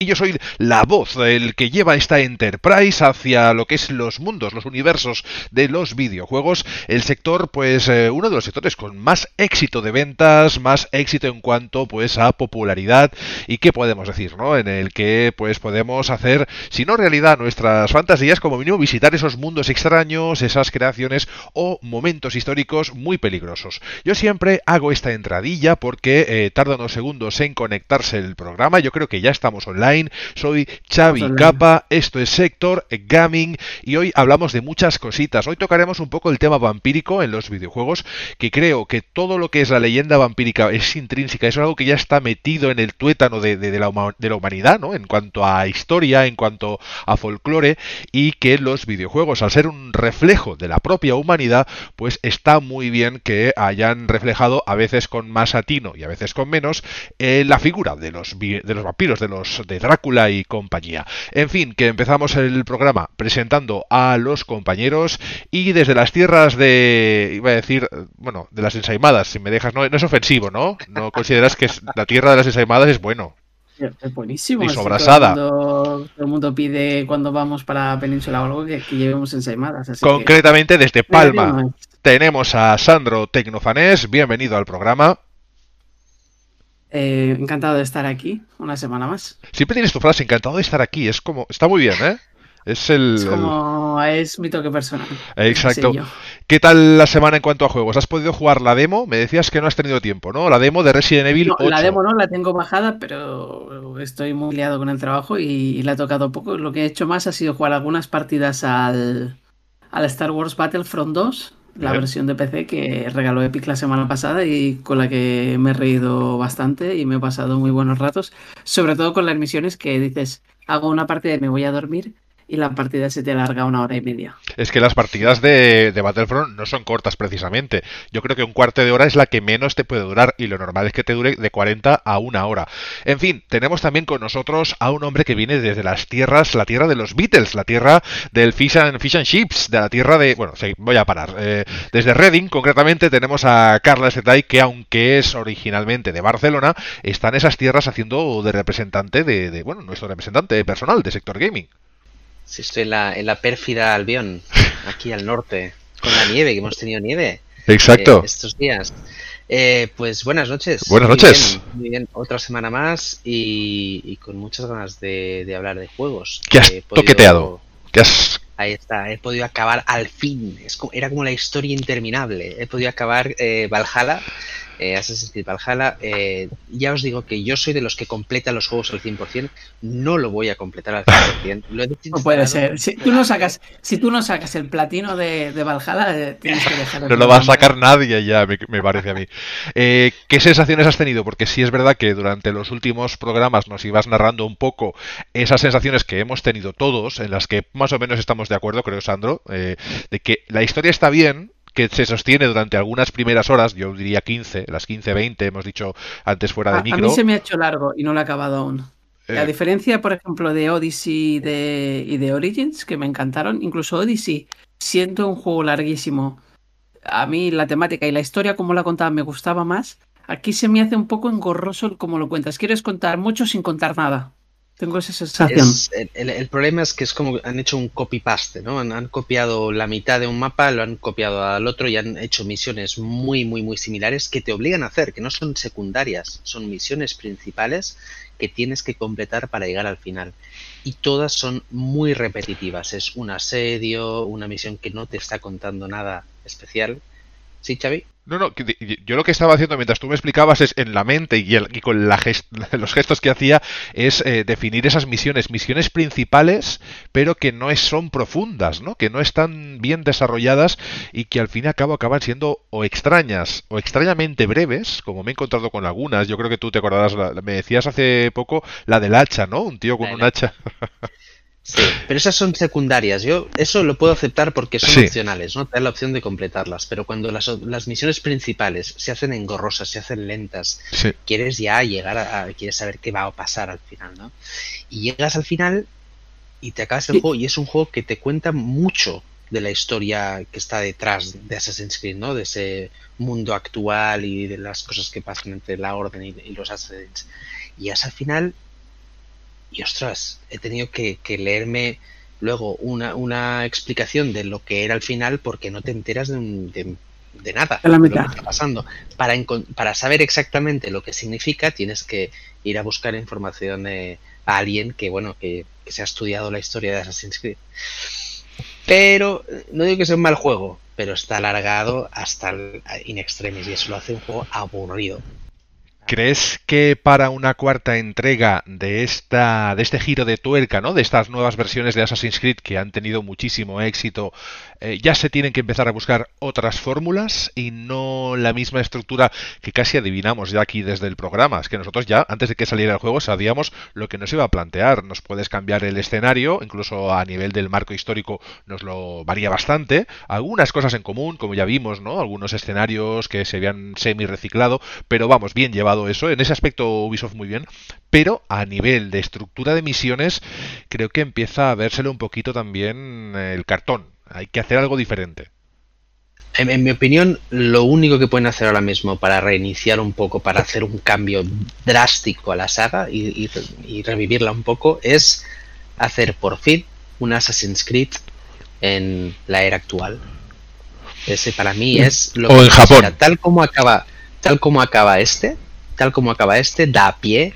Y yo soy la voz, el que lleva esta Enterprise hacia lo que es los mundos, los universos de los videojuegos. El sector, pues, eh, uno de los sectores con más éxito de ventas, más éxito en cuanto, pues, a popularidad y qué podemos decir, ¿no? En el que, pues, podemos hacer, si no realidad, nuestras fantasías, como mínimo visitar esos mundos extraños, esas creaciones o momentos históricos muy peligrosos. Yo siempre hago esta entradilla porque eh, tarda unos segundos en conectarse el programa. Yo creo que ya estamos online soy Xavi Capa, esto es Sector Gaming y hoy hablamos de muchas cositas. Hoy tocaremos un poco el tema vampírico en los videojuegos, que creo que todo lo que es la leyenda vampírica es intrínseca, es algo que ya está metido en el tuétano de, la, de la, humanidad, ¿no? En cuanto a historia, en cuanto a folclore, y que los videojuegos, al ser un reflejo de la propia humanidad, pues está muy bien que hayan reflejado a veces con más atino y a veces con menos eh, la figura de los, de los vampiros, de los de Drácula y compañía. En fin, que empezamos el programa presentando a los compañeros y desde las tierras de, iba a decir, bueno, de las ensaimadas, si me dejas, no, es ofensivo, ¿no? No consideras que la tierra de las ensaimadas es bueno. Es buenísimo. Y sobrasada. Todo, el mundo pide cuando vamos para la Península o algo que, llevemos ensaimadas. Concretamente desde Palma. Tenemos a Sandro Tecnofanés, bienvenido al programa. Eh, encantado de estar aquí una semana más. Siempre tienes tu frase, encantado de estar aquí. Es como, está muy bien, ¿eh? Es el. Es como. Es mi toque personal. Exacto. ¿Qué tal la semana en cuanto a juegos? ¿Has podido jugar la demo? Me decías que no has tenido tiempo, ¿no? La demo de Resident Evil no, La demo no, la tengo bajada, pero estoy muy liado con el trabajo y, la he tocado poco. Lo que he hecho más ha sido jugar algunas partidas al, al Star Wars Battlefront 2 la versión de PC que regaló Epic la semana pasada y con la que me he reído bastante y me he pasado muy buenos ratos, sobre todo con las misiones que dices, hago una parte de me voy a dormir y la partida se te alarga una hora y media. Es que las partidas de, Battlefront no son cortas precisamente. Yo creo que un cuarto de hora es la que menos te puede durar y lo normal es que te dure de 40 a una hora. En fin, tenemos también con nosotros a un hombre que viene desde las tierras, la tierra de los Beatles, la tierra del Fish and, Fish and Chips, de la tierra de... Bueno, sí, voy a parar. Eh, desde Reading, concretamente, tenemos a Carla Setay, que aunque es originalmente de Barcelona, está en esas tierras haciendo de representante de, de bueno, nuestro representante personal de sector gaming. Sí, estoy en la, en la pérfida Albión, aquí al norte, con la nieve, que hemos tenido nieve. Exacto. Eh, estos días. Eh, pues buenas noches. Buenas noches. Muy bien, otra semana más y, con muchas ganas de, hablar de juegos. ¿Qué has toqueteado? ¿Qué has... Ahí está, he podido acabar al fin. Es era como la historia interminable. He podido acabar eh, Valhalla eh, Assassin's Creed Valhalla. Eh, ya os digo que yo soy de los que completan los juegos al 100%. No lo voy a completar al 100%. no puede ser. Si tú no sacas, si tú no sacas el platino de, Valhalla, eh, tienes que dejarlo. No lo va a sacar nadie ya, me, parece a mí. Eh, ¿Qué sensaciones has tenido? Porque sí es verdad que durante los últimos programas nos ibas narrando un poco esas sensaciones que hemos tenido todos, en las que más o menos estamos de acuerdo, creo, Sandro, de que la historia está bien, que se sostiene durante algunas primeras horas, yo diría 15, las 15, 20, hemos dicho antes fuera de micro. A mí se me ha hecho largo y no lo he acabado aún. A eh. diferencia, por ejemplo, de Odyssey y de, y de Origins, que me encantaron, incluso Odyssey, siendo un juego larguísimo, a mí la temática y la historia como la contaba me gustaba más. Aquí se me hace un poco engorroso como lo cuentas. Quieres contar mucho sin contar nada. Tengo esa sensación. el, problema es que es como han hecho un copy-paste, ¿no? Han, copiado la mitad de un mapa, lo han copiado al otro y han hecho misiones muy, muy, muy similares que te obligan a hacer, que no son secundarias, son misiones principales que tienes que completar para llegar al final. Y todas son muy repetitivas. Es un asedio, una misión que no te está contando nada especial. ¿Sí, Xavi? No, no, yo lo que estaba haciendo mientras tú me explicabas es en la mente y, con la los gestos que hacía es eh, definir esas misiones, misiones principales, pero que no son profundas, ¿no? Que no están bien desarrolladas y que al fin y al cabo acaban siendo o extrañas o extrañamente breves, como me he encontrado con algunas. Yo creo que tú te acordarás, me decías hace poco la del hacha, ¿no? Un tío con un hacha. Sí, pero esas son secundarias. Yo eso lo puedo aceptar porque son opcionales, ¿no? Te da la opción de completarlas. Pero cuando las, las misiones principales se hacen engorrosas, se hacen lentas, quieres ya llegar a, quieres saber qué va a pasar al final, ¿no? Y llegas al final y te acabas el juego y es un juego que te cuenta mucho de la historia que está detrás de Assassin's Creed, ¿no? De ese mundo actual y de las cosas que pasan entre la Orden y, los Assassins. Y es al final y ostras, he tenido que, leerme luego una, una, explicación de lo que era al final porque no te enteras de, de, nada de lo que está pasando. Para, para saber exactamente lo que significa tienes que ir a buscar información de a alguien que, bueno, que, que se ha estudiado la historia de Assassin's Creed. Pero no digo que sea un mal juego, pero está alargado hasta el in extremis y eso lo hace un juego aburrido. ¿Crees que para una cuarta entrega de esta de este giro de tuerca, ¿no? De estas nuevas versiones de Assassin's Creed que han tenido muchísimo éxito, eh, ya se tienen que empezar a buscar otras fórmulas y no la misma estructura que casi adivinamos ya aquí desde el programa. Es que nosotros ya antes de que saliera el juego sabíamos lo que nos iba a plantear. Nos puedes cambiar el escenario, incluso a nivel del marco histórico nos lo varía bastante. Algunas cosas en común, como ya vimos, ¿no? Algunos escenarios que se habían semi reciclado, pero vamos, bien llevado eso. En ese aspecto Ubisoft muy bien. Pero a nivel de estructura de misiones, creo que empieza a vérsele un poquito también el cartón. Hay que hacer algo diferente. En, mi opinión, lo único que pueden hacer ahora mismo para reiniciar un poco, para hacer un cambio drástico a la saga y, revivirla un poco, es hacer por fin un Assassin's Creed en la era actual. Ese para mí es lo o en Japón. tal como acaba, tal como acaba este, tal como acaba este, da pie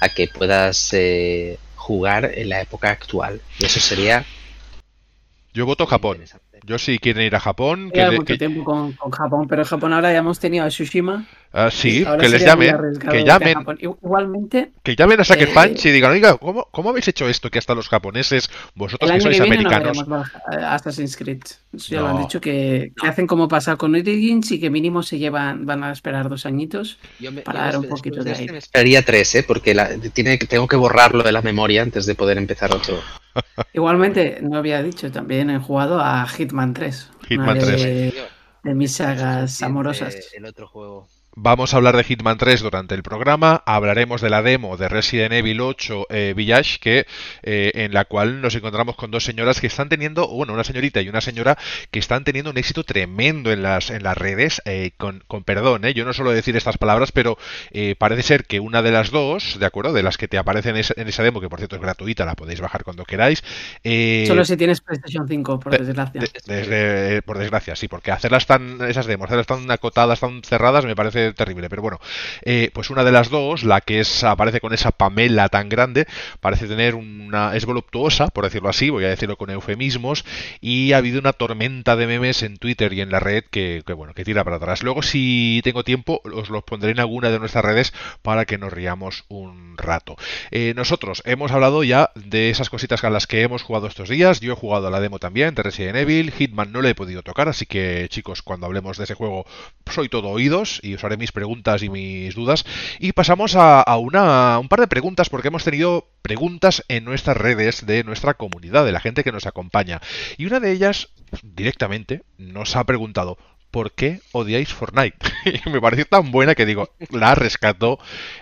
a que puedas eh, jugar en la época actual. Y eso sería. Yo voto Japón. Yo sí quiero ir a Japón. Que, mucho tiempo con, con, Japón, pero en Japón ahora ya hemos tenido a Tsushima Ah, sí, que les llamen, que llamen, igualmente, que llamen a Sucker eh, Punch y digan, oiga, ¿cómo, ¿cómo, habéis hecho esto que hasta los japoneses, vosotros que sois americanos? No Assassin's Creed, ya lo han dicho que, hacen como pasar con Origins y que mínimo se llevan, van a esperar dos añitos para dar un poquito de, este Me esperaría tres, ¿eh? porque la, tiene, tengo que borrarlo de la memoria antes de poder empezar otro. Igualmente, no había dicho, también he jugado a Hitman 3. Hitman 3. De, mis sagas amorosas. El otro juego. Vamos a hablar de Hitman 3 durante el programa, hablaremos de la demo de Resident Evil 8 eh, Village, que, eh, en la cual nos encontramos con dos señoras que están teniendo, bueno, una señorita y una señora que están teniendo un éxito tremendo en las, en las redes, eh, con, con, perdón, yo no suelo decir estas palabras, pero parece ser que una de las dos, ¿de acuerdo? De las que te aparecen en esa, en esa, demo, que por cierto es gratuita, la podéis bajar cuando queráis. Solo si tienes PlayStation 5, por desgracia. por desgracia, sí, porque hacerlas tan, esas demos, hacerlas tan acotadas, tan cerradas, me parece terrible. Pero bueno, eh, pues una de las dos, la que es aparece con esa Pamela tan grande, parece tener una es voluptuosa, por decirlo así, voy a decirlo con eufemismos, y ha habido una tormenta de memes en Twitter y en la red que, bueno, que tira para atrás. Luego, si tengo tiempo, os los pondré en alguna de nuestras redes para que nos riamos un rato. Eh, nosotros hemos hablado ya de esas cositas a las que hemos jugado estos días. Yo he jugado a la demo también de Resident Evil. Hitman no le he podido tocar, así que chicos, cuando hablemos de ese juego, soy todo oídos y os haré mis preguntas y mis dudas. Y pasamos a, una, un par de preguntas, porque hemos tenido preguntas en nuestras redes de nuestra comunidad, de la gente que nos acompaña. Y una de ellas, directamente, nos ha preguntado, ¿por qué odiáis Fortnite? y me pareció tan buena que digo, la rescató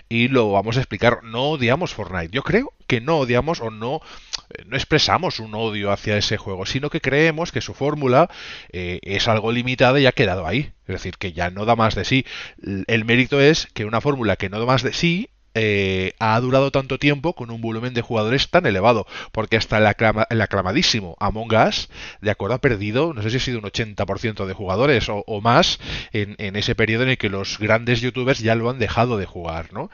y lo vamos a explicar. No odiamos Fortnite. Yo creo que no odiamos o no, no expresamos un odio hacia ese juego, sino que creemos que su fórmula eh, es algo limitada y ha quedado ahí. Es decir, que ya no da más de sí. El mérito es que una fórmula que no da más de sí eh, ha durado tanto tiempo con un volumen de jugadores tan elevado, porque hasta el, aclamadísimo Among Us, de acuerdo, ha perdido, no sé si ha sido un 80% de jugadores o, más en, ese periodo en el que los grandes youtubers ya lo han dejado de jugar, ¿no?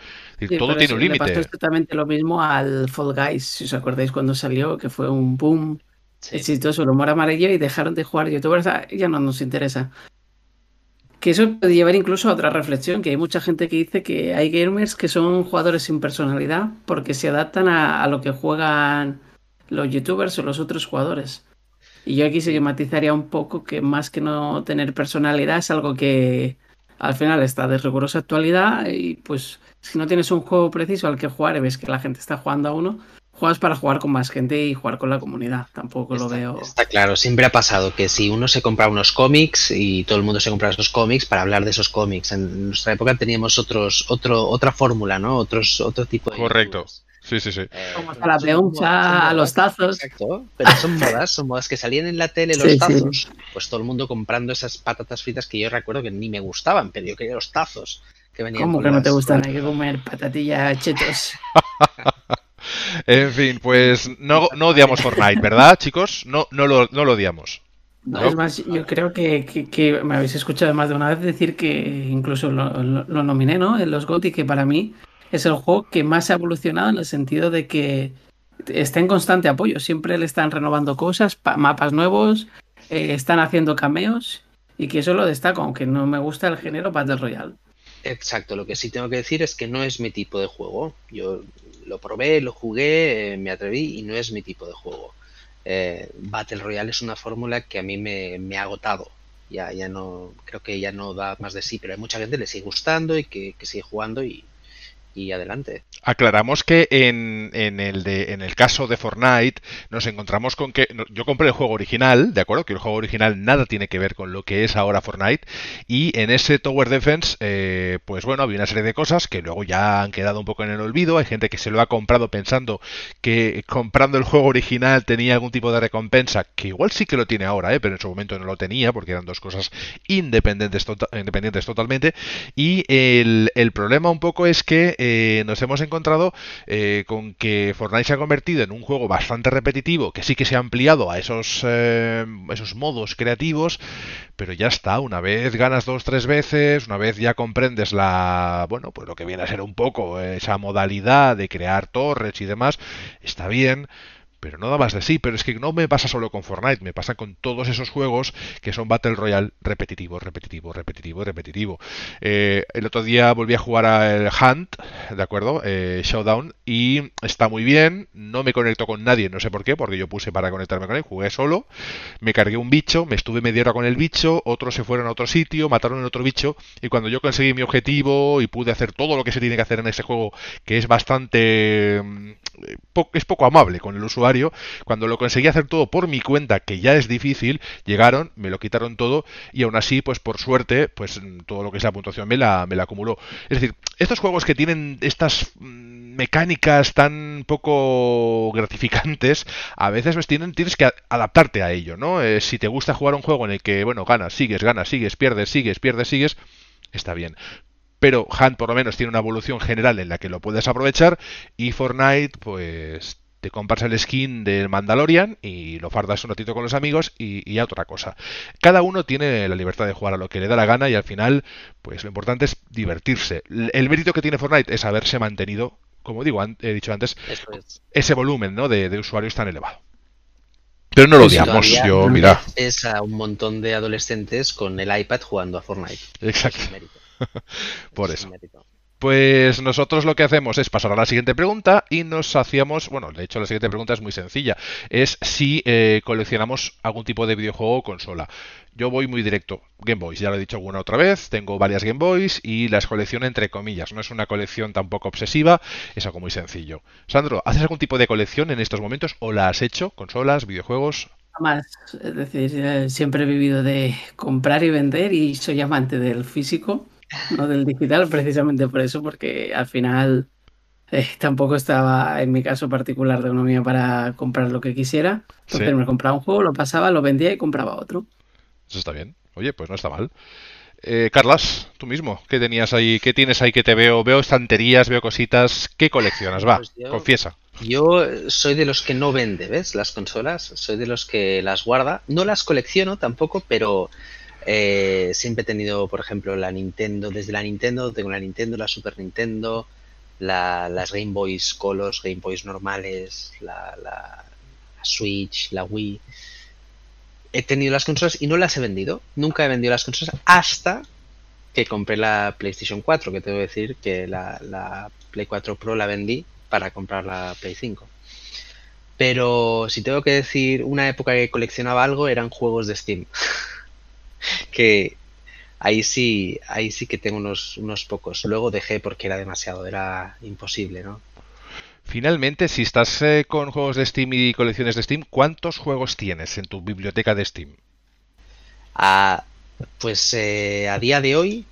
todo tiene un límite. pasó exactamente lo mismo al Fall Guys, si os acordáis cuando salió, que fue un boom exitoso, el humor amarillo y dejaron de jugar youtubers, ya no nos interesa. Que eso puede llevar incluso a otra reflexión, que hay mucha gente que dice que hay gamers que son jugadores sin personalidad porque se adaptan a, lo que juegan los youtubers o los otros jugadores. Y yo aquí sí que matizaría un poco que más que no tener personalidad es algo que al final está de rigurosa actualidad y pues si no tienes un juego preciso al que jugar y ves que la gente está jugando a uno, juegas para jugar con más gente y jugar con la comunidad. Tampoco lo veo. Está claro, siempre ha pasado que si uno se compra unos cómics y todo el mundo se compra esos cómics para hablar de esos cómics. En nuestra época teníamos otros, otro, otra fórmula, ¿no? Otros, otro tipo de. Correcto. Sí, sí, sí. Eh, Como a la pregunta, a los tazos. Exacto, pero son modas, son modas que salían en la tele los tazos. Pues todo el mundo comprando esas patatas fritas que yo recuerdo que ni me gustaban, pero yo quería los tazos que venían. ¿Cómo que no te gustan? Hay que comer patatilla chetos. En fin, pues no, no odiamos Fortnite, ¿verdad, chicos? No, no, lo, no lo odiamos. No, es más, yo creo que, me habéis escuchado más de una vez decir que incluso lo, lo, nominé, ¿no? En los GOTY, que para mí es el juego que más ha evolucionado en el sentido de que está en constante apoyo. Siempre le están renovando cosas, mapas nuevos, eh, están haciendo cameos y que eso lo destaco, aunque no me gusta el género Battle Royale. Exacto, lo que sí tengo que decir es que no es mi tipo de juego. Yo lo probé, lo jugué, eh, me atreví y no es mi tipo de juego. Eh, Battle Royale es una fórmula que a mí me, ha agotado. Ya, ya no, creo que ya no da más de sí, pero hay mucha gente que le sigue gustando y que sigue jugando y, y adelante. Aclaramos que en, en, el de, en el caso de Fortnite nos encontramos con que yo compré el juego original, de acuerdo, que el juego original nada tiene que ver con lo que es ahora Fortnite. Y en ese Tower Defense, eh, pues bueno, había una serie de cosas que luego ya han quedado un poco en el olvido, hay gente que se lo ha comprado pensando que comprando el juego original tenía algún tipo de recompensa, que igual sí que lo tiene ahora, eh, pero en su momento no lo tenía porque eran dos cosas independientes, tota-, independientes totalmente. Y el, el problema un poco es que eh, nos hemos encontrado eh, con que Fortnite se ha convertido en un juego bastante repetitivo, que sí que se ha ampliado a esos, eh, esos modos creativos, pero ya está, una vez ganas dos, tres veces, una vez ya comprendes la, bueno, pues lo que viene a ser un poco esa modalidad de crear torres y demás, está bien pero no da más de sí. Pero es que no me pasa solo con Fortnite, me pasa con todos esos juegos que son Battle Royale repetitivo, repetitivo, repetitivo, repetitivo. Eh, el otro día volví a jugar al Hunt, ¿de acuerdo? Eh, Showdown, y está muy bien. No me conecto con nadie, no sé por qué, porque yo puse para conectarme con él, jugué solo. Me cargué un bicho, me estuve media hora con el bicho, otros se fueron a otro sitio, mataron el otro bicho, y cuando yo conseguí mi objetivo y pude hacer todo lo que se tiene que hacer en ese juego, que es bastante. Mm, es poco amable con el usuario cuando lo conseguí hacer todo por mi cuenta, que ya es difícil, llegaron, me lo quitaron todo y aún así, pues por suerte, pues todo lo que es la puntuación me la, acumuló. Es decir, estos juegos que tienen estas mm, mecánicas tan poco gratificantes, a veces pues tienes que adaptarte a ello, ¿no? Eh, si te gusta jugar un juego en el que, bueno, ganas, sigues, ganas, sigues, pierdes, sigues, pierdes, sigues, está bien pero Hunt por lo menos tiene una evolución general en la que lo puedes aprovechar y Fortnite pues te compras el skin del Mandalorian y lo fardas un ratito con los amigos y, y, otra cosa. Cada uno tiene la libertad de jugar a lo que le da la gana y al final, pues lo importante es divertirse. El mérito que tiene Fortnite es haberse mantenido, como digo, he dicho antes, ese volumen ¿no? de, usuarios tan elevado. Pero no lo odiamos, yo, mira. Es a un montón de adolescentes con el iPad jugando a Fortnite. Exacto. Por eso. Pues nosotros lo que hacemos es pasar a la siguiente pregunta y nos hacíamos, bueno, de hecho la siguiente pregunta es muy sencilla, es si eh, coleccionamos algún tipo de videojuego o consola. Yo voy muy directo, Game Boys, ya lo he dicho alguna otra vez, tengo varias Game Boys y las colecciono entre comillas, no es una colección tampoco obsesiva, es algo muy sencillo. Sandro, ¿haces algún tipo de colección en estos momentos o la has hecho? ¿Consolas, videojuegos? Más, es decir, eh, siempre he vivido de comprar y vender y soy amante del físico no del digital, precisamente por eso, porque al final eh, tampoco estaba en mi caso particular de economía para comprar lo que quisiera. Entonces me compraba un juego, lo pasaba, lo vendía y compraba otro. Eso está bien. Oye, pues no está mal. Eh, Carlas, tú mismo, ¿qué tenías ahí? ¿Qué tienes ahí que te veo? Veo estanterías, veo cositas. ¿Qué coleccionas? Va, pues confiesa. Yo soy de los que no vende, ¿ves? Las consolas. Soy de los que las guarda. No las colecciono tampoco, pero eh, siempre he tenido, por ejemplo, la Nintendo, desde la Nintendo, tengo la Nintendo, la Super Nintendo, las Game Boys Colors, Game Boys normales, la, Switch, la Wii. He tenido las consolas y no las he vendido. Nunca he vendido las consolas hasta que compré la PlayStation 4, que tengo que decir que la, la Play 4 Pro la vendí para comprar la Play 5. Pero si tengo que decir una época que coleccionaba algo eran juegos de Steam. que ahí sí, ahí sí que tengo unos, unos pocos. Luego dejé porque era demasiado, era imposible, ¿no? Finalmente, si estás eh, con juegos de Steam y colecciones de Steam, ¿cuántos juegos tienes en tu biblioteca de Steam? Ah, pues eh, a día de hoy,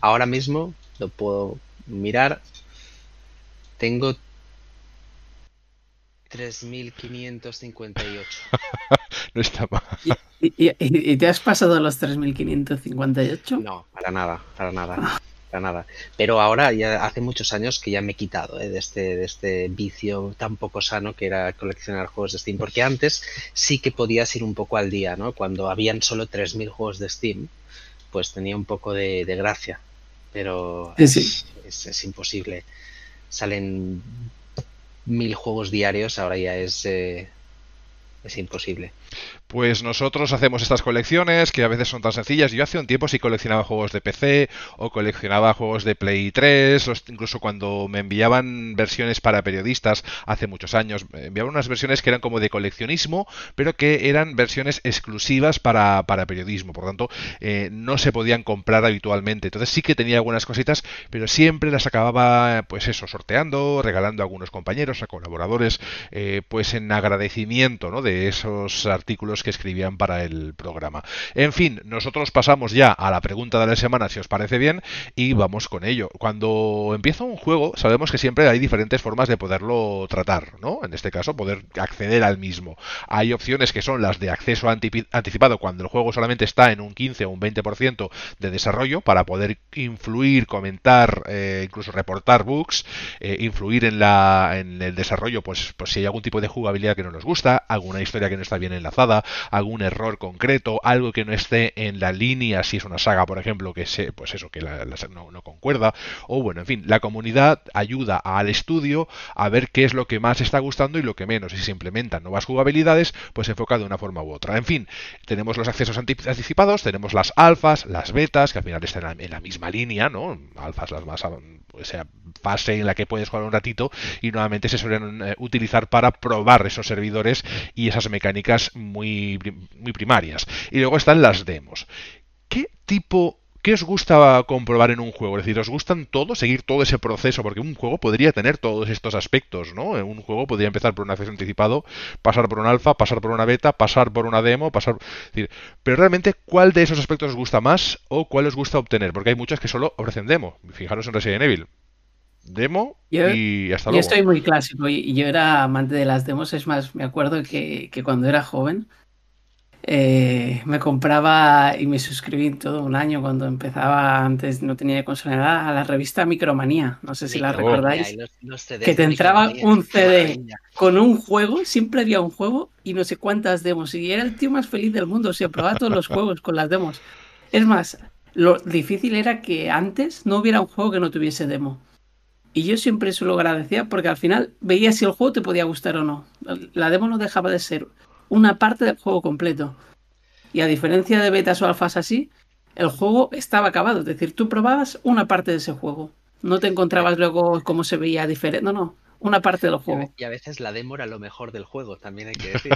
ahora mismo, lo puedo mirar, tengo 3.558. no está mal. ¿Y, te has pasado a los 3.558? No, para nada, para nada. para nada. Pero ahora, ya hace muchos años que ya me he quitado ¿eh? de, este, de este vicio tan poco sano que era coleccionar juegos de Steam. Porque antes sí que podías ir un poco al día, ¿no? Cuando habían solo 3.000 juegos de Steam, pues tenía un poco de, gracia. Pero Es, es, imposible. Salen mil juegos diarios, ahora ya es, eh, es imposible. Pues nosotros hacemos estas colecciones que a veces son tan sencillas. Yo hace un tiempo sí coleccionaba juegos de PC o coleccionaba juegos de Play 3, o incluso cuando me enviaban versiones para periodistas hace muchos años, me enviaban unas versiones que eran como de coleccionismo, pero que eran versiones exclusivas para, para periodismo. Por tanto, eh, no se podían comprar habitualmente. Entonces sí que tenía algunas cositas, pero siempre las acababa, pues eso, sorteando, regalando a algunos compañeros, a colaboradores, eh, pues en agradecimiento ¿no? de esos artículos que escribían para el programa. En fin, nosotros pasamos ya a la pregunta de la semana, si os parece bien, y vamos con ello. Cuando empieza un juego, sabemos que siempre hay diferentes formas de poderlo tratar, ¿no? En este caso, poder acceder al mismo. Hay opciones que son las de acceso anticipado cuando el juego solamente está en un 15 o un 20% de desarrollo para poder influir, comentar, eh, incluso reportar bugs, eh, influir en, la, en el desarrollo, pues, pues si hay algún tipo de jugabilidad que no nos gusta, alguna historia que no está bien enlazada, algún error concreto, algo que no esté en la línea, si es una saga, por ejemplo, que se, pues eso, que la, no, concuerda, o bueno, en fin, la comunidad ayuda al estudio a ver qué es lo que más está gustando y lo que menos, y si se implementan nuevas jugabilidades, pues se enfoca de una forma u otra. En fin, tenemos los accesos anticipados, tenemos las alfas, las betas, que al final están en la, misma línea, ¿no? Alfas las más, o sea, fase en la que puedes jugar un ratito y nuevamente se suelen eh, utilizar para probar esos servidores y esas mecánicas muy, muy primarias. Y luego están las demos. ¿Qué tipo ¿Qué os gusta comprobar en un juego? Es decir, ¿os gustan todos, seguir todo ese proceso? Porque un juego podría tener todos estos aspectos, ¿no? Un juego podría empezar por un acceso anticipado, pasar por un alfa, pasar por una beta, pasar por una demo, pasar... pero realmente, ¿cuál de esos aspectos os gusta más o cuál os gusta obtener? Porque hay muchas que solo ofrecen demo. Fijaros en Resident Evil. Demo y hasta luego. Yo estoy muy clásico y yo era amante de las demos. Es más, me acuerdo que, que cuando era joven eh, me compraba y me suscribí todo un año cuando empezaba, antes no tenía consola a la revista Micromanía, no sé si la recordáis, que te entraba un CD con un juego, siempre había un juego y no sé cuántas demos, y era el tío más feliz del mundo, se probaba todos los juegos con las demos. Es más, lo difícil era que antes no hubiera un juego que no tuviese demo. Y yo siempre eso lo agradecía porque al final veía si el juego te podía gustar o no. La demo no dejaba de ser una parte del juego completo. Y a diferencia de betas o alfas así, el juego estaba acabado. Es decir, tú probabas una parte de ese juego. No te encontrabas luego cómo se veía diferente. No, no una parte del juego. Y a veces la demo era lo mejor del juego, también hay que decir.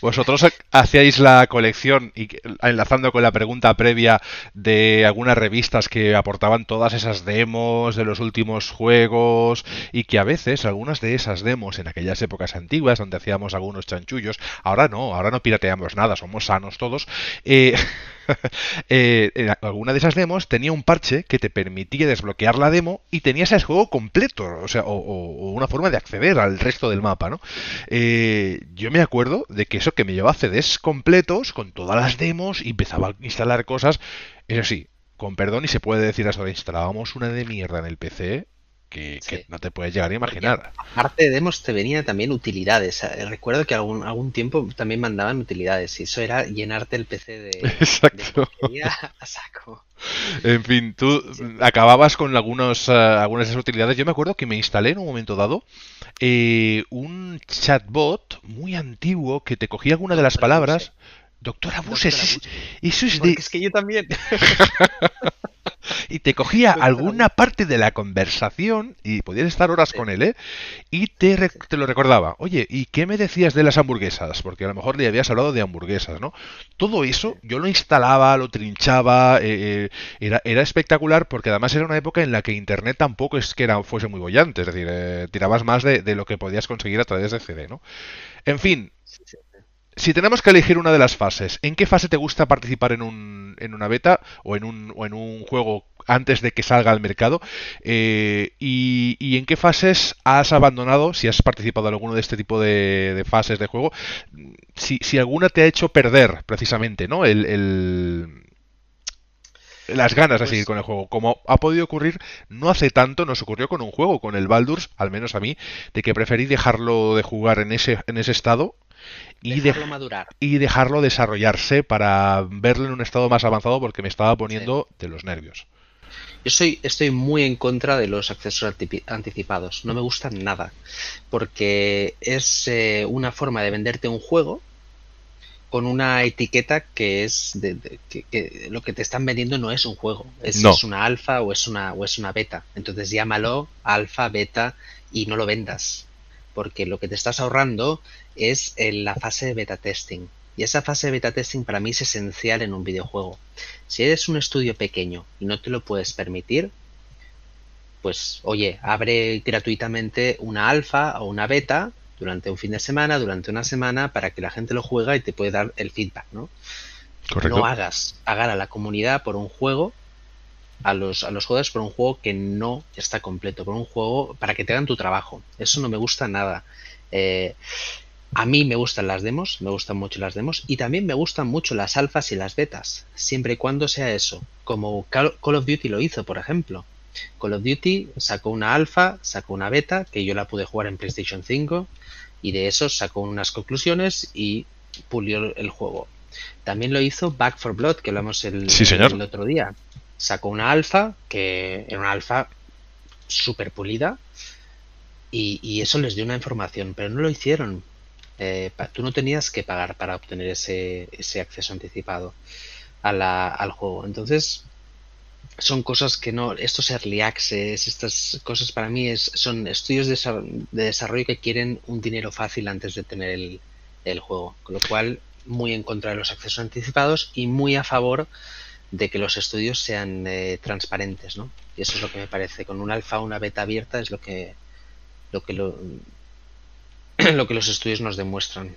Vosotros hacíais la colección y enlazando con la pregunta previa de algunas revistas que aportaban todas esas demos de los últimos juegos y que a veces algunas de esas demos en aquellas épocas antiguas donde hacíamos algunos chanchullos, ahora no, ahora no pirateamos nada, somos sanos todos. Eh, eh, alguna de esas demos tenía un parche que te permitía desbloquear la demo y tenías el juego completo, o sea, o, una forma de acceder al resto del mapa, ¿no? Eh, yo me acuerdo de que eso que me llevaba CDs completos con todas las demos y empezaba a instalar cosas, eso sí, con perdón y se puede decir eso, instalábamos una de mierda en el PC que, no te puedes llegar a imaginar. aparte de demos te venían también utilidades. Eh, recuerdo que algún, algún tiempo también mandaban utilidades y eso era llenarte el PC de, Exacto. a saco. En fin, tú acababas con algunos, eh, algunas de esas utilidades. Yo me acuerdo que me instalé en un momento dado eh, un chatbot muy antiguo que te cogía alguna de las palabras. Doctora Buses, eso es de... Es que yo también. y te cogía alguna parte de la conversación y podías estar horas con él, ¿eh? Y te, te, lo recordaba. Oye, ¿y qué me decías de las hamburguesas? Porque a lo mejor le habías hablado de hamburguesas, ¿no? Todo eso yo lo instalaba, lo trinchaba, eh, eh, era, era, espectacular porque además era una época en la que Internet tampoco es que era, fuese muy bollante, es decir, eh, tirabas más de, de, lo que podías conseguir a través de CD, ¿no? En fin, si tenemos que elegir una de las fases, ¿en qué fase te gusta participar en, un, en una beta o en un, o en un juego antes de que salga al mercado? Eh, y, en qué fases has abandonado, si has participado en alguno de este tipo de, fases de juego? Si, si, alguna te ha hecho perder precisamente ¿no? el, las ganas de pues seguir con el juego. Como ha podido ocurrir no hace tanto, nos ocurrió con un juego, con el Baldur's, al menos a mí, de que preferí dejarlo de jugar en ese, en ese estado y dejarlo madurar. Y dejarlo desarrollarse para verlo en un estado más avanzado porque me estaba poniendo de los nervios. Yo soy, estoy muy en contra de los accesos anticipados. No me gustan nada. Porque es eh, una forma de venderte un juego con una etiqueta que es de, que, lo que te están vendiendo no es un juego. Es, es una alfa o es una, o es una beta. Entonces llámalo alfa, beta y no lo vendas. Porque lo que te estás ahorrando es en la fase de beta testing. Y esa fase de beta testing para mí es esencial en un videojuego. Si eres un estudio pequeño y no te lo puedes permitir, pues oye, abre gratuitamente una alfa o una beta durante un fin de semana, durante una semana, para que la gente lo juega y te puede dar el feedback, ¿no? No hagas pagar a la comunidad por un juego, a los, a los jugadores por un juego que no está completo, por un juego para que te hagan tu trabajo. Eso no me gusta nada. Eh, a mí me gustan las demos, me gustan mucho las demos y también me gustan mucho las alfas y las betas, siempre y cuando sea eso, como Call of Duty lo hizo, por ejemplo. Call of Duty sacó una alfa, sacó una beta, que yo la pude jugar en PlayStation 5, y de eso sacó unas conclusiones y pulió el juego. También lo hizo Back for Blood, que hablamos el, el otro día. Sacó una alfa, que era una alfa super pulida, y, y, eso les dio una información, pero no lo hicieron. Eh, tú no tenías que pagar para obtener ese, ese acceso anticipado a la, al juego. Entonces, son cosas que no, estos early access, estas cosas para mí es, son estudios de, desarrollo que quieren un dinero fácil antes de tener el, el, juego. Con lo cual, muy en contra de los accesos anticipados y muy a favor de que los estudios sean eh, transparentes, ¿no? Y eso es lo que me parece. Con un alfa o una beta abierta es lo que, lo que lo, lo que los estudios nos demuestran.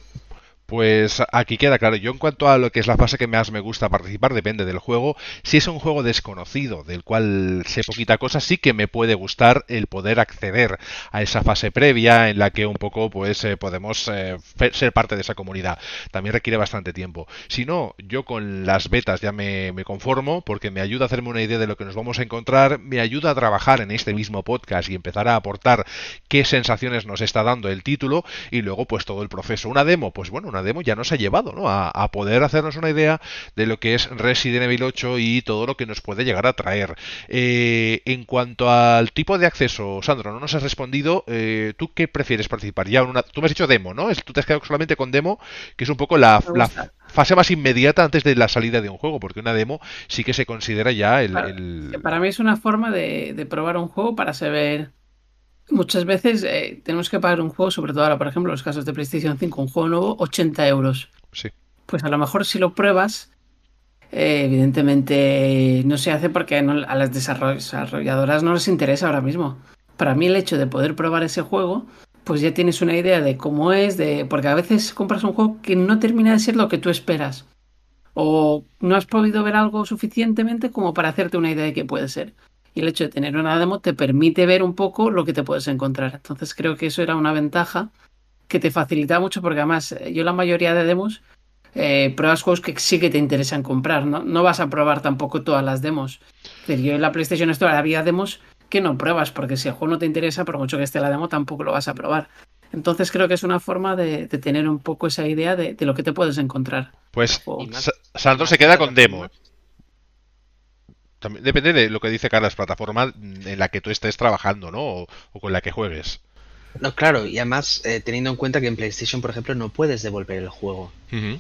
Pues aquí queda claro. Yo en cuanto a lo que es la fase que más me gusta participar, depende del juego. Si es un juego desconocido, del cual sé poquita cosa, sí que me puede gustar el poder acceder a esa fase previa en la que un poco pues eh, podemos eh, ser parte de esa comunidad. También requiere bastante tiempo. Si no, yo con las betas ya me, me conformo porque me ayuda a hacerme una idea de lo que nos vamos a encontrar, me ayuda a trabajar en este mismo podcast y empezar a aportar qué sensaciones nos está dando el título y luego pues todo el proceso. Una demo, pues bueno, una demo ya nos ha llevado ¿no? a, poder hacernos una idea de lo que es Resident Evil 8 y todo lo que nos puede llegar a traer. Eh, en cuanto al tipo de acceso, Sandro, no nos has respondido. Eh, ¿Tú qué prefieres participar? Ya una, tú me has dicho demo, ¿no? Tú te has quedado solamente con demo, que es un poco la, fase más inmediata antes de la salida de un juego, porque una demo sí que se considera ya el... Para mí es una forma de, de probar un juego para saber Muchas veces eh, tenemos que pagar un juego, sobre todo ahora, por ejemplo, en los casos de PlayStation 5, un juego nuevo, 80 euros. Sí. Pues a lo mejor si lo pruebas, eh, evidentemente no se hace porque a las desarrolladoras no les interesa ahora mismo. Para mí el hecho de poder probar ese juego, pues ya tienes una idea de cómo es, de porque a veces compras un juego que no termina de ser lo que tú esperas. O no has podido ver algo suficientemente como para hacerte una idea de qué puede ser y el hecho de tener una demo te permite ver un poco lo que te puedes encontrar. Entonces creo que eso era una ventaja que te facilita mucho porque además eh, yo la mayoría de demos eh, pruebas juegos que sí que te interesan comprar, ¿no? No vas a probar tampoco todas las demos. yo en la PlayStation Store había demos que no pruebas porque si el juego no te interesa, por mucho que esté la demo, tampoco lo vas a probar. Entonces creo que es una forma de, tener un poco esa idea de, lo que te puedes encontrar. Pues Sandro se queda con demo depende de lo que dice Carlos, plataforma en la que tú estés trabajando, ¿no? O, con la que juegues. No, claro, y además eh, teniendo en cuenta que en PlayStation, por ejemplo, no puedes devolver el juego,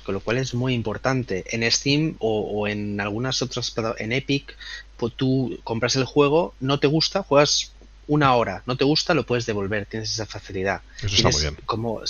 con lo cual es muy importante. En Steam o, en algunas otras, en Epic, pues tú compras el juego, no te gusta, juegas una hora, no te gusta, lo puedes devolver, tienes esa facilidad. Eso está muy bien. Como,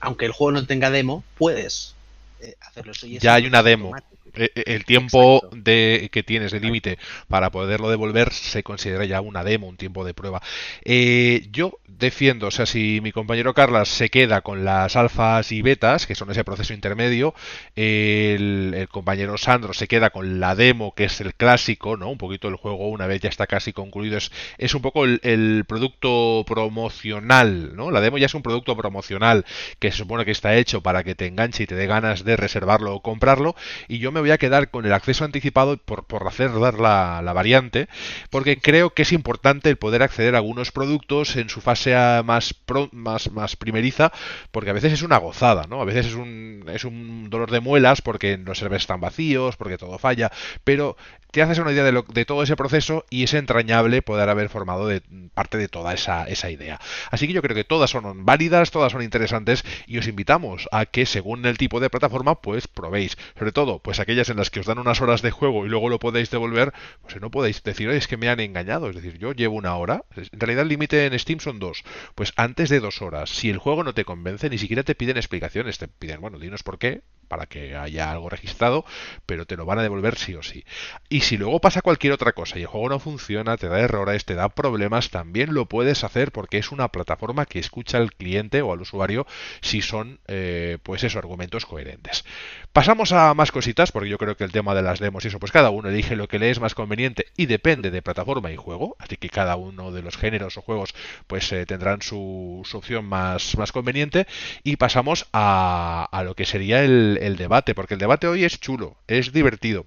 aunque el juego no tenga demo, puedes eh, hacerlo. ya hay una demo. Eh, el tiempo de, que tienes de límite para poderlo devolver se considera ya una demo, un tiempo de prueba. Eh, yo defiendo, o sea, si mi compañero Carlas se queda con las alfas y betas, que son ese proceso intermedio, el, compañero Sandro se queda con la demo, que es el clásico, ¿no? Un poquito el juego una vez ya está casi concluido, es, es un poco el, el producto promocional, ¿no? La demo ya es un producto promocional que se supone que está hecho para que te enganche y te dé ganas de reservarlo o comprarlo, y yo me voy a quedar con el acceso anticipado por, por hacer dar la, variante, porque creo que es importante el poder acceder a algunos productos en su fase más, más, más primeriza, porque a veces es una gozada, ¿no? A veces es un, es un dolor de muelas porque los servers están vacíos, porque todo falla, pero te haces una idea de, lo, de, todo ese proceso y es entrañable poder haber formado de, parte de toda esa, esa, idea. Así que yo creo que todas son válidas, todas son interesantes y os invitamos a que según el tipo de plataforma pues probéis. Sobre todo pues aquellas en las que os dan unas horas de juego y luego lo podéis devolver, pues no podéis decir, es que me han engañado. Es decir, yo llevo una hora, en realidad el límite en Steam son dos. Pues antes de dos horas, si el juego no te convence, ni siquiera te piden explicaciones, te piden, bueno, dinos por qué, para que haya algo registrado, pero te lo van a devolver sí o sí. Y si luego pasa cualquier otra cosa y el juego no funciona, te da errores, te da problemas, también lo puedes hacer porque es una plataforma que escucha al cliente o al usuario si son, eh, pues esos argumentos coherentes. Pasamos a más cositas, porque yo creo que el tema de las demos y eso, pues cada uno elige lo que le es más conveniente y depende de plataforma y juego, así que cada uno de los géneros o juegos pues eh, tendrán su, opción más, más conveniente. Y pasamos a lo que sería el, el debate, porque el debate hoy es chulo, es divertido.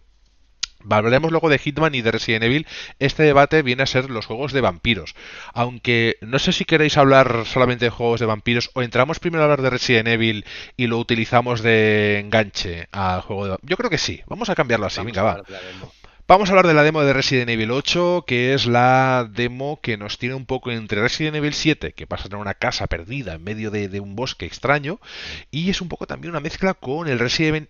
Hablaremos luego de Hitman y de Resident Evil. Este debate viene a ser los juegos de vampiros. Aunque no sé si queréis hablar solamente de juegos de vampiros o entramos primero a hablar de Resident Evil y lo utilizamos de enganche al juego de... Yo creo que sí. Vamos a cambiarlo así. Venga, va. Vamos a hablar de la demo de Resident Evil 8, que es la demo que nos tiene un poco entre Resident Evil 7, que pasa en una casa perdida en medio de, un bosque extraño, y es un poco también una mezcla con el Resident,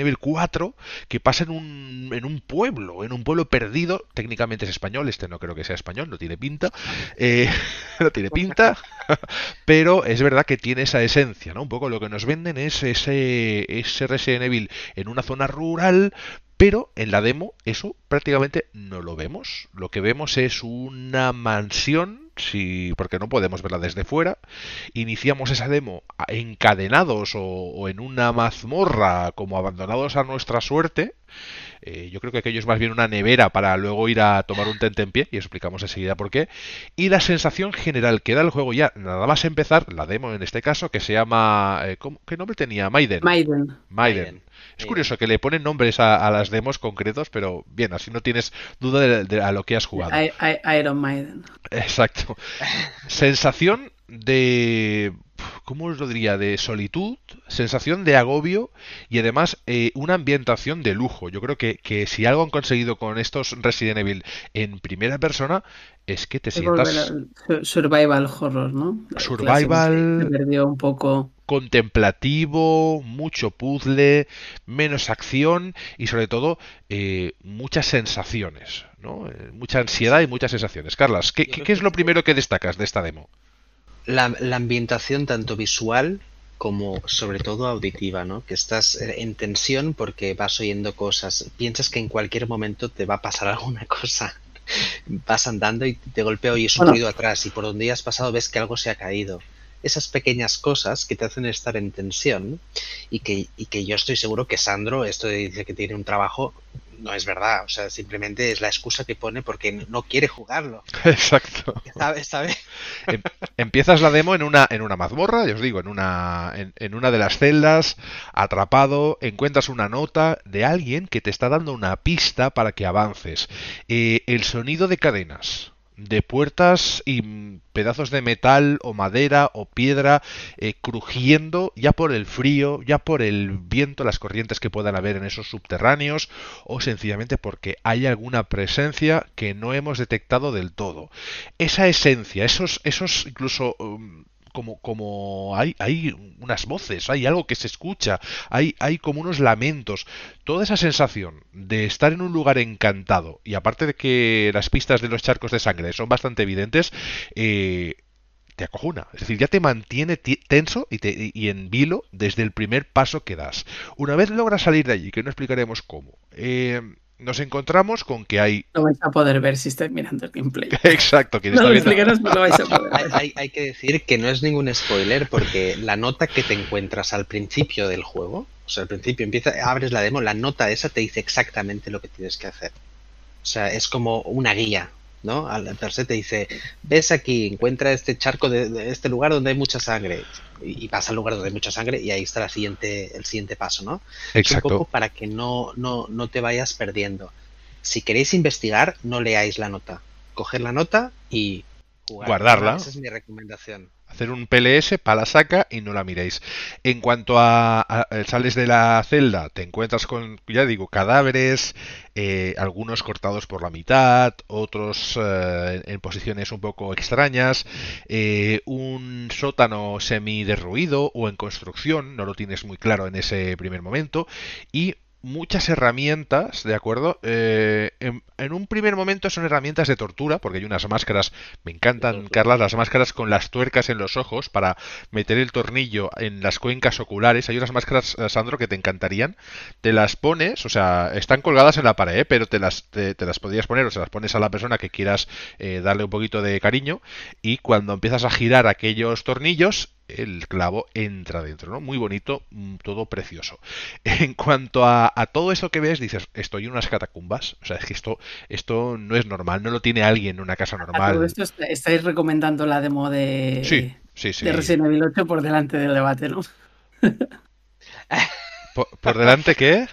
Evil 4, que pasa en un, en un pueblo, en un pueblo perdido, técnicamente es español, este no creo que sea español, no tiene pinta, eh, no tiene pinta, pero es verdad que tiene esa esencia, ¿no? Un poco lo que nos venden es ese, ese Resident Evil en una zona rural, pero en la demo eso prácticamente no lo vemos. Lo que vemos es una mansión, si, porque no podemos verla desde fuera. Iniciamos esa demo encadenados o, en una mazmorra como abandonados a nuestra suerte. Eh, yo creo que aquello es más bien una nevera para luego ir a tomar un tente en pie y explicamos enseguida por qué. Y la sensación general que da el juego ya, nada más empezar, la demo en este caso, que se llama... Eh, ¿Qué nombre tenía? Maiden. Maiden. Maiden. Es curioso que le ponen nombres a, las demos concretos, pero bien, así no tienes duda de, a lo que has jugado. Iron Maiden. Exacto. Sensación de ¿cómo os lo diría? De solitud, sensación de agobio y además eh, una ambientación de lujo. Yo creo que, que, si algo han conseguido con estos Resident Evil en primera persona es que te sientas... Survival horror, ¿no? Survival... Se perdió un poco contemplativo, mucho puzzle, menos acción y sobre todo eh, muchas sensaciones, ¿no? Eh, mucha ansiedad y muchas sensaciones. Carlas, ¿qué, ¿qué, es lo primero que destacas de esta demo? La, ambientación tanto visual como sobre todo auditiva, ¿no? Que estás en tensión porque vas oyendo cosas, piensas que en cualquier momento te va a pasar alguna cosa. Vas andando y de golpe oyes un ruido atrás y por donde has pasado ves que algo se ha caído esas pequeñas cosas que te hacen estar en tensión y que, y que yo estoy seguro que Sandro, esto dice que tiene un trabajo, no es verdad, o sea, simplemente es la excusa que pone porque no quiere jugarlo. Exacto. ¿Sabes? Em, empiezas la demo en una, en una mazmorra, ya os digo, en una, en, una de las celdas, atrapado, encuentras una nota de alguien que te está dando una pista para que avances. Eh, el sonido de cadenas de puertas y pedazos de metal o madera o piedra eh, crujiendo ya por el frío, ya por el viento, las corrientes que puedan haber en esos subterráneos o sencillamente porque hay alguna presencia que no hemos detectado del todo. Esa esencia, esos, esos incluso um, como, como hay, hay unas voces, hay algo que se escucha, hay, hay como unos lamentos. Toda esa sensación de estar en un lugar encantado, y aparte de que las pistas de los charcos de sangre son bastante evidentes, eh, te acojuna. Es decir, ya te mantiene tenso y, te, y en vilo desde el primer paso que das. Una vez logras salir de allí, que no explicaremos cómo, eh, nos encontramos con que hay. No vais a poder ver si estáis mirando el gameplay. Exacto, no lo no vais a poder Hay, que decir que no es ningún spoiler porque la nota que te encuentras al principio del juego, o sea, al principio empieza, abres la demo, la nota esa te dice exactamente lo que tienes que hacer. O sea, es como una guía ¿no? Al verse te dice, ves aquí, encuentra este charco de, este lugar donde hay mucha sangre. Y, pasa al lugar donde hay mucha sangre y ahí está la siguiente, el siguiente paso, ¿no? Exacto. un poco para que no, no, no te vayas perdiendo. Si queréis investigar, no leáis la nota. Coger la nota y Guardarla. Esa es mi recomendación hacer un PLS para la saca y no la miréis. En cuanto a, sales de la celda, te encuentras con, ya digo, cadáveres, eh, algunos cortados por la mitad, otros eh, en posiciones un poco extrañas, eh, un sótano semi derruido o en construcción, no lo tienes muy claro en ese primer momento, y muchas herramientas, ¿de acuerdo? Eh, en, un primer momento son herramientas de tortura, porque hay unas máscaras, me encantan, Carla, las máscaras con las tuercas en los ojos para meter el tornillo en las cuencas oculares. Hay unas máscaras, eh, Sandro, que te encantarían. Te las pones, o sea, están colgadas en la pared, pero te las, te, las podrías poner o se las pones a la persona que quieras eh, darle un poquito de cariño y cuando empiezas a girar aquellos tornillos, el clavo entra dentro, ¿no? Muy bonito, mm, todo precioso. En cuanto a, todo eso que ves, dices, estoy en unas catacumbas. O sea, es que esto, esto no es normal, no lo tiene alguien en una casa normal. todo esto estáis recomendando la demo de, sí, sí, sí. de Resident Evil 8 por delante del debate, ¿no? ¿Por, delante qué?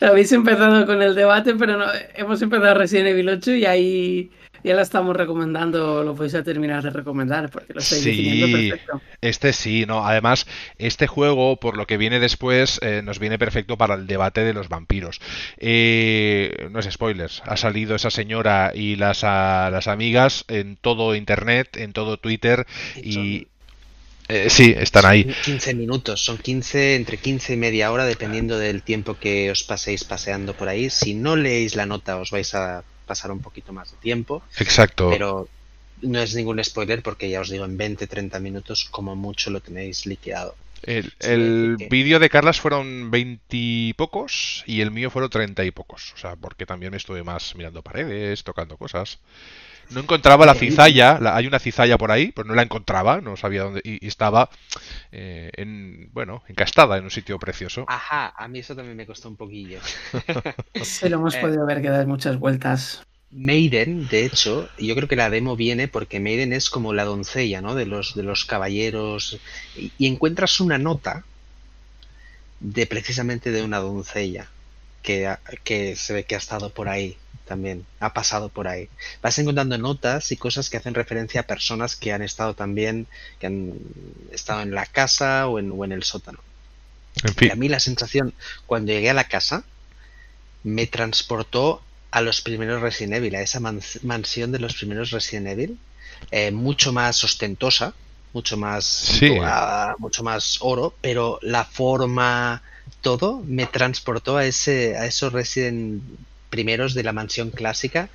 Habéis empezado con el debate, pero no, hemos empezado Resident Evil 8 y ahí ya la estamos recomendando, lo vais a terminar de recomendar, porque lo estáis sí, perfecto. Este sí, no. Además, este juego, por lo que viene después, eh, nos viene perfecto para el debate de los vampiros. Eh, no es spoilers, ha salido esa señora y las, las amigas en todo internet, en todo Twitter y. Eh, sí, están ahí. 15 minutos, son 15, entre 15 y media hora, dependiendo del tiempo que os paséis paseando por ahí. Si no leéis la nota, os vais a pasar un poquito más de tiempo. Exacto. Pero no es ningún spoiler porque ya os digo, en 20-30 minutos como mucho lo tenéis liquidado. El, vídeo de Carlas fueron 20 y pocos y el mío fueron 30 y pocos. O sea, porque también estuve más mirando paredes, tocando cosas. No encontraba la cizalla, hay una cizalla por ahí, pues no la encontraba, no sabía dónde, y, estaba, eh, en, bueno, encastada en un sitio precioso. Ajá, a mí eso también me costó un poquillo. Se lo hemos eh, podido ver que da muchas vueltas. Maiden, de hecho, yo creo que la demo viene porque Maiden es como la doncella, ¿no? De los, de los caballeros, y, y encuentras una nota de precisamente de una doncella que, que se ve que ha estado por ahí también, ha pasado por ahí. Vas encontrando notas y cosas que hacen referencia a personas que han estado también, que han estado en la casa o en, o en el sótano. Y a mí la sensación, cuando llegué a la casa, me transportó a los primeros Resident Evil, a esa mansión de los primeros Resident Evil, eh, mucho más ostentosa, mucho más, mucho más oro, pero la forma, todo me transportó a ese, a esos Resident primeros de la mansión clásica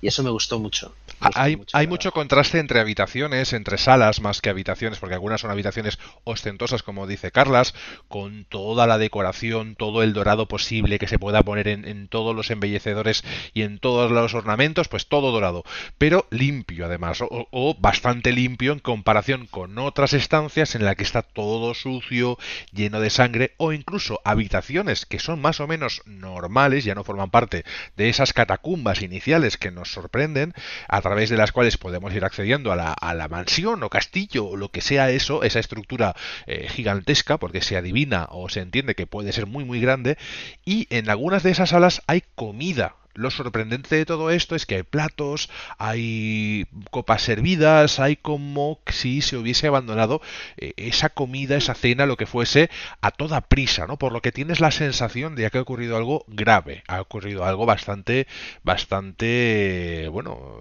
y eso me gustó mucho. Hay, hay mucho contraste entre habitaciones, entre salas más que habitaciones, porque algunas son habitaciones ostentosas, como dice Carlas, con toda la decoración, todo el dorado posible que se pueda poner en, todos los embellecedores y en todos los ornamentos, pues todo dorado, pero limpio además, o, bastante limpio en comparación con otras estancias en las que está todo sucio, lleno de sangre, o incluso habitaciones que son más o menos normales, ya no forman parte de esas catacumbas iniciales que nos sorprenden, a través de las cuales podemos ir accediendo a la, mansión o castillo o lo que sea eso, esa estructura eh, gigantesca, porque se adivina o se entiende que puede ser muy muy grande, y en algunas de esas salas hay comida lo sorprendente de todo esto es que hay platos, hay copas servidas, hay como si se hubiese abandonado eh, esa comida, esa cena, lo que fuese, a toda prisa, ¿no? Por lo que tienes la sensación de que ha ocurrido algo grave, ha ocurrido algo bastante, bastante, bueno,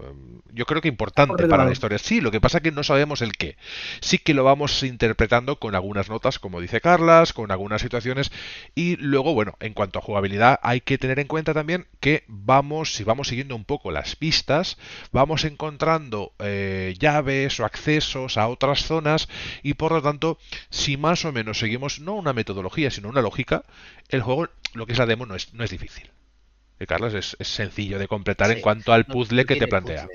yo creo que importante para la historia. Sí, lo que pasa es que no sabemos el qué. Sí que lo vamos interpretando con algunas notas, como dice Carlas, con algunas situaciones, y luego, bueno, en cuanto a jugabilidad, hay que tener en cuenta también que vamos, si vamos siguiendo un poco las pistas, vamos encontrando eh, llaves o accesos a otras zonas y por lo tanto, si más o menos seguimos no una metodología, sino una lógica, el juego, lo que es la demo, no es, no es difícil. Eh, Carlos, es, sencillo de completar en cuanto al puzzle que te plantea.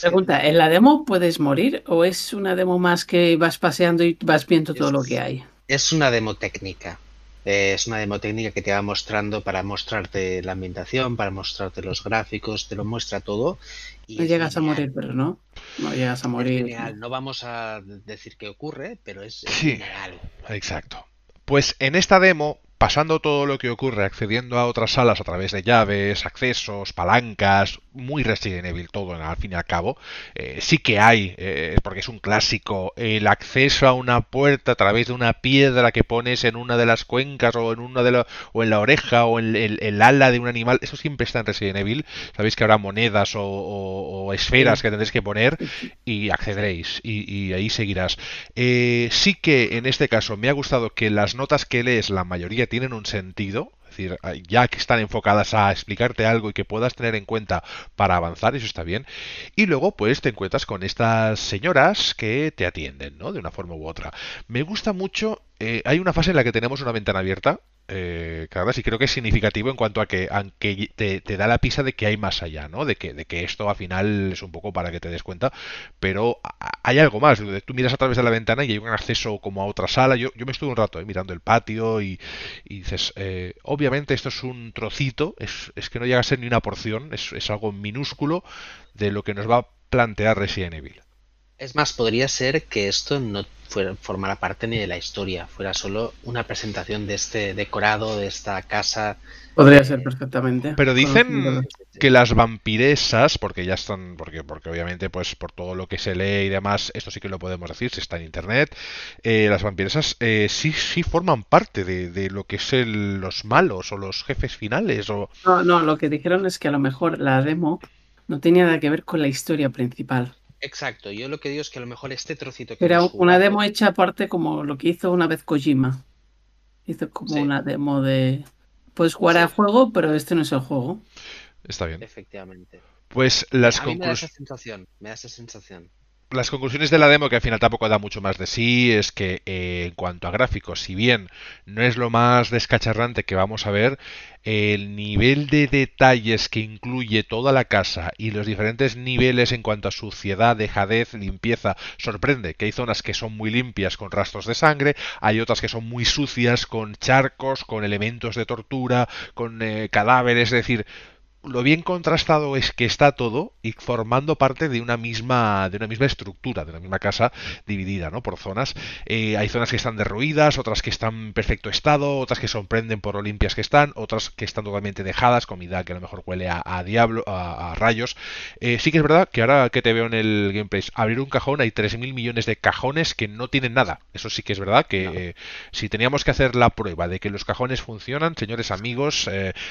Pregunta, ¿en la demo puedes morir o es una demo más que vas paseando y vas viendo todo lo que hay? Es una demo técnica. Eh, es una demo técnica que te va mostrando para mostrarte la ambientación, para mostrarte los gráficos, te lo muestra todo. Y no llegas a morir, pero no. No llegas a morir. No vamos a decir qué ocurre, pero es, sí, Exacto. Pues en esta demo pasando todo lo que ocurre, accediendo a otras salas a través de llaves, accesos, palancas, muy Resident Evil todo al fin y al cabo, eh, sí que hay, eh, porque es un clásico, el acceso a una puerta a través de una piedra que pones en una de las cuencas o en una de la, o en la oreja o en el, ala de un animal, eso siempre está en Resident Evil, sabéis que habrá monedas o, esferas que tendréis que poner y accederéis y, ahí seguirás. Eh, sí que en este caso me ha gustado que las notas que lees, la mayoría tienen un sentido, es decir, ya que están enfocadas a explicarte algo y que puedas tener en cuenta para avanzar, eso está bien. Y luego, pues te encuentras con estas señoras que te atienden, ¿no? De una forma u otra. Me gusta mucho, eh, hay una fase en la que tenemos una ventana abierta, eh, claro, sí creo que es significativo en cuanto a que aunque te, da la pista de que hay más allá, ¿no? De que, de que esto al final es un poco para que te des cuenta, pero hay algo más. Tú miras a través de la ventana y hay un acceso como a otra sala. Yo, yo me estuve un rato eh, mirando el patio y, dices, eh, obviamente esto es un trocito, es, es, que no llega a ser ni una porción, es, es algo minúsculo de lo que nos va a plantear Resident Evil. Es más, podría ser que esto no fuera, formara parte ni de la historia, fuera solo una presentación de este decorado, de esta casa. Podría ser perfectamente. Pero dicen que las vampiresas, porque ya están, porque, porque obviamente, pues por todo lo que se lee y demás, esto sí que lo podemos decir, si está en internet, eh, las vampiresas eh, sí, sí forman parte de, lo que es los malos o los jefes finales. O... No, no, lo que dijeron es que a lo mejor la demo no tenía nada que ver con la historia principal. Exacto, yo lo que digo es que a lo mejor este trocito que Era una demo hecha aparte como lo que hizo una vez Kojima. Hizo como una demo de... Puedes jugar al juego, pero este no es el juego. Está bien. Efectivamente. Pues las conclusiones... Me da esa sensación, me da esa sensación las conclusiones de la demo, que al final tampoco da mucho más de sí, es que eh, en cuanto a gráficos, si bien no es lo más descacharrante que vamos a ver, el nivel de detalles que incluye toda la casa y los diferentes niveles en cuanto a suciedad, dejadez, limpieza, sorprende que hay zonas que son muy limpias con rastros de sangre, hay otras que son muy sucias con charcos, con elementos de tortura, con eh, cadáveres, es decir, lo bien contrastado es que está todo y formando parte de una misma de una misma estructura de una misma casa dividida no por zonas. Eh, hay zonas que están derruidas otras que están en perfecto estado otras que sorprenden por lo limpias que están otras que están totalmente dejadas comida que a lo mejor huele a, diablo a, rayos. Eh, sí que es verdad que ahora que te veo en el gameplay abrir un cajón hay 3.000 millones de cajones que no tienen nada. Eso sí que es verdad que eh, si teníamos que hacer la prueba de que los cajones funcionan señores amigos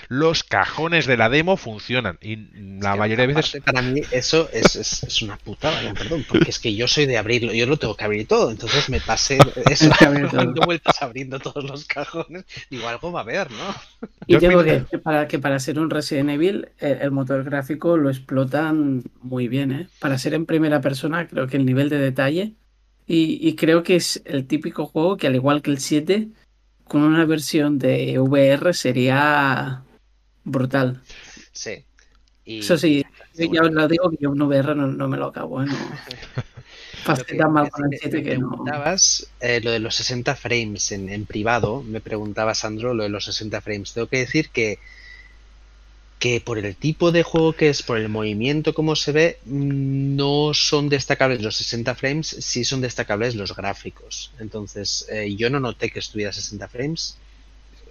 los cajones de la demo funcionan. Y la mayoría de veces. Para mí, eso es, es, una putada, perdón, porque es que yo soy de abrirlo, yo lo tengo que abrir todo, entonces me pasé eso dando vueltas abriendo todos los cajones. Digo, algo va a haber, ¿no? Y tengo que, para, que para ser un Resident Evil, el, motor gráfico lo explotan muy bien, ¿eh? Para ser en primera persona, creo que el nivel de detalle. Y, y creo que es el típico juego que, al igual que el 7, con una versión de VR sería brutal. Sí. Eso sí, ya os lo digo que yo un VR no, me lo acabo. ¿eh? No. mal con el 7 que no. Eh, lo de los 60 frames en, en, privado, me preguntaba Sandro lo de los 60 frames. Tengo que decir que, que por el tipo de juego que es, por el movimiento como se ve, no son destacables los 60 frames, sí son destacables los gráficos. Entonces, eh, yo no noté que estuviera 60 frames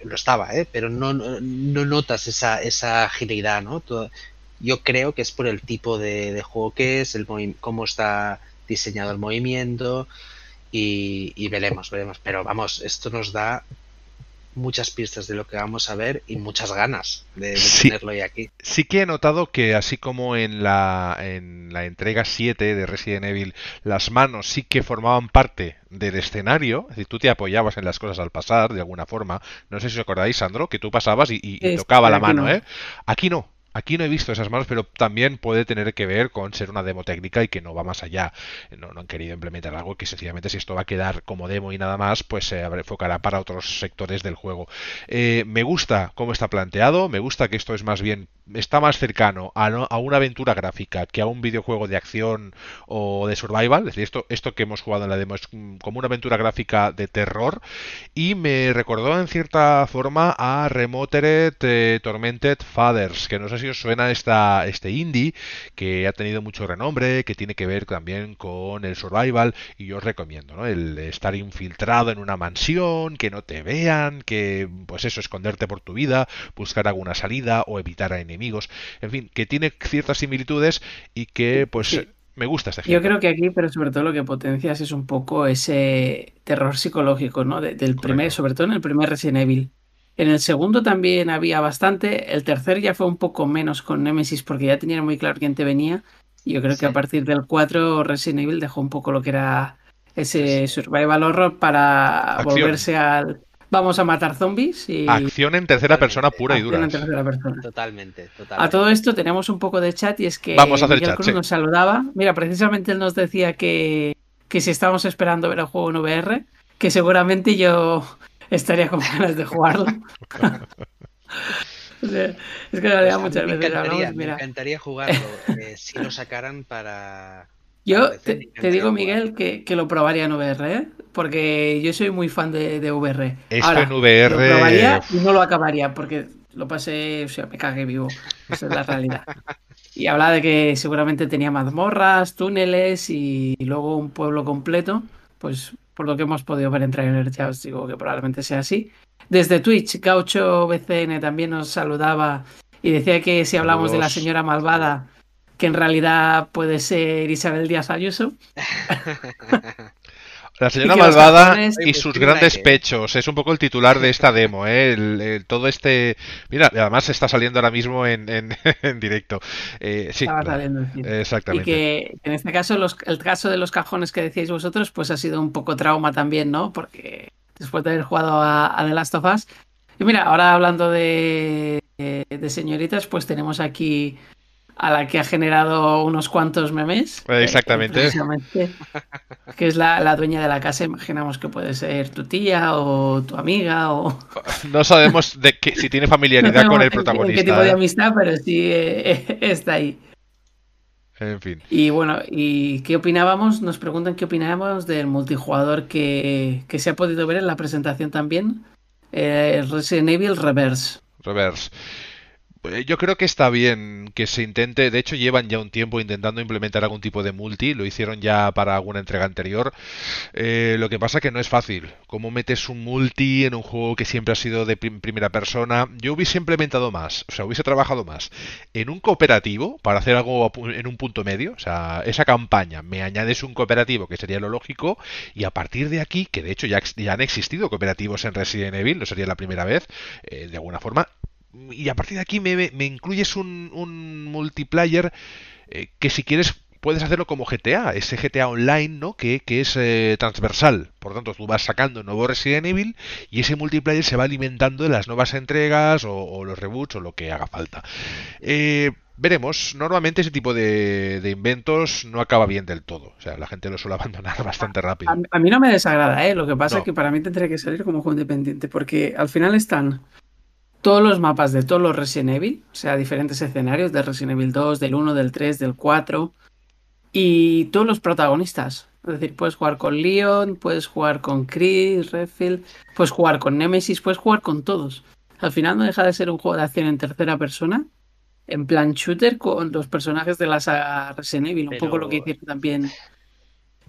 lo estaba, ¿eh? pero no, no notas esa, esa agilidad, ¿no? yo creo que es por el tipo de, juego que es, el cómo está diseñado el movimiento y, y, veremos, veremos. Pero vamos, esto nos da muchas pistas de lo que vamos a ver y muchas ganas de, tenerlo ahí aquí. Sí que he notado que así como en la, en la entrega 7 de Resident Evil las manos sí que formaban parte del escenario, es decir, tú te apoyabas en las cosas al pasar de alguna forma, no sé si os acordáis Sandro, que tú pasabas y, tocaba la mano, ¿eh? Aquí no, Aquí no he visto esas manos, pero también puede tener que ver con ser una demo técnica y que no va más allá. No, han querido implementar algo que sencillamente si esto va a quedar como demo y nada más, pues se enfocará para otros sectores del juego. Eh, me gusta cómo está planteado, me gusta que esto es más bien, está más cercano a, una aventura gráfica que a un videojuego de acción o de survival. Es decir, esto, esto que hemos jugado en la demo es como una aventura gráfica de terror y me recordó en cierta forma a Remotered eh, Tormented Fathers, que no sé si os suena esta, este indie que ha tenido mucho renombre, que tiene que ver también con el survival y yo os recomiendo, ¿no? El estar infiltrado en una mansión, que no te vean, que pues eso, esconderte por tu vida, buscar alguna salida o evitar a enemigos, en fin, que tiene ciertas similitudes y que pues... Me gusta este Yo creo que aquí, pero sobre todo lo que potencias es un poco ese terror psicológico, ¿no? del primer, sobre todo en el primer Resident Evil. En el segundo también había bastante. El tercer ya fue un poco menos con Nemesis porque ya tenían muy claro quién te venía. Y yo creo que a partir del 4 Resident Evil dejó un poco lo que era ese survival horror para volverse al vamos a matar zombies y acción en tercera persona pura y dura. Totalmente, totalmente, A todo esto tenemos un poco de chat y es que vamos a hacer chat, nos saludaba. Mira, precisamente él nos decía que, que si estábamos esperando ver el juego en VR, que seguramente yo estaría con ganas de jugarlo. es que en realidad pues muchas veces hablamos, Me encantaría jugarlo eh, si lo sacaran para. Yo te, digo, Miguel, que, que, lo probaría en VR, ¿eh? porque yo soy muy fan de, de VR. Esto en VR. Lo probaría y no lo acabaría, porque lo pasé, o sea, me cagué vivo. Esa es la realidad. Y habla de que seguramente tenía mazmorras, túneles y luego un pueblo completo. Pues por lo que hemos podido ver en trailer, ya os digo que probablemente sea así. Desde Twitch, Gaucho BCN también nos saludaba y decía que si hablamos de la señora malvada, que en realidad puede ser Isabel Díaz Ayuso. La señora malvada y sus grandes pechos. Es un poco el titular de esta demo, ¿eh? todo este... Mira, además está saliendo ahora mismo en, en, directo. Eh, sí, Estaba saliendo, Exactamente. Y que en este caso, los, el caso de los cajones que decíais vosotros, pues ha sido un poco trauma también, ¿no? Porque después de haber jugado a, a The Last of Us... Y mira, ahora hablando de, de señoritas, pues tenemos aquí a la que ha generado unos cuantos memes. Eh, exactamente. que es la, dueña de la casa, imaginamos que puede ser tu tía o tu amiga o... No sabemos de que, si tiene familiaridad con el protagonista. qué tipo de ¿eh? amistad, pero sí eh, está ahí. En fin. Y bueno, ¿y qué opinábamos? Nos preguntan qué opinábamos del multijugador que, que se ha podido ver en la presentación también. El Resident Evil Reverse. Reverse. Eh, yo creo que está bien que se intente, de hecho llevan ya un tiempo intentando implementar algún tipo de multi, lo hicieron ya para alguna entrega anterior, eh, lo que pasa que no es fácil, ¿cómo metes un multi en un juego que siempre ha sido de primera persona? Yo hubiese implementado más, o sea, hubiese trabajado más en un cooperativo para hacer algo en un punto medio, o sea, esa campaña, me añades un cooperativo que sería lo lógico y a partir de aquí, que de hecho ya, ya han existido cooperativos en Resident Evil, no sería la primera vez, eh, de alguna forma, y a partir de aquí me, me incluyes un, un multiplayer eh, que si quieres puedes hacerlo como GTA, ese GTA Online, ¿no? Que, que es eh, transversal. Por lo tanto, tú vas sacando nuevo Resident Evil y ese multiplayer se va alimentando de las nuevas entregas o, los reboots o lo que haga falta. Eh, veremos. Normalmente ese tipo de, de, inventos no acaba bien del todo. O sea, la gente lo suele abandonar bastante rápido. A, mí no me desagrada, ¿eh? Lo que pasa es que para mí tendría que salir como juego independiente porque al final están todos los mapas de todos los Resident Evil, o sea, diferentes escenarios de Resident Evil 2, del 1, del 3, del 4, y todos los protagonistas. Es decir, puedes jugar con Leon, puedes jugar con Chris, Redfield, puedes jugar con Nemesis, puedes jugar con todos. Al final no deja de ser un juego de acción en tercera persona, en plan shooter con los personajes de la saga Resident Evil, un poco lo que hicieron también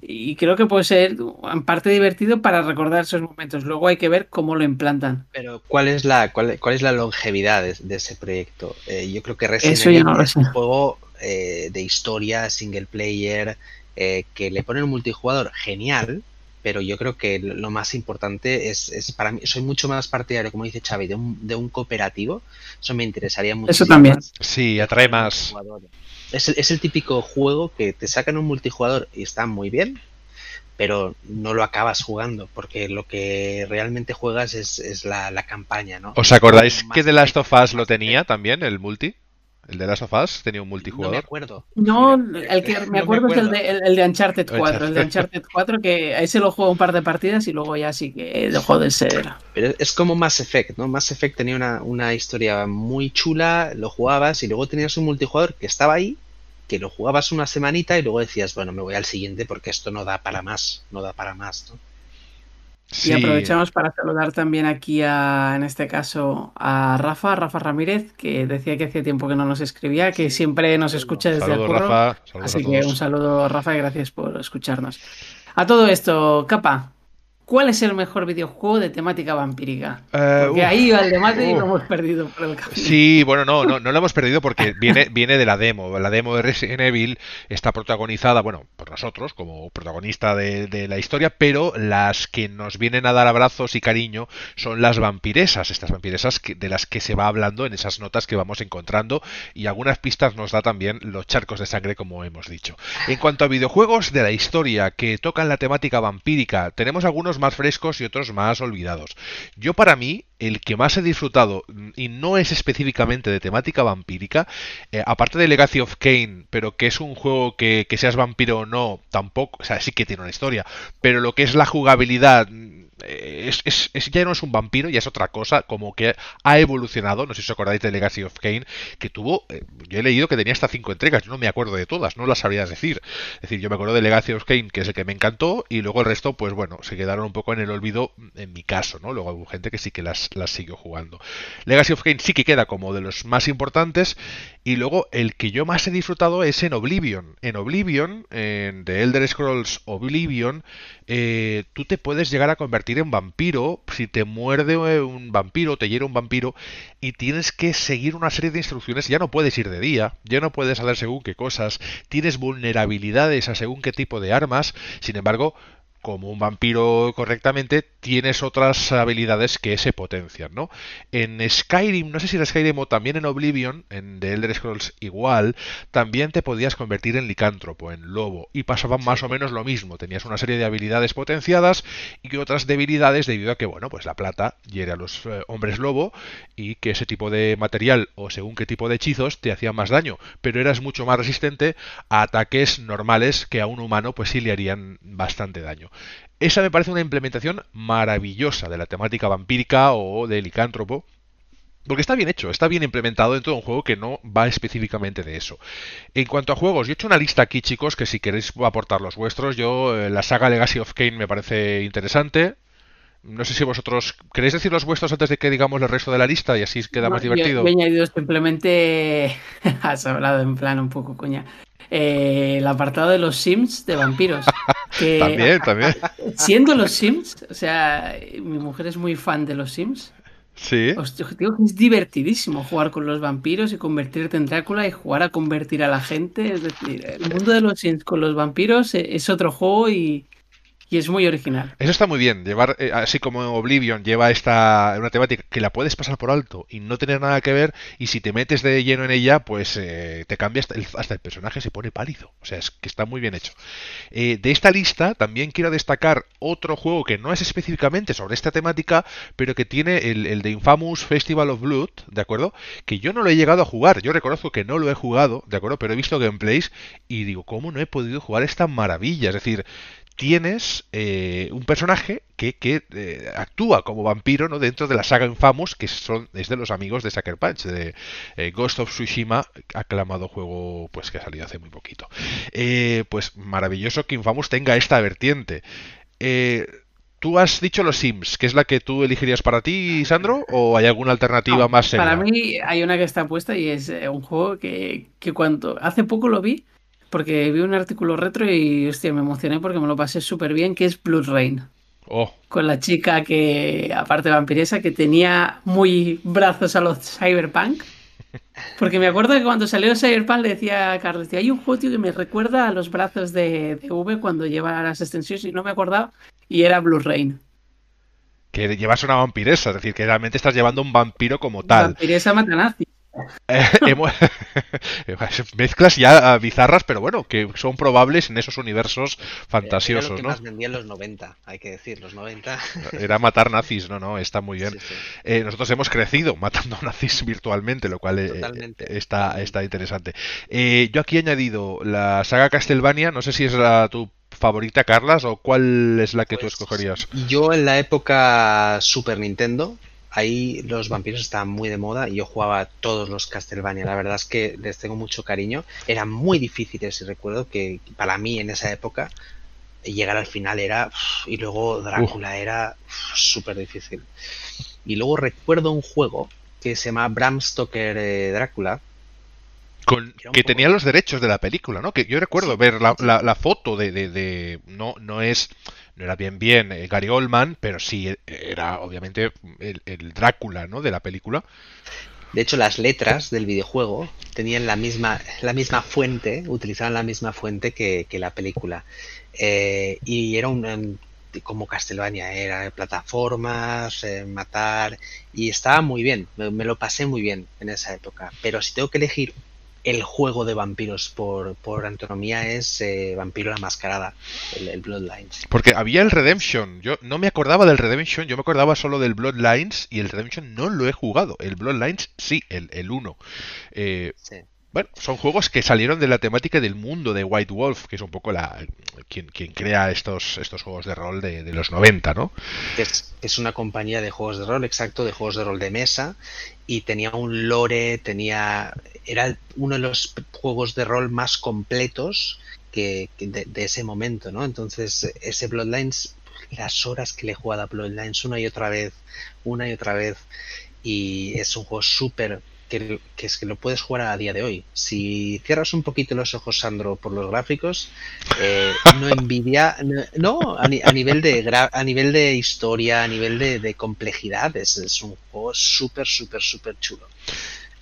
y creo que puede ser en parte divertido para recordar esos momentos. Luego hay que ver cómo lo implantan. Pero ¿cuál es la, cuál, cuál es la longevidad de, ese proyecto? Eh, yo creo que Resident Evil es un juego eh, de historia, single player, eh, que le pone un multijugador genial, pero yo creo que lo más importante es, es, para mí, soy mucho más partidario, como dice Xavi, de un, de un cooperativo. Eso me interesaría mucho. Eso también. Sí, atrae más. Es el, típico juego que te sacan un multijugador y está muy bien, pero no lo acabas jugando, porque lo que realmente juegas es, la, campaña, ¿no? ¿Os acordáis que The Last of Us lo tenía también, el multi? ¿El de Last of Us tenía un multijugador? No me acuerdo. No, el que me acuerdo, es el de, el, de, Uncharted 4. El de Uncharted 4, que ahí se lo juego un par de partidas y luego ya sí que dejó de ser. Pero es como Mass Effect, ¿no? Mass Effect tenía una, una historia muy chula, lo jugabas y luego tenías un multijugador que estaba ahí, que lo jugabas una semanita y luego decías, bueno, me voy al siguiente porque esto no da para más, no da para más, ¿no? Y aprovechamos para saludar también aquí a, en este caso, a Rafa, Rafa Ramírez, que decía que hacía tiempo que no nos escribía, que siempre nos escucha desde el curro. Así que un saludo, Rafa, y gracias por escucharnos. A todo esto, Capa, ¿Cuál es el mejor videojuego de temática vampírica? Eh, porque ahí va el debate y lo hemos perdido por el camino. Sí, bueno, no, no, no lo hemos perdido porque viene, viene de la demo. La demo de Resident Evil está protagonizada, bueno, por nosotros como protagonista de, la historia, pero las que nos vienen a dar abrazos y cariño son las vampiresas, estas vampiresas de las que se va hablando en esas notas que vamos encontrando y algunas pistas nos da también los charcos de sangre, como hemos dicho. En cuanto a videojuegos de la historia que tocan la temática vampírica, tenemos algunos más frescos y otros más olvidados. Yo para mí, el que más he disfrutado, y no es específicamente de temática vampírica, eh, aparte de Legacy of Kane, pero que es un juego que, que seas vampiro o no, tampoco, o sea, sí que tiene una historia, pero lo que es la jugabilidad eh, es, ya no es un vampiro, ya es otra cosa, como que ha evolucionado. No sé si os acordáis de Legacy of Kane, que tuvo. Eh, yo he leído que tenía hasta cinco entregas, yo no me acuerdo de todas, no las sabrías decir. Es decir, yo me acuerdo de Legacy of Kane, que es el que me encantó, y luego el resto, pues bueno, se quedaron un poco en el olvido en mi caso, ¿no? Luego hubo gente que sí que las, las siguió jugando. Legacy of Kane sí que queda como de los más importantes, y luego el que yo más he disfrutado es en Oblivion. En Oblivion, en The Elder Scrolls Oblivion, eh, tú te puedes llegar a convertir en vampiro si te muerde un vampiro, te hiere un vampiro y tienes que seguir una serie de instrucciones. Ya no puedes ir de día, ya no puedes hacer según qué cosas, tienes vulnerabilidades a según qué tipo de armas. Sin embargo, como un vampiro correctamente, tienes otras habilidades que se potencian, ¿no? En Skyrim, no sé si en Skyrim o también en Oblivion, en The Elder Scrolls igual, también te podías convertir en licántropo, en lobo, y pasaba más o menos lo mismo. Tenías una serie de habilidades potenciadas y otras debilidades debido a que, bueno, pues la plata hiere a los eh, hombres lobo y que ese tipo de material o según qué tipo de hechizos te hacían más daño, pero eras mucho más resistente a ataques normales que a un humano pues sí le harían bastante daño. Esa me parece una implementación maravillosa de la temática vampírica o de licántropo. Porque está bien hecho, está bien implementado dentro de un juego que no va específicamente de eso. En cuanto a juegos, yo he hecho una lista aquí, chicos, que si queréis aportar los vuestros, yo eh, la saga Legacy of Kane me parece interesante. No sé si vosotros queréis decir los vuestros antes de que digamos el resto de la lista y así queda más divertido. Yo, he añadido simplemente, has hablado en plan un poco coña, eh, el apartado de los Sims de vampiros. también, también. Siendo los Sims, o sea, mi mujer es muy fan de los Sims. Sí. Digo que es divertidísimo jugar con los vampiros y convertirte en Drácula y jugar a convertir a la gente. Es decir, el mundo de los Sims con los vampiros es otro juego y, es muy original. Eso está muy bien, llevar, eh, así como Oblivion lleva esta una temática que la puedes pasar por alto y no tener nada que ver, y si te metes de lleno en ella, pues eh, te cambia hasta el, personaje se pone pálido. O sea, es que está muy bien hecho. Eh, de esta lista también quiero destacar otro juego que no es específicamente sobre esta temática, pero que tiene el, el de Infamous Festival of Blood, ¿de acuerdo? Que yo no lo he llegado a jugar, yo reconozco que no lo he jugado, ¿de acuerdo? Pero he visto gameplays y digo, ¿cómo no he podido jugar esta maravilla? Es decir, tienes eh, un personaje que, eh, actúa como vampiro ¿no? dentro de la saga Infamous, que son, es de los amigos de Sucker Punch, de eh, Ghost of Tsushima, aclamado juego pues que ha salido hace muy poquito. pues maravilloso que Infamous tenga esta vertiente. ¿Tú has dicho los Sims, que es la que tú elegirías para ti, Sandro? ¿O hay alguna alternativa más seria? Para mí hay una que está puesta y es un juego que, que cuando hace poco lo vi porque vi un artículo retro y hostia, me emocioné porque me lo pasé súper bien, que es Blood Rain. Oh. Con la chica que, aparte vampiresa, que tenía muy brazos a los cyberpunk. Porque me acuerdo que cuando salió Cyberpunk le decía a Carlos, hay un juego que me recuerda a los brazos de, V cuando lleva las extensiones y no me acordaba, y era Blue Rain. Que llevas una vampiresa, es decir, que realmente estás llevando un vampiro como tal. Vampiresa matanazi. Eh, mezclas ya bizarras, pero bueno, que son probables en esos universos fantasiosos, Era lo que más vendía en los 90, hay que decir, los 90. Era matar nazis, no, no, está muy bien. Eh, nosotros hemos crecido matando nazis virtualmente, lo cual eh, está, está interesante. yo aquí he añadido la saga Castlevania, no sé si es la, tu favorita, Carlas, o cuál es la que tú pues, escogerías? Yo en la época Super Nintendo, ahí los vampiros estaban muy de moda y yo jugaba todos los Castlevania. La verdad es que les tengo mucho cariño. Eran muy difíciles y recuerdo que para mí en esa época llegar al final era... y luego Drácula era súper difícil. Y luego recuerdo un juego que se llama Bram Stoker eh, Drácula, que tenía los derechos de la película, ¿no? Que yo recuerdo ver la, foto de, de, no no es no era bien bien eh, Gary Oldman, pero sí eh, era obviamente el, Drácula, ¿no? De la película. De hecho, las letras del videojuego tenían la misma la misma fuente, utilizaban la misma fuente que, la película. Eh, y era un como Castlevania, era plataformas, matar, y estaba muy bien, me, lo pasé muy bien en esa época. Pero si tengo que elegir el juego de vampiros por, por antonomía es eh, Vampiro la Mascarada, el, Bloodlines. Porque había el Redemption, yo no me acordaba del Redemption, yo me acordaba solo del Bloodlines y el Redemption no lo he jugado. El Bloodlines sí, el 1. Eh, sí. Bueno, son juegos que salieron de la temática del mundo de White Wolf, que es un poco la quien, quien crea estos, estos juegos de rol de, los 90, ¿no? Es, una compañía de juegos de rol, exacto, de juegos de rol de mesa, y tenía un lore, tenía. Era uno de los juegos de rol más completos que, de, ese momento, ¿no? Entonces, ese Bloodlines, las horas que le he jugado a Bloodlines una y otra vez, una y otra vez, y es un juego súper que, es que lo puedes jugar a día de hoy. Si cierras un poquito los ojos, Sandro, por los gráficos, eh, no envidia, no, a, nivel de a nivel de historia, a nivel de, complejidad, es, un juego súper, súper, súper chulo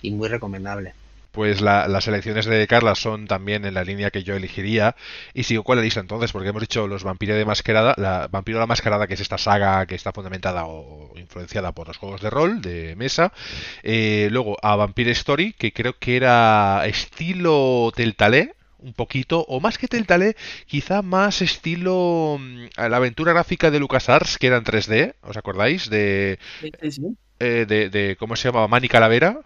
y muy recomendable pues las elecciones de Carla son también en la línea que yo elegiría. Y sigo con la lista entonces, porque hemos dicho los vampiros de mascarada, la Vampiro la Mascarada, que es esta saga que está fundamentada o influenciada por los juegos de rol de mesa. Eh, luego a Vampire Story, que creo que era estilo Teltalé, un poquito, o más que Teltalé, quizá más estilo mm, la aventura gráfica de LucasArts, que era en 3D, ¿os acordáis? De, eh, de, de, ¿cómo se llamaba? Mani Calavera.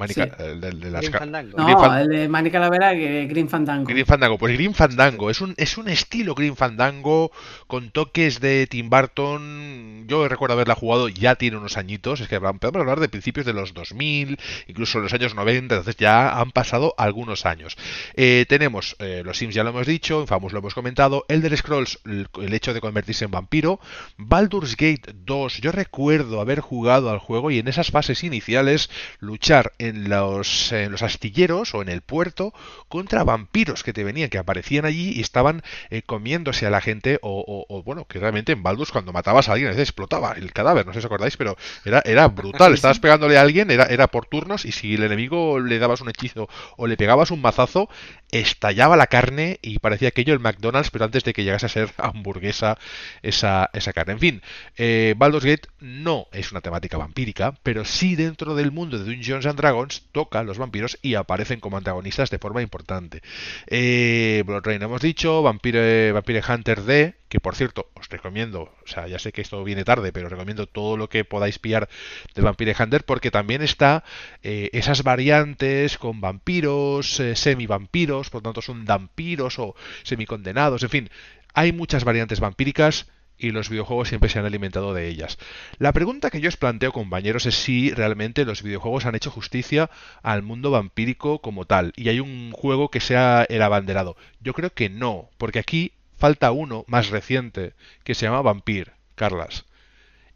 El de, las No, el de Manny Calavera, Green Fandango. Green Fandango, pues Green Fandango es un, es un estilo Green Fandango con toques de Tim Burton. Yo recuerdo haberla jugado, ya tiene unos añitos, es que podemos hablar de principios de los 2000, incluso los años 90, entonces ya han pasado algunos años. Eh, tenemos eh, los Sims, ya lo hemos dicho, Infamous lo hemos comentado, Elder Scrolls, el, el hecho de convertirse en vampiro, Baldur's Gate 2, yo recuerdo haber jugado al juego y en esas fases iniciales luchar en en los, en los astilleros o en el puerto contra vampiros que te venían, que aparecían allí y estaban eh, comiéndose a la gente o, bueno, que realmente en Baldus cuando matabas a alguien a veces explotaba el cadáver, no sé si os acordáis, pero era, era brutal, estabas pegándole a alguien, era, era por turnos y si el enemigo le dabas un hechizo o le pegabas un mazazo, estallaba la carne y parecía aquello el McDonald's, pero antes de que llegase a ser hamburguesa esa, esa carne. En fin, eh, Baldur's Gate no es una temática vampírica, pero sí dentro del mundo de Dungeons and Dragons toca a los vampiros y aparecen como antagonistas de forma importante. Eh, Blood Rain hemos dicho, Vampire, Vampire Hunter D, que por cierto os recomiendo, o sea, ya sé que esto viene tarde, pero os recomiendo todo lo que podáis pillar de Vampire Hunter porque también está eh, esas variantes con vampiros, eh, semi-vampiros, por lo tanto son vampiros o semi-condenados, en fin, hay muchas variantes vampíricas y los videojuegos siempre se han alimentado de ellas. La pregunta que yo os planteo, compañeros, es si realmente los videojuegos han hecho justicia al mundo vampírico como tal y hay un juego que sea el abanderado. Yo creo que no, porque aquí falta uno más reciente que se llama Vampir, Carlas.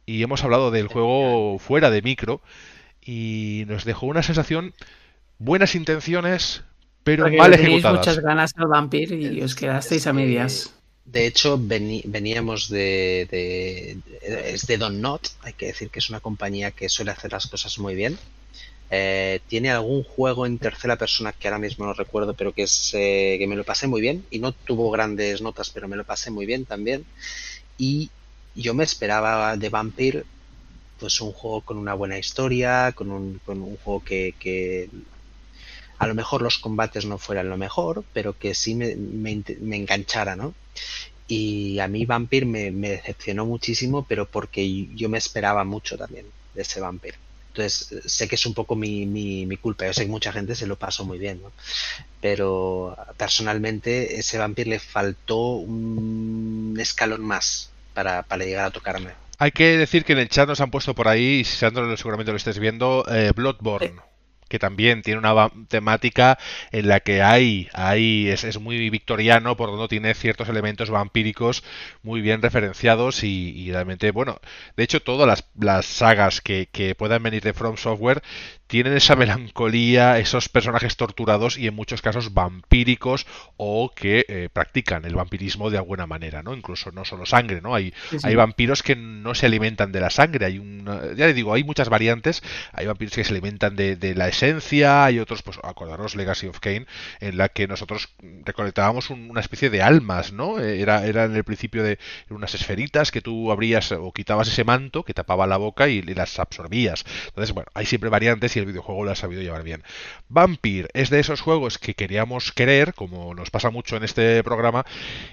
Y hemos hablado del juego fuera de micro y nos dejó una sensación buenas intenciones, pero mal ejecutadas. muchas ganas al Vampir y os quedasteis a medias. De hecho, veníamos de, de, Es de Don Not, hay que decir que es una compañía que suele hacer las cosas muy bien. Eh, tiene algún juego en tercera persona que ahora mismo no recuerdo, pero que es eh, que me lo pasé muy bien y no tuvo grandes notas, pero me lo pasé muy bien también. Y yo me esperaba de Vampire pues un juego con una buena historia, con un, con un juego que, que a lo mejor los combates no fueran lo mejor, pero que sí me, me, me enganchara, ¿no? Y a mí Vampir me, me, decepcionó muchísimo, pero porque yo me esperaba mucho también de ese Vampir. Entonces, sé que es un poco mi, mi, mi, culpa. Yo sé que mucha gente se lo pasó muy bien, ¿no? Pero personalmente, ese Vampir le faltó un escalón más para, para llegar a tocarme. Hay que decir que en el chat nos han puesto por ahí, y Sandro seguramente lo estés viendo, eh, Bloodborne que también tiene una temática en la que hay, hay es, es, muy victoriano, por donde tiene ciertos elementos vampíricos muy bien referenciados y, realmente, bueno, de hecho todas las, las sagas que, que, puedan venir de From Software tienen esa melancolía, esos personajes torturados y en muchos casos vampíricos o que eh, practican el vampirismo de alguna manera, ¿no? Incluso no solo sangre, ¿no? Hay, sí, sí. hay vampiros que no se alimentan de la sangre, hay una, ya le digo, hay muchas variantes, hay vampiros que se alimentan de, de la esencia, hay otros, pues acordaros Legacy of Kane, en la que nosotros recolectábamos un, una especie de almas, ¿no? Eh, era, era en el principio de unas esferitas que tú abrías o quitabas ese manto que tapaba la boca y, y las absorbías. Entonces, bueno, hay siempre variantes y el videojuego lo ha sabido llevar bien. Vampir es de esos juegos que queríamos querer, como nos pasa mucho en este programa,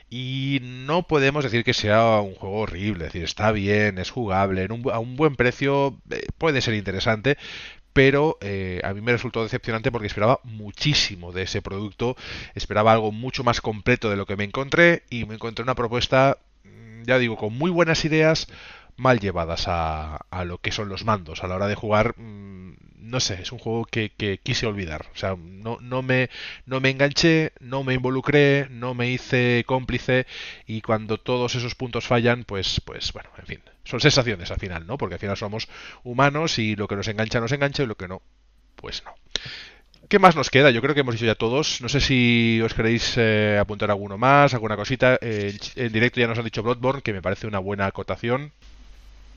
y no podemos decir que sea un juego horrible, es decir, está bien, es jugable, en un, a un buen precio eh, puede ser interesante, pero eh, a mí me resultó decepcionante porque esperaba muchísimo de ese producto, esperaba algo mucho más completo de lo que me encontré y me encontré una propuesta, mm, ya digo, con muy buenas ideas, mal llevadas a, lo que son los mandos. A la hora de jugar, mmm, no sé, es un juego que, que, quise olvidar. O sea, no, no, me, no me enganché, no me involucré, no me hice cómplice y cuando todos esos puntos fallan, pues, pues bueno, en fin, son sensaciones al final, ¿no? Porque al final somos humanos y lo que nos engancha nos engancha y lo que no, pues no. ¿Qué más nos queda? Yo creo que hemos dicho ya todos. No sé si os queréis eh, apuntar alguno más, alguna cosita. Eh, en directo ya nos han dicho Bloodborne, que me parece una buena acotación.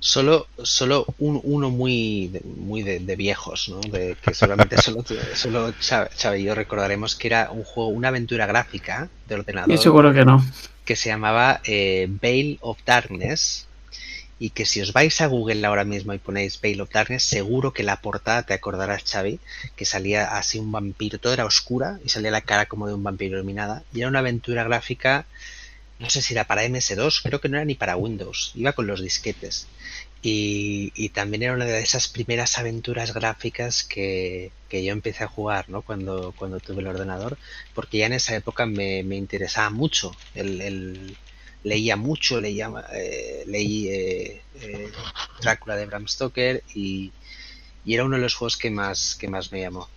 Solo, solo un, uno muy, de, muy de, de, viejos, ¿no? De, que solamente solo, solo y yo recordaremos que era un juego, una aventura gráfica de ordenador. Y seguro que no. Que se llamaba eh, Veil of Darkness. Y que si os vais a Google ahora mismo y ponéis Veil of Darkness, seguro que la portada te acordarás, Xavi, que salía así un vampiro, todo era oscura y salía la cara como de un vampiro iluminada. Y era una aventura gráfica no sé si era para MS2, creo que no era ni para Windows, iba con los disquetes. Y, y, también era una de esas primeras aventuras gráficas que, que, yo empecé a jugar ¿no? cuando, cuando tuve el ordenador, porque ya en esa época me, me interesaba mucho. El, el, leía mucho, leía, eh, leí eh, eh, Drácula de Bram Stoker y, y, era uno de los juegos que más, que más me llamó.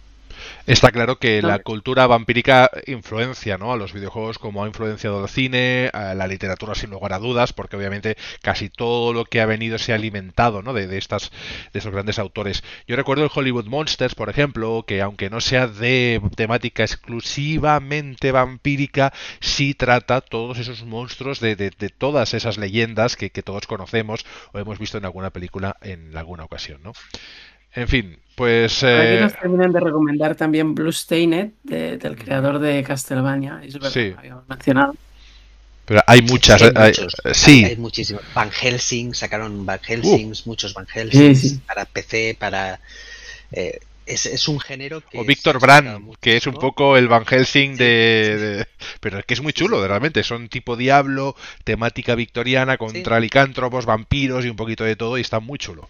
Está claro que la cultura vampírica influencia ¿no? a los videojuegos como ha influenciado el cine, a la literatura sin lugar a dudas, porque obviamente casi todo lo que ha venido se ha alimentado ¿no? de, de, estas, de estos grandes autores. Yo recuerdo el Hollywood Monsters, por ejemplo, que aunque no sea de temática exclusivamente vampírica, sí trata todos esos monstruos de, de, de todas esas leyendas que, que todos conocemos o hemos visto en alguna película en alguna ocasión. ¿no? En fin, pues. Eh... Aquí nos terminan de recomendar también Blue Stained, de, del creador de Castlevania. Es verdad, sí. habíamos mencionado. Pero hay muchas. Hay, hay, muchos, sí. hay, hay muchísimos. Van Helsing, sacaron Van Helsing, uh. muchos Van Helsing sí, sí. para PC, para. Eh, es, es, un género que. O Víctor Brand, que es un poco el Van Helsing sí, de, de, Pero es que es muy chulo, realmente. Son tipo Diablo, temática victoriana, contra licántropos, vampiros y un poquito de todo, y está muy chulo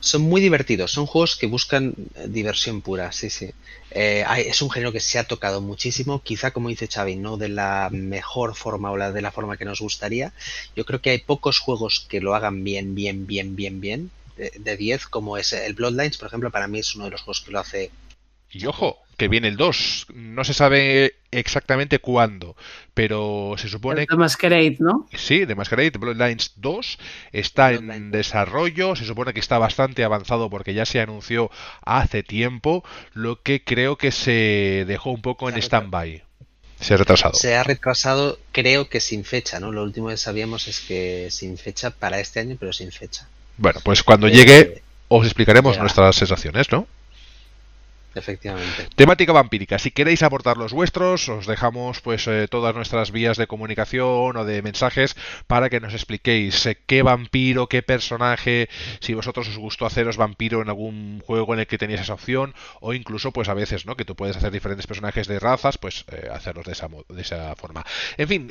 son muy divertidos, son juegos que buscan diversión pura, sí, sí. Eh, es un género que se ha tocado muchísimo, quizá como dice Xavi, no de la mejor forma o la de la forma que nos gustaría. Yo creo que hay pocos juegos que lo hagan bien, bien, bien, bien, bien, de 10, como es el Bloodlines, por ejemplo, para mí es uno de los juegos que lo hace y ojo, que viene el 2. No se sabe exactamente cuándo, pero se supone... The Masquerade, ¿no? Sí, The Masquerade, Bloodlines 2 está en desarrollo, se supone que está bastante avanzado porque ya se anunció hace tiempo, lo que creo que se dejó un poco en stand-by. Se ha retrasado. Se ha retrasado, creo que sin fecha, ¿no? Lo último que sabíamos es que sin fecha para este año, pero sin fecha. Bueno, pues cuando eh, llegue os explicaremos nuestras sensaciones, ¿no? Efectivamente. Temática vampírica. Si queréis aportar los vuestros, os dejamos pues eh, todas nuestras vías de comunicación o de mensajes para que nos expliquéis eh, qué vampiro, qué personaje, si vosotros os gustó haceros vampiro en algún juego en el que teníais esa opción, o incluso pues a veces, ¿no? Que tú puedes hacer diferentes personajes de razas, pues eh, hacerlos de esa, de esa forma. En fin,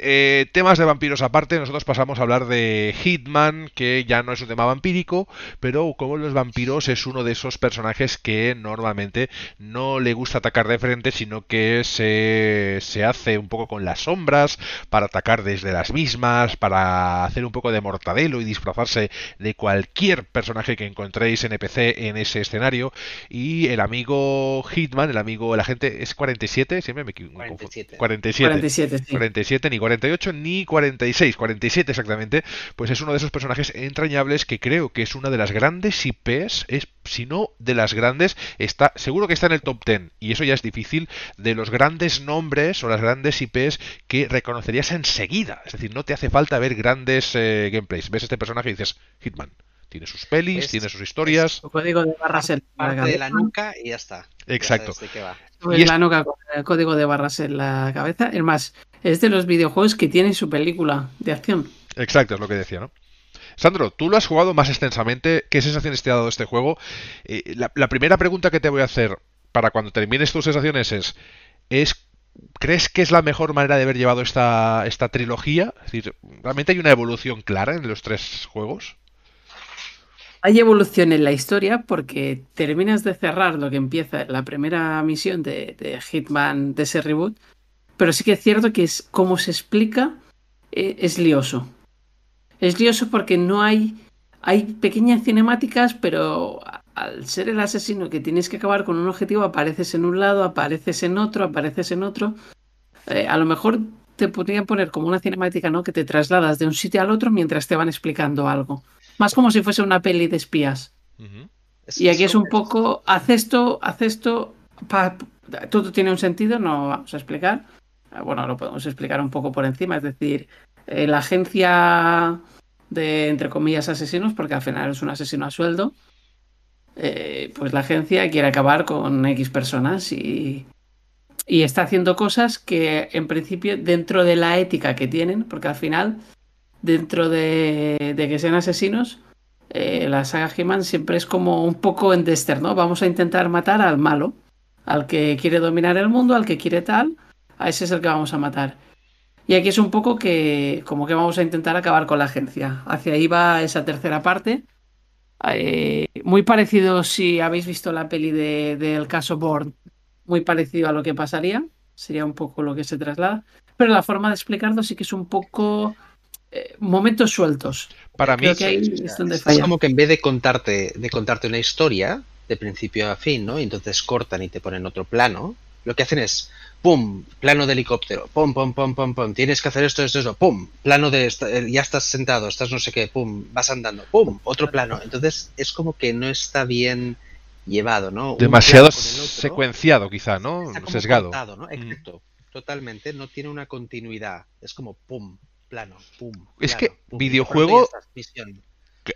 temas de vampiros aparte, nosotros pasamos a hablar de Hitman, que ya no es un tema vampírico, pero como los vampiros es uno de esos personajes que normalmente no le gusta atacar de frente, sino que se, se hace un poco con las sombras para atacar desde las mismas, para hacer un poco de mortadelo y disfrazarse de cualquier personaje que encontréis NPC en ese escenario. Y el amigo Hitman, el amigo, la gente es 47, siempre me equivoco. 47. 47, 47, ni 48 ni 46, 47 exactamente. Pues es uno de esos personajes entrañables que creo que es una de las grandes IPs, es si no de las grandes, está seguro que está en el top 10 y eso ya es difícil de los grandes nombres o las grandes IPs que reconocerías enseguida. Es decir, no te hace falta ver grandes eh, gameplays. Ves este personaje y dices, Hitman. Tiene sus pelis, tiene sus historias. código de barras en parte de la nuca y ya está. Exacto. Y la nuca con el código de barras en la cabeza. Es más, es de los videojuegos que tiene su película de acción. Exacto, es lo que decía, ¿no? Sandro, tú lo has jugado más extensamente. ¿Qué sensaciones te ha dado este juego? Eh, la, primera pregunta que te voy a hacer para cuando termines tus sensaciones es, es ¿crees que es la mejor manera de haber llevado esta, trilogía? Es decir, ¿realmente hay una evolución clara en los tres juegos? Hay evolución en la historia porque terminas de cerrar lo que empieza la primera misión de, de Hitman de ese reboot, pero sí que es cierto que es como se explica, eh, es lioso. Es lioso porque no hay. Hay pequeñas cinemáticas, pero al ser el asesino que tienes que acabar con un objetivo, apareces en un lado, apareces en otro, apareces en otro. Eh, a lo mejor te podrían poner como una cinemática, ¿no? Que te trasladas de un sitio al otro mientras te van explicando algo. Más como si fuese una peli de espías. Y aquí es un poco, haz esto, haz esto, todo tiene un sentido, no vamos a explicar. Bueno, lo podemos explicar un poco por encima, es decir, eh, la agencia de, entre comillas, asesinos, porque al final es un asesino a sueldo, eh, pues la agencia quiere acabar con X personas y, y está haciendo cosas que en principio dentro de la ética que tienen, porque al final, dentro de, que sean asesinos, eh, la saga He-Man siempre es como un poco en Dexter, ¿no? Vamos a intentar matar al malo, al que quiere dominar el mundo, al que quiere tal, a ese es el que vamos a matar. Y aquí es un poco que como que vamos a intentar acabar con la agencia. Hacia ahí va esa tercera parte. Eh, muy parecido si habéis visto la peli del caso Bourne, muy parecido a lo que pasaría. Sería un poco lo que se traslada. Pero la forma de explicarlo sí que es un poco eh, momentos sueltos. Para mí es, como que en vez de contarte, de contarte una historia de principio a fin, ¿no? Y entonces cortan y te ponen otro plano, lo que hacen es pum, plano de helicóptero, pum, pum, pum, pum, pum, tienes que hacer esto, esto, eso, pum, plano de, eh, ya estás sentado, estás no sé qué, pum, vas andando, pum, otro plano. Entonces es como que no está bien llevado, ¿no? Demasiado secuenciado quizá, ¿no? Sesgado. ¿no? Mm. Exacto, totalmente, no tiene una continuidad, es como pum, plano, pum. Es que videojuego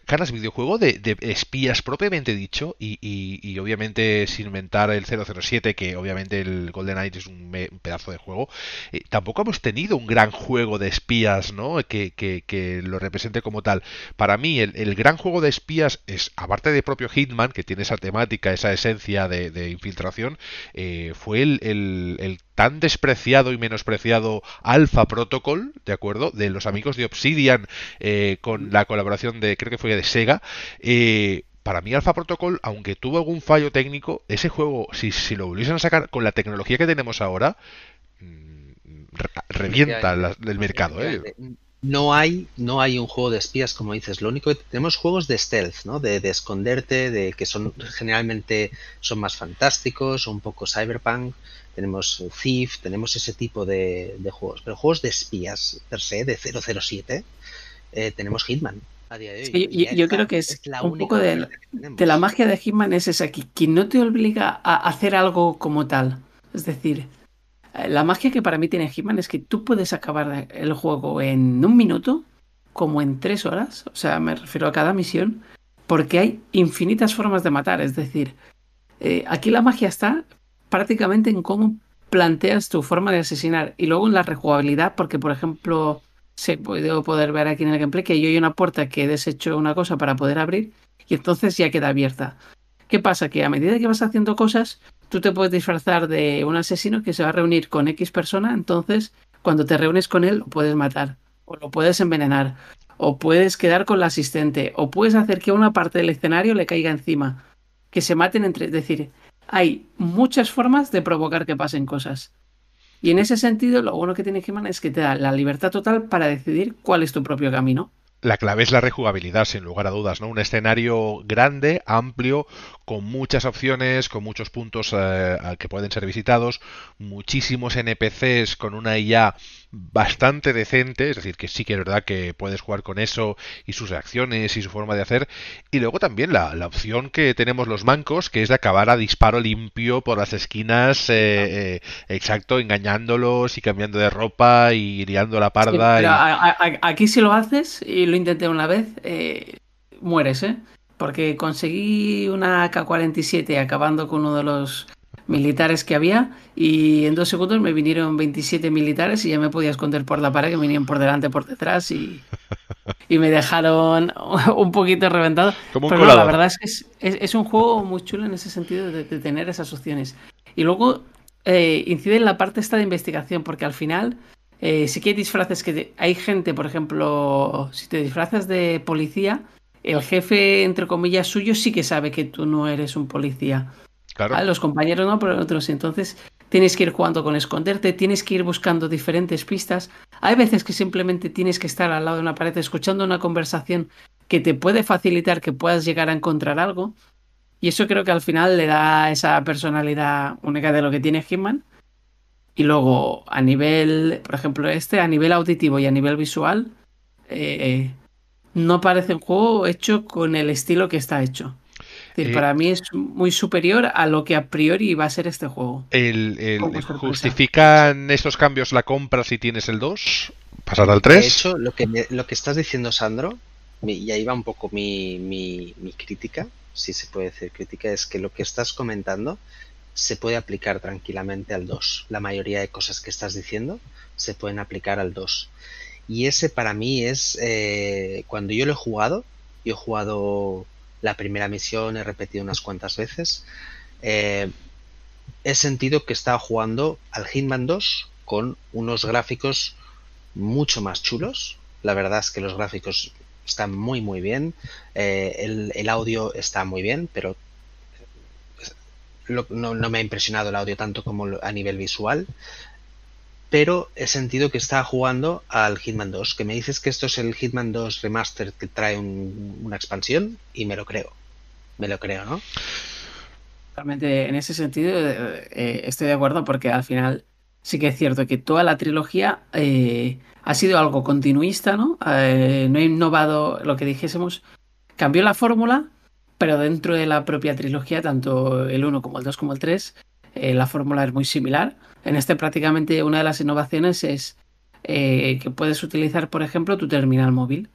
caras videojuego de, espías propiamente dicho y, obviamente sin inventar el 007 que obviamente el Golden Knight es un, pedazo de juego eh, tampoco hemos tenido un gran juego de espías no que, que, lo represente como tal. Para mí el, gran juego de espías es aparte de propio Hitman que tiene esa temática esa esencia de, infiltración eh, fue el, el tan despreciado y menospreciado Alpha Protocol, ¿de acuerdo? De los amigos de Obsidian eh, con la colaboración de, creo que fue de Sega. Eh, para mí Alpha Protocol, aunque tuvo algún fallo técnico, ese juego, si, si lo volviesen a sacar con la tecnología que tenemos ahora, mm, revienta el mercado. ¿eh? No hay, no hay un juego de espías como dices. Lo único que tenemos juegos de stealth, ¿no? De, esconderte, de que son generalmente son más fantásticos, un poco cyberpunk. Tenemos Thief, tenemos ese tipo de, juegos. Pero juegos de espías per se, de 007, eh, tenemos Hitman. A día de hoy. yo, creo que es, un poco de, de, la magia de Hitman es esa, que, que no te obliga a hacer algo como tal. Es decir, la magia que para mí tiene Hitman es que tú puedes acabar el juego en un minuto, como en tres horas, o sea, me refiero a cada misión, porque hay infinitas formas de matar, es decir, Eh, aquí la magia está prácticamente en cómo planteas tu forma de asesinar y luego en la rejugabilidad, porque por ejemplo, se puede poder ver aquí en el gameplay que yo hay una puerta que he deshecho una cosa para poder abrir y entonces ya queda abierta. ¿Qué pasa? Que a medida que vas haciendo cosas, tú te puedes disfrazar de un asesino que se va a reunir con X persona, entonces cuando te reúnes con él lo puedes matar, o lo puedes envenenar, o puedes quedar con la asistente, o puedes hacer que una parte del escenario le caiga encima, que se maten entre... Es decir, hay muchas formas de provocar que pasen cosas. Y en ese sentido, lo bueno que tiene Hitman es que te da la libertad total para decidir cuál es tu propio camino la clave es la rejugabilidad, sin lugar a dudas, ¿no? Un escenario grande, amplio, con muchas opciones, con muchos puntos eh, que pueden ser visitados, muchísimos NPCs con una IA bastante decente, es decir, que sí que es verdad que puedes jugar con eso y sus reacciones y su forma de hacer, y luego también la, opción que tenemos los mancos, que es de acabar a disparo limpio por las esquinas, eh, eh, exacto, engañándolos y cambiando de ropa y liando la parda. aquí si lo haces, y lo intenté una vez, eh, mueres, ¿eh? Porque conseguí una K-47 acabando con uno de los militares que había y en dos segundos me vinieron 27 militares y ya me podía esconder por la pared que venían por delante, por detrás y, y me dejaron un poquito reventado. Pero la verdad es que es, un juego muy chulo en ese sentido de, tener esas opciones. Y luego eh, incide en la parte esta de investigación porque al final eh, sí que hay disfraces que hay gente, por ejemplo, si te disfrazas de policía, el jefe, entre comillas, suyo sí que sabe que tú no eres un policía. Ah, los compañeros no, pero otros. Entonces tienes que ir jugando con esconderte, tienes que ir buscando diferentes pistas. Hay veces que simplemente tienes que estar al lado de una pared escuchando una conversación que te puede facilitar que puedas llegar a encontrar algo. Y eso creo que al final le da esa personalidad única de lo que tiene Hitman. Y luego, a nivel, por ejemplo, este, a nivel auditivo y a nivel visual, eh, no parece un juego hecho con el estilo que está hecho. Eh, para mí es muy superior a lo que a priori va a ser este juego. El, ¿Justifican estos cambios la compra si tienes el 2? ¿Pasar al 3? De hecho, lo que, lo que estás diciendo, Sandro, y ahí va un poco mi, mi, mi crítica, si se puede decir crítica, es que lo que estás comentando se puede aplicar tranquilamente al 2. La mayoría de cosas que estás diciendo se pueden aplicar al 2. Y ese para mí es, eh, cuando yo lo he jugado, yo he jugado la primera misión, he repetido unas cuantas veces. Eh, he sentido que estaba jugando al Hitman 2 con unos gráficos mucho más chulos. La verdad es que los gráficos están muy muy bien. Eh, el, audio está muy bien, pero no, no, me ha impresionado el audio tanto como a nivel visual pero he sentido que está jugando al Hitman 2, que me dices que esto es el Hitman 2 Remaster que trae una expansión y me lo creo. Me lo creo, ¿no? Realmente en ese sentido eh, eh, estoy de acuerdo porque al final sí que es cierto que toda la trilogía eh, ha sido algo continuista, ¿no? no ha innovado lo que dijésemos. Cambió la fórmula, pero dentro de la propia trilogía, tanto el 1 como el 2 como el 3, la fórmula es muy similar en este prácticamente una de las innovaciones es eh, que puedes utilizar, por ejemplo, tu terminal móvil.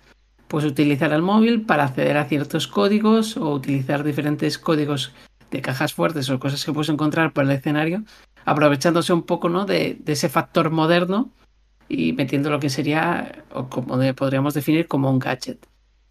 Puedes utilizar el móvil para acceder a ciertos códigos o utilizar diferentes códigos de cajas fuertes o cosas que puedes encontrar por el escenario, aprovechándose un poco ¿no? de, ese factor moderno y metiendo lo que sería, o como podríamos definir, como un gadget.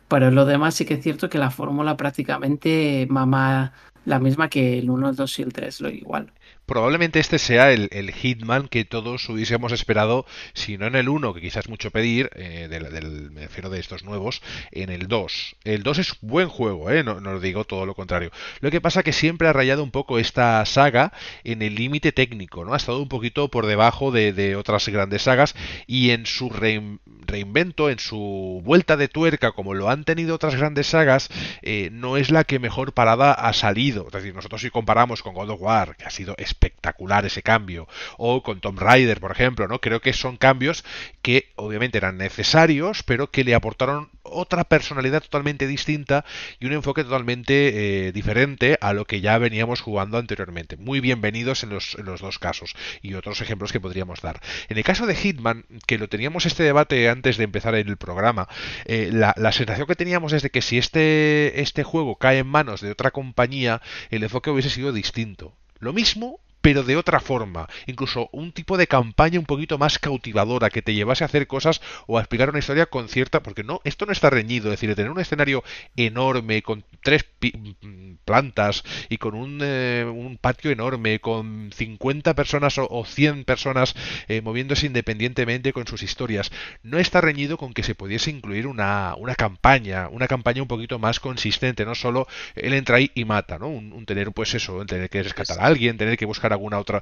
Pero lo demás sí que es cierto que la fórmula prácticamente mama la misma que el 1, el 2 y el 3, lo igual. Probablemente este sea el, Hitman que todos hubiésemos esperado, si no en el 1, que quizás es mucho pedir, eh, del, me refiero de estos nuevos, en el 2. El 2 es buen juego, eh, no, no digo todo lo contrario. Lo que pasa que siempre ha rayado un poco esta saga en el límite técnico, ¿no? Ha estado un poquito por debajo de, otras grandes sagas y en su reinvento, en su vuelta de tuerca, como lo han tenido otras grandes sagas, eh, no es la que mejor parada ha salido. Es decir, nosotros si comparamos con God of War, que ha sido espectacular ese cambio. O con Tomb Raider, por ejemplo, ¿no? Creo que son cambios que obviamente eran necesarios, pero que le aportaron otra personalidad totalmente distinta y un enfoque totalmente eh, diferente a lo que ya veníamos jugando anteriormente. Muy bienvenidos en los, dos casos y otros ejemplos que podríamos dar. En el caso de Hitman, que lo teníamos este debate antes de empezar el programa, eh, la, la, sensación que teníamos es de que si este, este juego cae en manos de otra compañía, el enfoque hubiese sido distinto. Lo mismo pero de otra forma. Incluso un tipo de campaña un poquito más cautivadora, que te llevase a hacer cosas o a explicar una historia con cierta. Porque no, esto no está reñido. Es decir, tener un escenario enorme, con tres mm, plantas y con un, eh, un, patio enorme, con 50 personas o, 100 personas eh, moviéndose independientemente con sus historias, no está reñido con que se pudiese incluir una, una campaña, una campaña un poquito más consistente, no solo él entra ahí y mata, ¿no? Un, tener, pues eso, tener que rescatar a alguien, tener que buscar a alguna otra.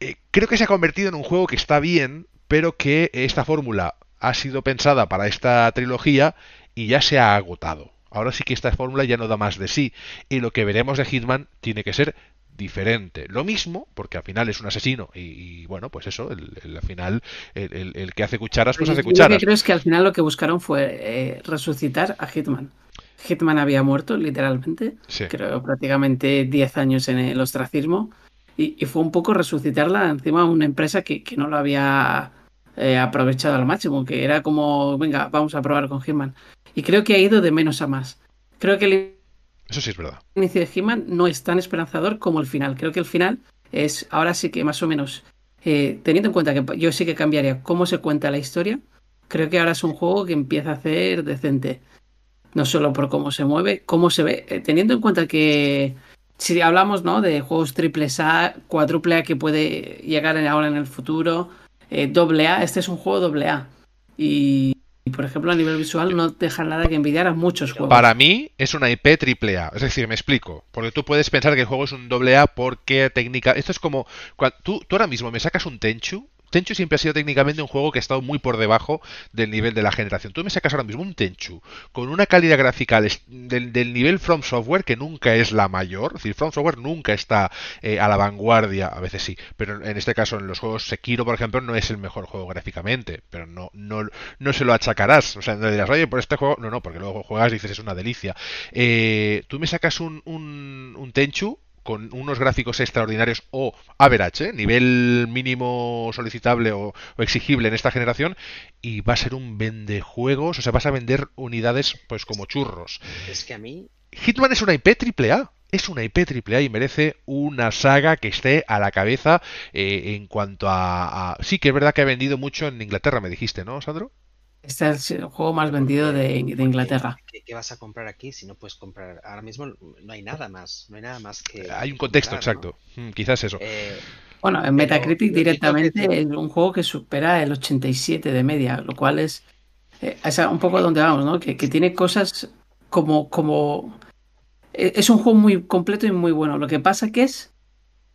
Eh, creo que se ha convertido en un juego que está bien, pero que esta fórmula ha sido pensada para esta trilogía y ya se ha agotado. Ahora sí que esta fórmula ya no da más de sí. Y lo que veremos de Hitman tiene que ser diferente. Lo mismo, porque al final es un asesino y, bueno, pues eso, el, al final el, que hace cucharas, pues hace cucharas. Lo que creo es que al final lo que buscaron fue eh, resucitar a Hitman. Hitman había muerto, literalmente. Creo prácticamente 10 años en el ostracismo y, fue un poco resucitarla encima de una empresa que, no lo había eh, aprovechado al máximo, que era como, venga, vamos a probar con Hitman. Y creo que ha ido de menos a más. Creo que el Eso sí es verdad. inicio de Hitman no es tan esperanzador como el final. Creo que el final es, ahora sí que más o menos, eh, teniendo en cuenta que yo sí que cambiaría cómo se cuenta la historia, creo que ahora es un juego que empieza a ser decente. No solo por cómo se mueve, cómo se ve, eh, teniendo en cuenta que si hablamos ¿no? de juegos triple A, cuádruple A que puede llegar ahora en el futuro, eh, doble A, este es un juego doble A. Y, por ejemplo, a nivel visual no deja nada que envidiar a muchos juegos. Para mí es una IP triple A. Es decir, me explico. Porque tú puedes pensar que el juego es un doble A porque técnica. Esto es como. Tú, tú ahora mismo me sacas un Tenchu Tenchu siempre ha sido técnicamente un juego que ha estado muy por debajo del nivel de la generación. Tú me sacas ahora mismo un Tenchu con una calidad gráfica del, nivel From Software que nunca es la mayor. Es decir, From Software nunca está eh, a la vanguardia, a veces sí, pero en este caso en los juegos Sekiro, por ejemplo, no es el mejor juego gráficamente, pero no, no, no se lo achacarás. O sea, no dirás, oye, por este juego, no, no, porque luego juegas y dices es una delicia. Eh, tú me sacas un, un, un Tenchu con unos gráficos extraordinarios o average, ¿eh? nivel mínimo solicitable o, exigible en esta generación, y va a ser un vendejuegos, o sea, vas a vender unidades pues como churros. Es que a mí... Hitman es una IP triple A. Es una IP triple A y merece una saga que esté a la cabeza eh, en cuanto a, Sí, que es verdad que ha vendido mucho en Inglaterra, me dijiste, ¿no, Sandro? Este es el juego más vendido de, Inglaterra. ¿Qué, vas a comprar aquí si no puedes comprar? Ahora mismo no hay nada más, no hay nada más que. Hay un contexto exacto, mm, quizás eso. Eh, bueno, en Metacritic directamente es un juego que supera el 87 de media, lo cual es, eh, es un poco donde vamos, ¿no? Que, tiene cosas como, como. E, es un juego muy completo y muy bueno. Lo que pasa que es.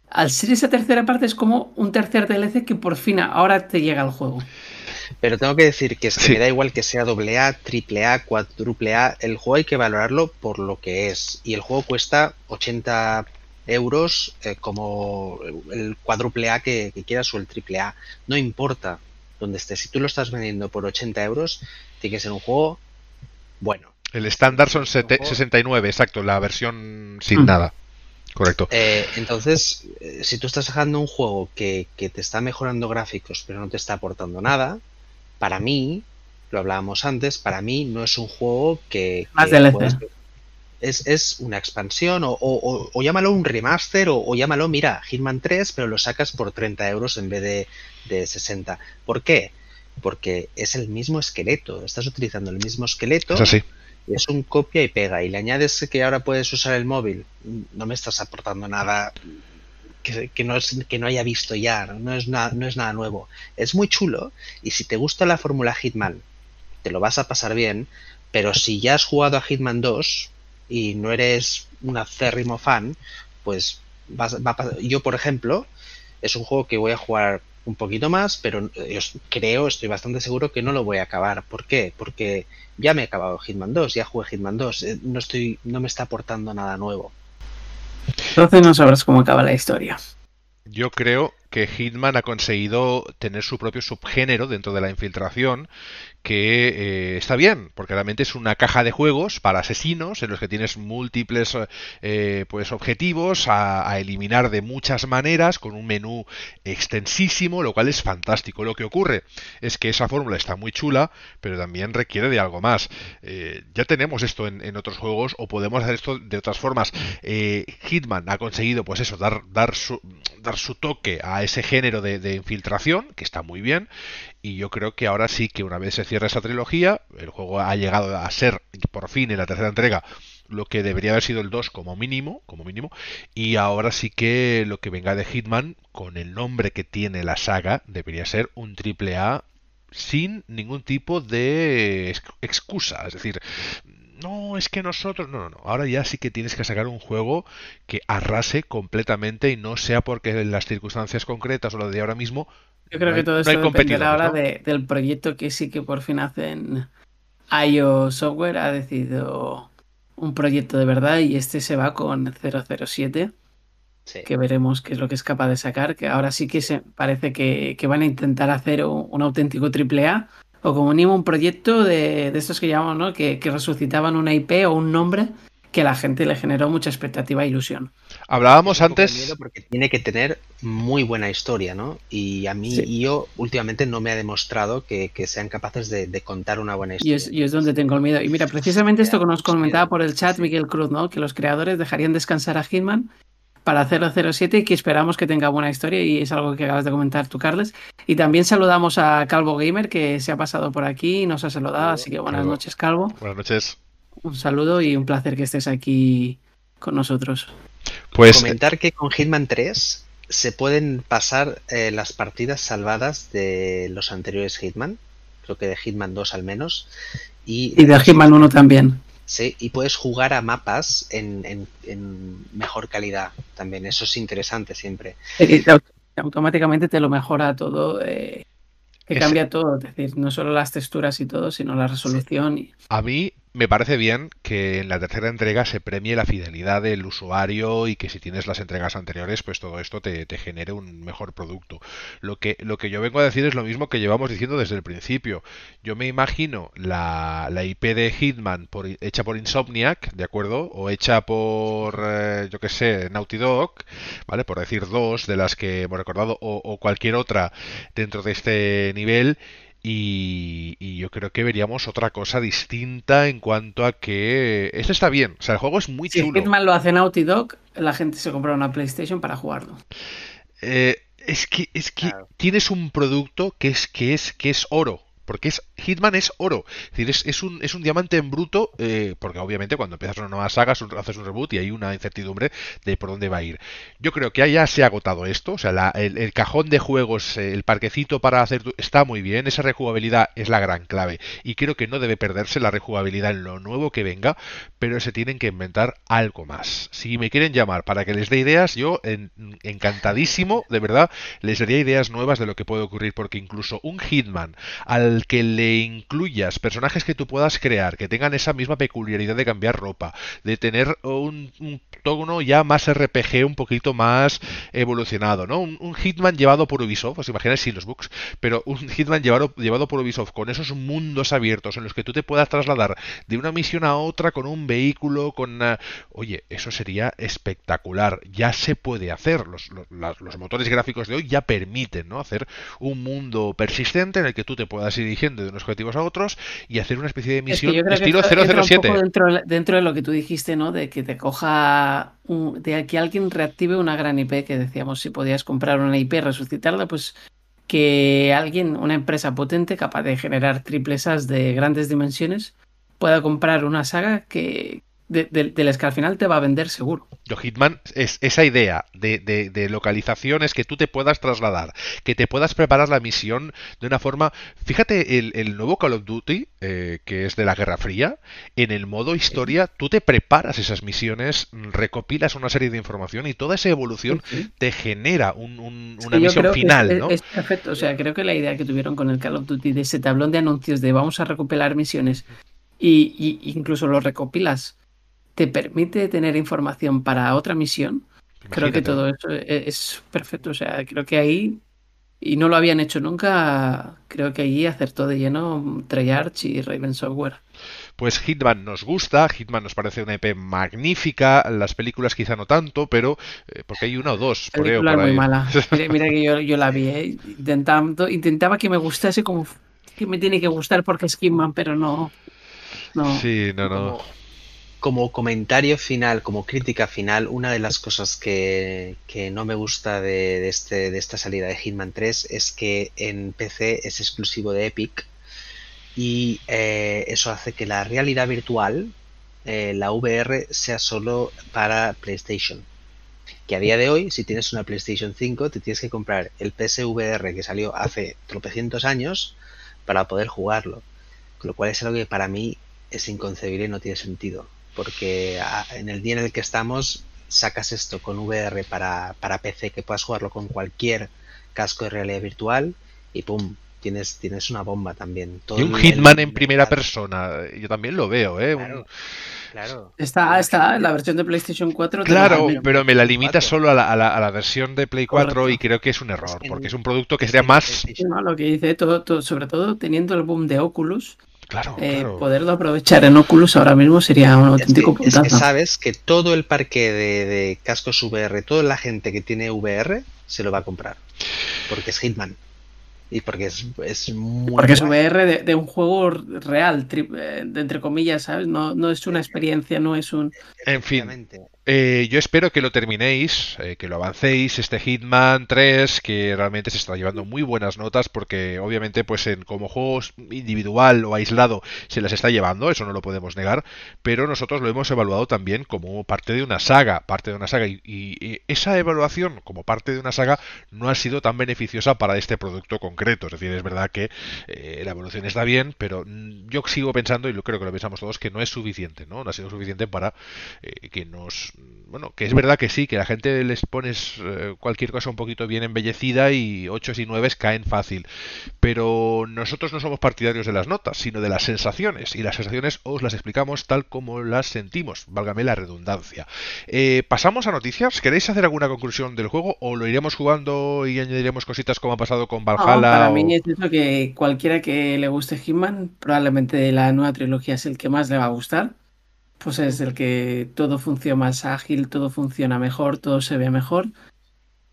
Al ser esa tercera parte es como un tercer DLC que por fin ahora te llega al juego. Pero tengo que decir que, me da igual que sea doble A, triple A, cuádruple A, el juego hay que valorarlo por lo que es. Y el juego cuesta 80 euros eh, como el cuádruple A que, quieras o el triple A. No importa dónde esté. Si tú lo estás vendiendo por 80 euros, tiene que ser un juego bueno. El estándar son 69, exacto, la versión sin mm. nada. Correcto. Eh, entonces, eh, si tú estás dejando un juego que, que, te está mejorando gráficos pero no te está aportando nada, para mí, lo hablábamos antes, para mí no es un juego que... Más es, es, una expansión o, o, llámalo un remaster o, llámalo, mira, Hitman 3, pero lo sacas por 30 euros en vez de, de 60. ¿Por qué? Porque es el mismo esqueleto, estás utilizando el mismo esqueleto. Y es un copia y pega. Y le añades que ahora puedes usar el móvil. No me estás aportando nada que, no, es, que no haya visto ya, no es, nada, no es nada nuevo. Es muy chulo y si te gusta la fórmula Hitman, te lo vas a pasar bien, pero si ya has jugado a Hitman 2 y no eres un acérrimo fan, pues vas, va yo, por ejemplo, es un juego que voy a jugar un poquito más, pero creo, estoy bastante seguro que no lo voy a acabar. ¿Por qué? Porque ya me he acabado Hitman 2, ya jugué Hitman 2, eh, no, estoy, no me está aportando nada nuevo. Entonces no sabrás cómo acaba la historia. Yo creo que Hitman ha conseguido tener su propio subgénero dentro de la infiltración que eh, está bien, porque realmente es una caja de juegos para asesinos en los que tienes múltiples eh, pues objetivos a, eliminar de muchas maneras con un menú extensísimo, lo cual es fantástico. Lo que ocurre es que esa fórmula está muy chula, pero también requiere de algo más. Eh, ya tenemos esto en, otros juegos o podemos hacer esto de otras formas. Hitman ha conseguido pues eso, dar, dar, su, dar su toque a ese género de, de infiltración, que está muy bien, y yo creo que ahora sí que una vez se cierra esa trilogía, el juego ha llegado a ser por fin en la tercera entrega lo que debería haber sido el 2 como mínimo, como mínimo, y ahora sí que lo que venga de Hitman con el nombre que tiene la saga debería ser un triple A sin ningún tipo de excusa, es decir, no, es que nosotros, no, no, no, ahora ya sí que tienes que sacar un juego que arrase completamente y no sea porque en las circunstancias concretas o lo de ahora mismo yo creo que todo esto dependerá ahora del proyecto que sí que por fin hacen IO Software. Ha decidido un proyecto de verdad y este se va con 007. Que veremos qué es lo que es capaz de sacar. Que ahora sí que se parece que, van a intentar hacer un, auténtico triple A. O como mínimo un proyecto de, estos que llamamos, ¿no? Que, que resucitaban una IP o un nombre que a la gente le generó mucha expectativa e ilusión. Hablábamos antes. Porque tiene que tener muy buena historia, ¿no? Y a mí, yo últimamente no me ha demostrado que, sean capaces de, contar una buena historia. Y es, donde tengo el miedo. Y mira, precisamente esto que nos comentaba por el chat Miguel Cruz, ¿no? Que los creadores dejarían descansar a Hitman para 007 y que esperamos que tenga buena historia y es algo que acabas de comentar tú, Carles. Y también saludamos a Calvo Gamer que se ha pasado por aquí y nos ha saludado, así que buenas noches, Calvo. Buenas noches un saludo y un placer que estés aquí con nosotros. Pues comentar que con Hitman 3 se pueden pasar eh, las partidas salvadas de los anteriores Hitman, creo que de Hitman 2 al menos. Y, de Hitman 1 también. Sí, y puedes jugar a mapas en, mejor calidad también, eso es interesante siempre. automáticamente te lo mejora todo. Eh, que cambia todo, es decir, no solo las texturas y todo, sino la resolución. A mí me parece bien que en la tercera entrega se premie la fidelidad del usuario y que si tienes las entregas anteriores, pues todo esto te, genere un mejor producto. Lo que, lo que yo vengo a decir es lo mismo que llevamos diciendo desde el principio. Yo me imagino la, IP de Hitman por, hecha por Insomniac, ¿de acuerdo? O hecha por, eh, yo que sé, Naughty Dog, ¿vale? Por decir dos de las que hemos recordado, o, o cualquier otra dentro de este nivel y, yo creo que veríamos otra cosa distinta en cuanto a que esto está bien. O sea, el juego es muy chulo. Si Hitman lo hace Naughty Dog, la gente se compra una PlayStation para jugarlo. Eh, es que, es que tienes un producto que es, que es, que es oro. Porque es, Hitman es oro. Es decir, es, un, diamante en bruto, eh, porque obviamente cuando empiezas una nueva saga haces un reboot y hay una incertidumbre de por dónde va a ir. Yo creo que ya se ha agotado esto, o sea, el, cajón de juegos, eh, el parquecito para hacer está muy bien, esa rejugabilidad es la gran clave y creo que no debe perderse la rejugabilidad en lo nuevo que venga, pero se tienen que inventar algo más. Si me quieren llamar para que les dé ideas, yo encantadísimo, de verdad, les daría ideas nuevas de lo que puede ocurrir, porque incluso un Hitman al que le incluyas personajes que tú puedas crear, que tengan esa misma peculiaridad de cambiar ropa, de tener un, tono ya más RPG, un poquito más evolucionado, ¿no? Un, Hitman llevado por Ubisoft, os imagináis sin los books, pero un Hitman llevado, llevado por Ubisoft con esos mundos abiertos en los que tú te puedas trasladar de una misión a otra con un vehículo, con... Oye, eso sería espectacular. Ya se puede hacer. Los, los, motores gráficos de hoy ya permiten, ¿no? Hacer un mundo persistente en el que tú te puedas ir dirigiendo de unos objetivos a otros y hacer una especie de misión estilo 007. dentro, dentro de lo que tú dijiste, ¿no? De que te coja, de que alguien reactive una gran IP, que decíamos, si podías comprar una IP, resucitarla, pues que alguien, una empresa potente capaz de generar triplesas de grandes dimensiones, pueda comprar una saga que, de, de, las que al final te va a vender seguro. Yo, Hitman es esa idea de, de, localizaciones que tú te puedas trasladar, que te puedas preparar la misión de una forma. Fíjate, el, nuevo Call of Duty, eh, que es de la Guerra Fría, en el modo historia, tú te preparas esas misiones, recopilas una serie de información y toda esa evolución te genera una misión final. ¿no? es, perfecto. O sea, creo que la idea que tuvieron con el Call of Duty de ese tablón de anuncios de vamos a recopilar misiones y, y incluso lo recopilas te permite tener información para otra misión, creo que todo eso e-, es, perfecto. O sea, creo que ahí, y no lo habían hecho nunca, creo que allí acertó de lleno Treyarch y Raven Software. Pues Hitman nos gusta, Hitman nos parece una EP magnífica, las películas quizá no tanto, pero eh, porque hay una o dos, por, ahí, muy mala. Mira, que yo, la vi, ¿eh? Intentando, intentaba que me gustase como que me tiene que gustar porque es Hitman, pero no. no. Sí, no, no como comentario final, como crítica final, una de las cosas que, no me gusta de, este, de esta salida de Hitman 3 es que en PC es exclusivo de Epic y eh, eso hace que la realidad virtual, eh, la VR, sea solo para PlayStation. Que a día de hoy, si tienes una PlayStation 5, te tienes que comprar el PSVR que salió hace tropecientos años para poder jugarlo. Con lo cual es algo que para mí es inconcebible y no tiene sentido porque en el día en el que estamos sacas esto con VR para, para PC que puedas jugarlo con cualquier casco de realidad virtual y pum, tienes, tienes una bomba también. y un Hitman en primera persona, yo también lo veo, ¿eh? Claro. Está, está en la versión de PlayStation 4. Claro, pero me la limita solo a la, a, la, versión de Play 4 y creo que es un error, porque es un producto que sería más... lo que dice, todo, sobre todo teniendo el boom de Oculus, Claro, eh, Poderlo aprovechar en Oculus ahora mismo sería un auténtico es que, sabes que todo el parque de, de, cascos VR, toda la gente que tiene VR se lo va a comprar. Porque es Hitman. Y porque es, es muy. Porque es VR de, un juego real, eh, de, entre comillas, ¿sabes? No, no es una experiencia, no es un. En fin. Eh, yo espero que lo terminéis, eh, que lo avancéis, este Hitman 3, que realmente se está llevando muy buenas notas, porque obviamente, pues en como juegos individual o aislado se las está llevando, eso no lo podemos negar, pero nosotros lo hemos evaluado también como parte de una saga, parte de una saga, y, esa evaluación como parte de una saga no ha sido tan beneficiosa para este producto concreto. Es decir, es verdad que eh, la evolución está bien, pero yo sigo pensando, y creo que lo pensamos todos, que no es suficiente, ¿no? No ha sido suficiente para que nos bueno, que es verdad que sí, que la gente les pones eh, cualquier cosa un poquito bien embellecida y 8 y 9 caen fácil. Pero nosotros no somos partidarios de las notas, sino de las sensaciones. Y las sensaciones os las explicamos tal como las sentimos, válgame la redundancia. Eh, Pasamos a noticias. ¿Queréis hacer alguna conclusión del juego o lo iremos jugando y añadiremos cositas como ha pasado con Valhalla? para mí es eso que cualquiera que le guste Hitman, probablemente la nueva trilogía es el que más le va a gustar pues es el que todo funciona más ágil, todo funciona mejor, todo se ve mejor.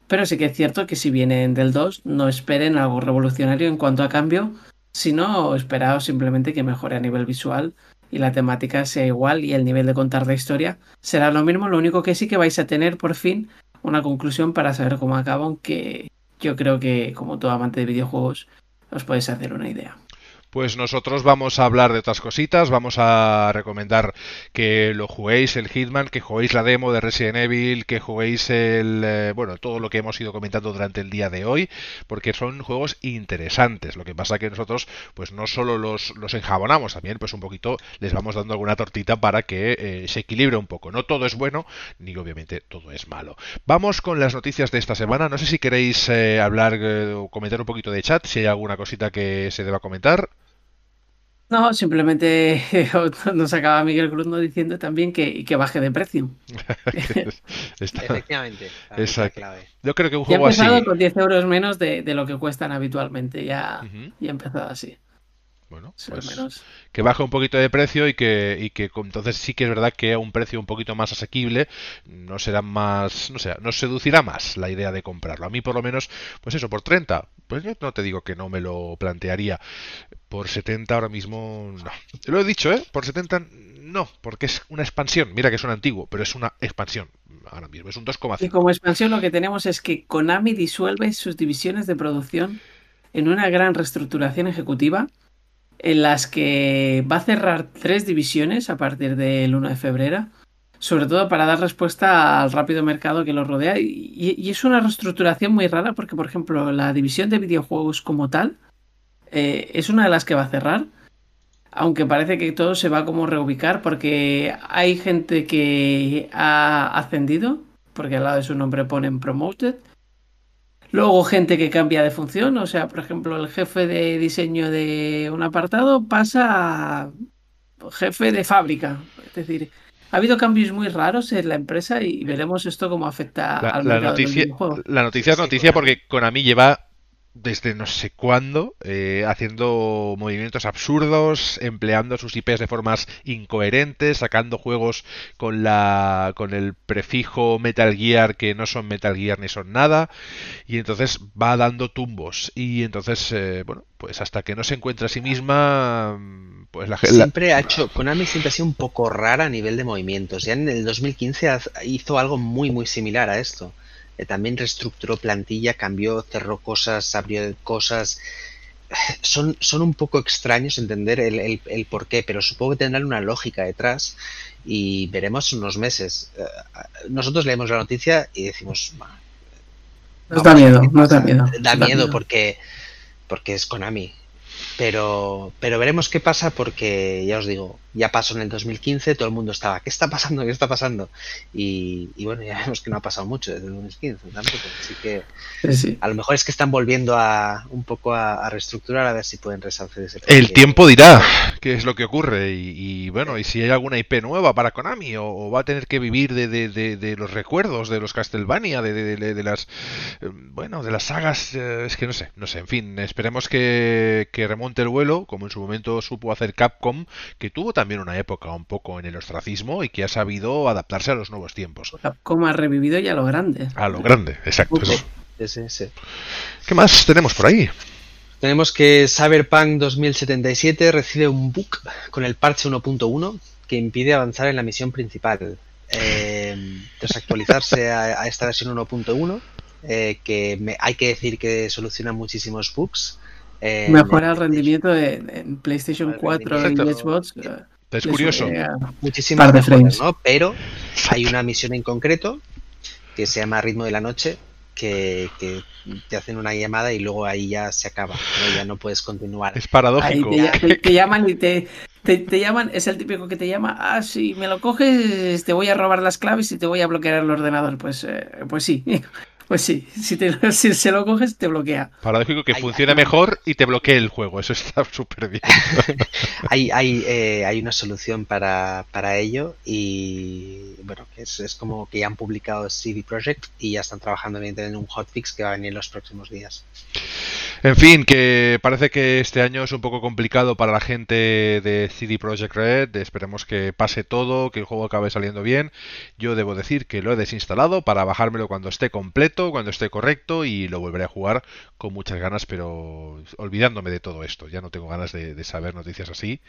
Pero sí que es cierto que si vienen del 2, no esperen algo revolucionario en cuanto a cambio, sino esperaos simplemente que mejore a nivel visual y la temática sea igual y el nivel de contar la historia será lo mismo. Lo único que sí que vais a tener por fin una conclusión para saber cómo acaba, aunque yo creo que como todo amante de videojuegos os podéis hacer una idea pues nosotros vamos a hablar de otras cositas, vamos a recomendar que lo juguéis el Hitman, que juguéis la demo de Resident Evil, que juguéis el eh, bueno, todo lo que hemos ido comentando durante el día de hoy, porque son juegos interesantes. Lo que pasa que nosotros pues no solo los, los enjabonamos, también pues un poquito les vamos dando alguna tortita para que eh, se equilibre un poco. No todo es bueno, ni obviamente todo es malo. Vamos con las noticias de esta semana. No sé si queréis eh, hablar o comentar un poquito de chat, si hay alguna cosita que se deba comentar. No, simplemente nos acaba Miguel Cruz diciendo también que, que baje de precio. Efectivamente. Clave. Yo creo que un juego ya ha empezado con 10 euros menos de, lo que cuestan habitualmente. Ya, ya ha empezado así. Bueno, pues que baje un poquito de precio y que, y que entonces sí que es verdad que a un precio un poquito más asequible no será más, no sé, nos seducirá más la idea de comprarlo. A mí por lo menos, pues eso, por 30, pues yo no te digo que no me lo plantearía. Por 70 ahora mismo no. Lo he dicho, ¿eh? Por 70 no, porque es una expansión. Mira que es un antiguo, pero es una expansión. Ahora mismo es un 2,5. Y como expansión lo que tenemos es que Konami disuelve sus divisiones de producción en una gran reestructuración ejecutiva en las que va a cerrar tres divisiones a partir del 1 de febrero, sobre todo para dar respuesta al rápido mercado que lo rodea. Y, es una reestructuración muy rara porque, por ejemplo, la división de videojuegos como tal eh, es una de las que va a cerrar. Aunque parece que todo se va como reubicar porque hay gente que ha ascendido, porque al lado de su nombre ponen promoted, Luego gente que cambia de función, o sea, por ejemplo, el jefe de diseño de un apartado pasa a jefe de fábrica. Es decir, ha habido cambios muy raros en la empresa y veremos esto cómo afecta la, al la mercado noticia, del videojuego. La noticia es noticia porque Konami lleva desde no sé cuándo, eh, haciendo movimientos absurdos, empleando sus IPs de formas incoherentes, sacando juegos con la con el prefijo Metal Gear que no son Metal Gear ni son nada, y entonces va dando tumbos. Y entonces, eh, bueno, pues hasta que no se encuentra a sí misma, pues la gente... Siempre ha hecho, Konami siempre ha sido un poco rara a nivel de movimientos. Ya en el 2015 hizo algo muy, muy similar a esto también reestructuró plantilla, cambió, cerró cosas, abrió cosas. Son, son un poco extraños entender el, el, el por qué, pero supongo que tendrán una lógica detrás y veremos unos meses. Nosotros leemos la noticia y decimos... Nos da miedo, nos da miedo. Da miedo porque, porque es Konami. Pero, pero veremos qué pasa porque, ya os digo, ya pasó en el 2015, todo el mundo estaba, ¿qué está pasando? ¿Qué está pasando? Y, y bueno, ya vemos que no ha pasado mucho desde el 2015 tampoco. Así que Sí, a lo mejor es que están volviendo a un poco a, a reestructurar a ver si pueden resarcir ese El tiempo dirá qué es lo que ocurre y, y, bueno, y si hay alguna IP nueva para Konami o, o va a tener que vivir de, de- de- de los recuerdos de los Castlevania, de, de- de- de las eh, bueno, de las sagas, eh, es que no sé, no sé, en fin, esperemos que, que remonte el vuelo, como en su momento supo hacer Capcom, que tuvo también una época un poco en el ostracismo y que ha sabido adaptarse a los nuevos tiempos. Capcom ha revivido ya lo grande. A lo grande, exacto. Eso. Sí, sí, sí. ¿Qué más tenemos por ahí? Tenemos que Cyberpunk 2077 recibe un bug con el parche 1.1 que impide avanzar en la misión principal. Eh, tras actualizarse a, a esta versión 1.1, eh, que me- hay que decir que soluciona muchísimos bugs. eh, Mejora el rendimiento de, en PlayStation El 4 y. Xbox. Eh, Es curioso. a- muchísimas Par de mejoras, frames. ¿no? Pero hay una misión en concreto que se llama Ritmo de la Noche que, que te hacen una llamada y luego ahí ya se acaba, ¿no? ya no puedes continuar. Es Ahí paradójico. te, te- te llaman y te, te, te llaman, es el típico que te llama, ah, si me lo coges, te voy a robar las claves y te voy a bloquear el ordenador. Pues, eh, pues sí, pues sí, si, te, si se lo coges, te bloquea. Paradójico que Ay, funcione mejor y te bloquee el juego. Eso está súper bien. Hay, hay, eh, hay una solución para, para ello y bueno, es, es como que ya han publicado CD Projekt y ya están trabajando evidentemente en un hotfix que va a venir en los próximos días. En fin, que parece que este año es un poco complicado para la gente de CD Projekt Red. Esperemos que pase todo, que el juego acabe saliendo bien. Yo debo decir que lo he desinstalado para bajármelo cuando esté completo, cuando esté correcto y lo volveré a jugar con muchas ganas, pero olvidándome de todo esto. Ya no tengo ganas de, de saber noticias así.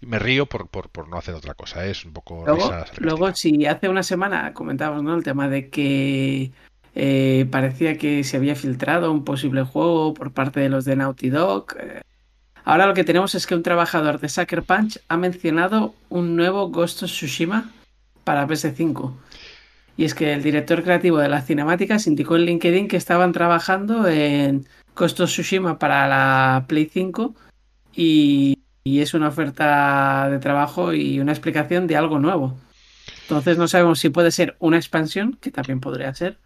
Me río por, por, por no hacer otra cosa. ¿eh? Es un poco Luego, luego, si hace una semana comentábamos ¿no? el tema de que eh, parecía que se había filtrado un posible juego por parte de los de Naughty Dog. eh, ahora lo que tenemos es que un trabajador de Sucker Punch ha mencionado un nuevo Ghost of Tsushima para PS5. Y es que el director creativo de las cinemáticas indicó en LinkedIn que estaban trabajando en Ghost of Tsushima para la Play 5 y, y es una oferta de trabajo y una explicación de algo nuevo. Entonces no sabemos si puede ser una expansión, que también podría ser,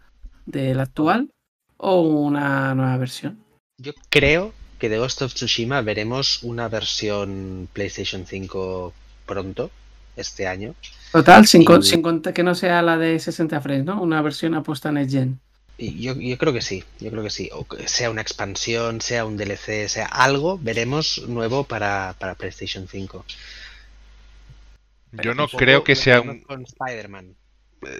del actual, o una nueva versión. Yo creo que de Ghost of Tsushima veremos una versión PlayStation 5 pronto, este año. Total, sin, Y- con- sin contar que no sea la de 60 frames, ¿no? Una versión apuesta en el Gen. Y yo, yo creo que sí, yo creo que sí. O que sea una expansión, sea un DLC, sea algo, veremos nuevo para, para PlayStation 5. Yo no creo que sea un... Con Spider-Man.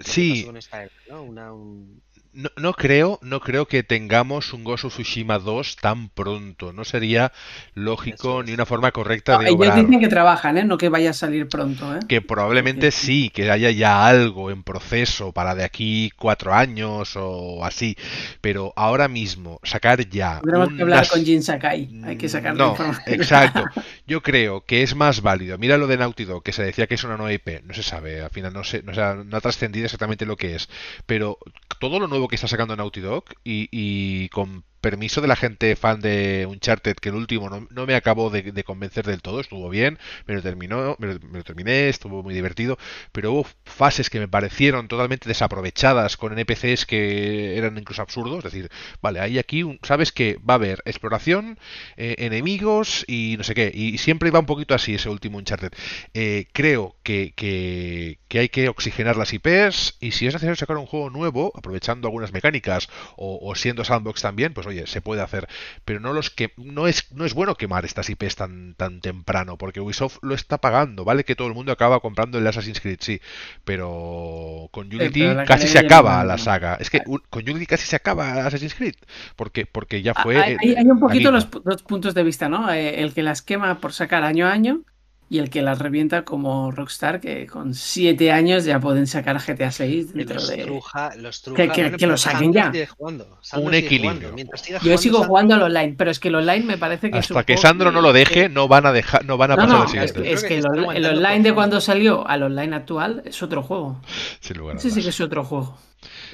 Sí, con Spider-Man, ¿no? Una- un- No, no creo, no creo que tengamos un Ghost of Tsushima 2 tan pronto. No sería lógico es. ni una forma correcta No, de ellos obrar. dicen que trabajan, ¿eh? No que vaya a salir pronto, ¿eh? Que probablemente sí, que haya ya algo en proceso para de aquí cuatro años o así. Pero ahora mismo, sacar ya. Tendremos que hablar con Jin Sakai. Hay que sacar No, información. exacto. Yo creo que es más válido. Mira lo de Naughty Dog, que se decía que es una nueva IP. No se sabe, al final no, se, no, se ha, no ha trascendido exactamente lo que es. Pero todo lo nuevo que está sacando Naughty Dog y, y con permiso de la gente fan de Uncharted, que el último no, me acabó de, convencer del todo, estuvo bien, me lo, terminó, me lo, terminé, estuvo muy divertido, pero hubo fases que me parecieron totalmente desaprovechadas con NPCs que eran incluso absurdos, es decir, vale, hay aquí, sabes que va a haber exploración, eh, enemigos y no sé qué, y siempre va un poquito así ese último Uncharted. Eh, creo que, que, hay que oxigenar las IPs y si es necesario sacar un juego nuevo, aprovechando algunas mecánicas o, o siendo sandbox también, pues oye, se puede hacer, pero no los que no es no es bueno quemar estas IPs tan tan temprano, porque Ubisoft lo está pagando, vale que todo el mundo acaba comprando el Assassin's Creed, sí, pero con Unity casi se acaba la saga. Es que con Unity casi se acaba Assassin's Creed, porque porque ya fue Hay, hay un poquito los dos puntos de vista, ¿no? Eh, el que las quema por sacar año a año y el que las revienta como Rockstar, que con siete años ya pueden sacar GTA 6 dentro los de... Truja, los truja, que, que, lo saquen ya. Un equilibrio. Yo sigo jugando al online, pero es que el online me parece que... Hasta que Sandro no lo deje, no van a dejar, no van a pasar al siguiente. Es que, el, online de cuando salió al online actual es otro juego. Sin lugar sí, sí que es otro juego.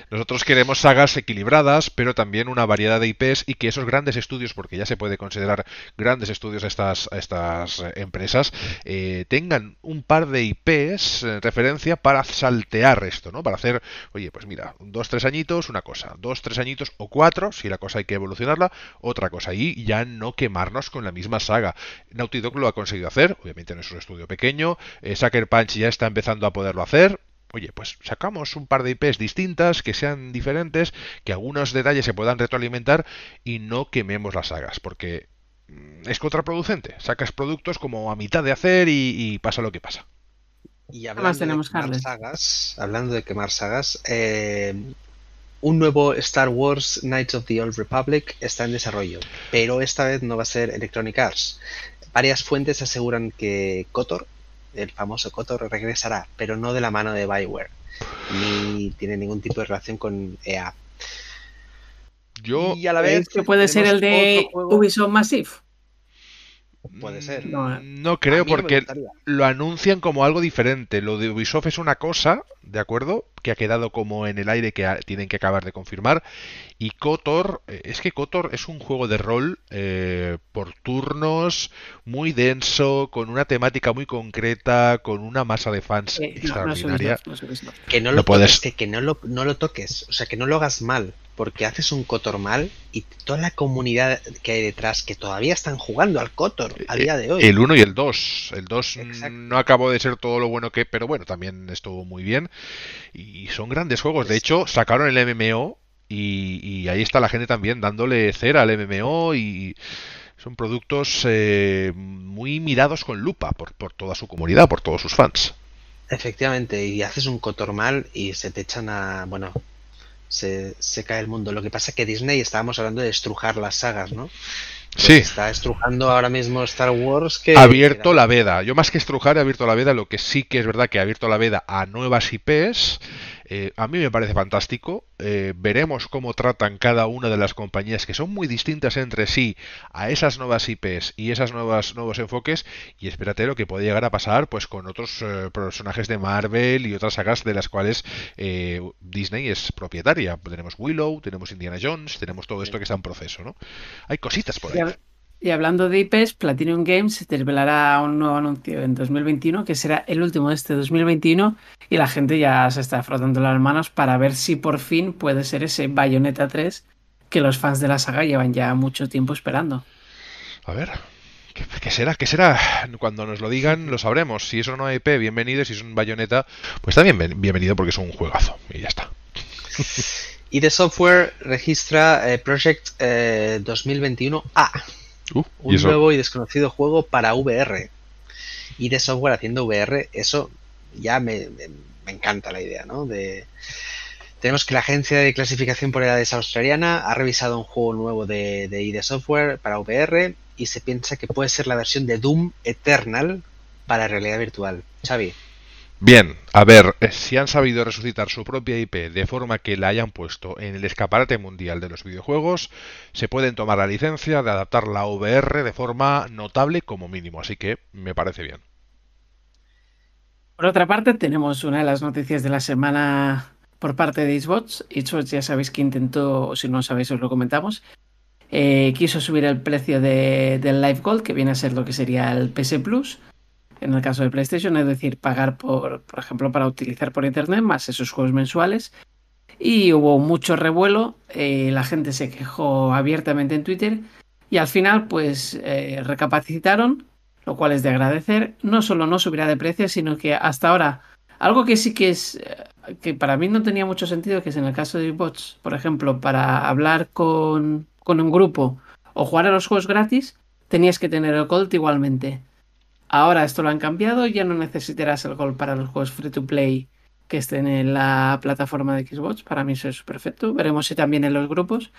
Nosotros queremos sagas equilibradas, pero también una variedad de IPs y que esos grandes estudios, porque ya se puede considerar grandes estudios a estas, estas eh, empresas, eh, tengan un par de IPs en referencia para saltear esto, ¿no? Para hacer, oye, pues mira, dos, tres añitos, una cosa, dos, tres añitos o cuatro, si la cosa hay que evolucionarla, otra cosa. Y ya no quemarnos con la misma saga. Naughty Dog lo ha conseguido hacer, obviamente no es un estudio pequeño, eh, Sucker Punch ya está empezando a poderlo hacer, oye, pues sacamos un par de IPs distintas, que sean diferentes, que algunos detalles se puedan retroalimentar y no quememos las sagas, porque mm, es contraproducente. Sacas productos como a mitad de hacer y, pasa lo que pasa. Y hablando tenemos de quemar sagas, hablando de quemar sagas, eh, un nuevo Star Wars Knights of the Old Republic está en desarrollo, pero esta vez no va a ser Electronic Arts. Varias fuentes aseguran que KOTOR, el famoso Kotor regresará, pero no de la mano de Bioware, ni tiene ningún tipo de relación con EA. Yo y a la vez que puede ser el de Ubisoft Massive. Puede ser. No, no creo porque lo anuncian como algo diferente. Lo de Ubisoft es una cosa, ¿de acuerdo? Que ha quedado como en el aire que tienen que acabar de confirmar. Y Kotor, eh, es que Kotor es un juego de rol eh, por turnos, muy denso, con una temática muy concreta, con una masa de fans extraordinaria. que no lo, puedes... que, no, lo, no lo toques, o sea, que no lo hagas mal porque haces un Cotor mal y toda la comunidad que hay detrás que todavía están jugando al Cotor a día de hoy. El 1 y el 2. El 2 no acabó de ser todo lo bueno que, pero bueno, también estuvo muy bien. Y son grandes juegos. De hecho, sacaron el MMO y, ahí está la gente también dándole cera al MMO y son productos eh, muy mirados con lupa por, por toda su comunidad, por todos sus fans. Efectivamente, y haces un Cotor mal y se te echan a, bueno, se, se, cae el mundo. Lo que pasa es que Disney estábamos hablando de estrujar las sagas, ¿no? sí. Está estrujando ahora mismo Star Wars que... Ha abierto la veda. Yo más que estrujar he abierto la veda. Lo que sí que es verdad que ha abierto la veda a nuevas IPs eh, a mí me parece fantástico. Eh, veremos cómo tratan cada una de las compañías que son muy distintas entre sí a esas nuevas IPs y esas nuevas nuevos enfoques. Y espérate lo que puede llegar a pasar pues con otros eh, personajes de Marvel y otras sagas de las cuales Disney es propietaria. Tenemos Willow, tenemos Indiana Jones, tenemos todo esto que está en proceso, ¿no? Hay cositas por ahí. Y hablando de IPs, Platinum Games desvelará un nuevo anuncio en 2021, que será el último de este 2021, y la gente ya se está frotando las manos para ver si por fin puede ser ese Bayonetta 3 que los fans de la saga llevan ya mucho tiempo esperando. A ver, ¿Qué, será? ¿Qué será? Cuando nos lo digan lo sabremos. Si es IP, bienvenido. Si es un Bayonetta, pues también bienvenido porque es un juegazo. Y ya está. Y de software registra eh, Project 2021A. Uh, un nuevo y desconocido juego para VR. Y de software haciendo VR, eso ya me, encanta la idea, ¿no? De, tenemos que la agencia de clasificación por edades australiana ha revisado un juego nuevo de, de ID Software para VR y se piensa que puede ser la versión de Doom Eternal para realidad virtual. Xavi, Bien, a ver, eh, si han sabido resucitar su propia IP de forma que la hayan puesto en el escaparate mundial de los videojuegos, se pueden tomar la licencia de adaptar la VR de forma notable como mínimo, así que me parece bien. Por otra parte, tenemos una de las noticias de la semana por parte de Xbox. Xbox ya sabéis que intentó, si no sabéis os lo comentamos, eh, quiso subir el precio de, del Live Gold, que viene a ser lo que sería el PS Plus, en el caso de PlayStation, es decir, pagar por, por ejemplo, para utilizar por Internet más esos juegos mensuales. Y hubo mucho revuelo, eh, la gente se quejó abiertamente en Twitter y al final pues eh, recapacitaron, lo cual es de agradecer. No solo no subirá de precio, sino que hasta ahora, algo que sí que es, que para mí no tenía mucho sentido, que es en el caso de bots, por ejemplo, para hablar con, con un grupo o jugar a los juegos gratis, tenías que tener el Gold igualmente. Ahora esto lo han cambiado, ya no necesitarás el Gold para los juegos free to play que estén en la plataforma de Xbox. Para mí eso es perfecto. Veremos si también en los grupos.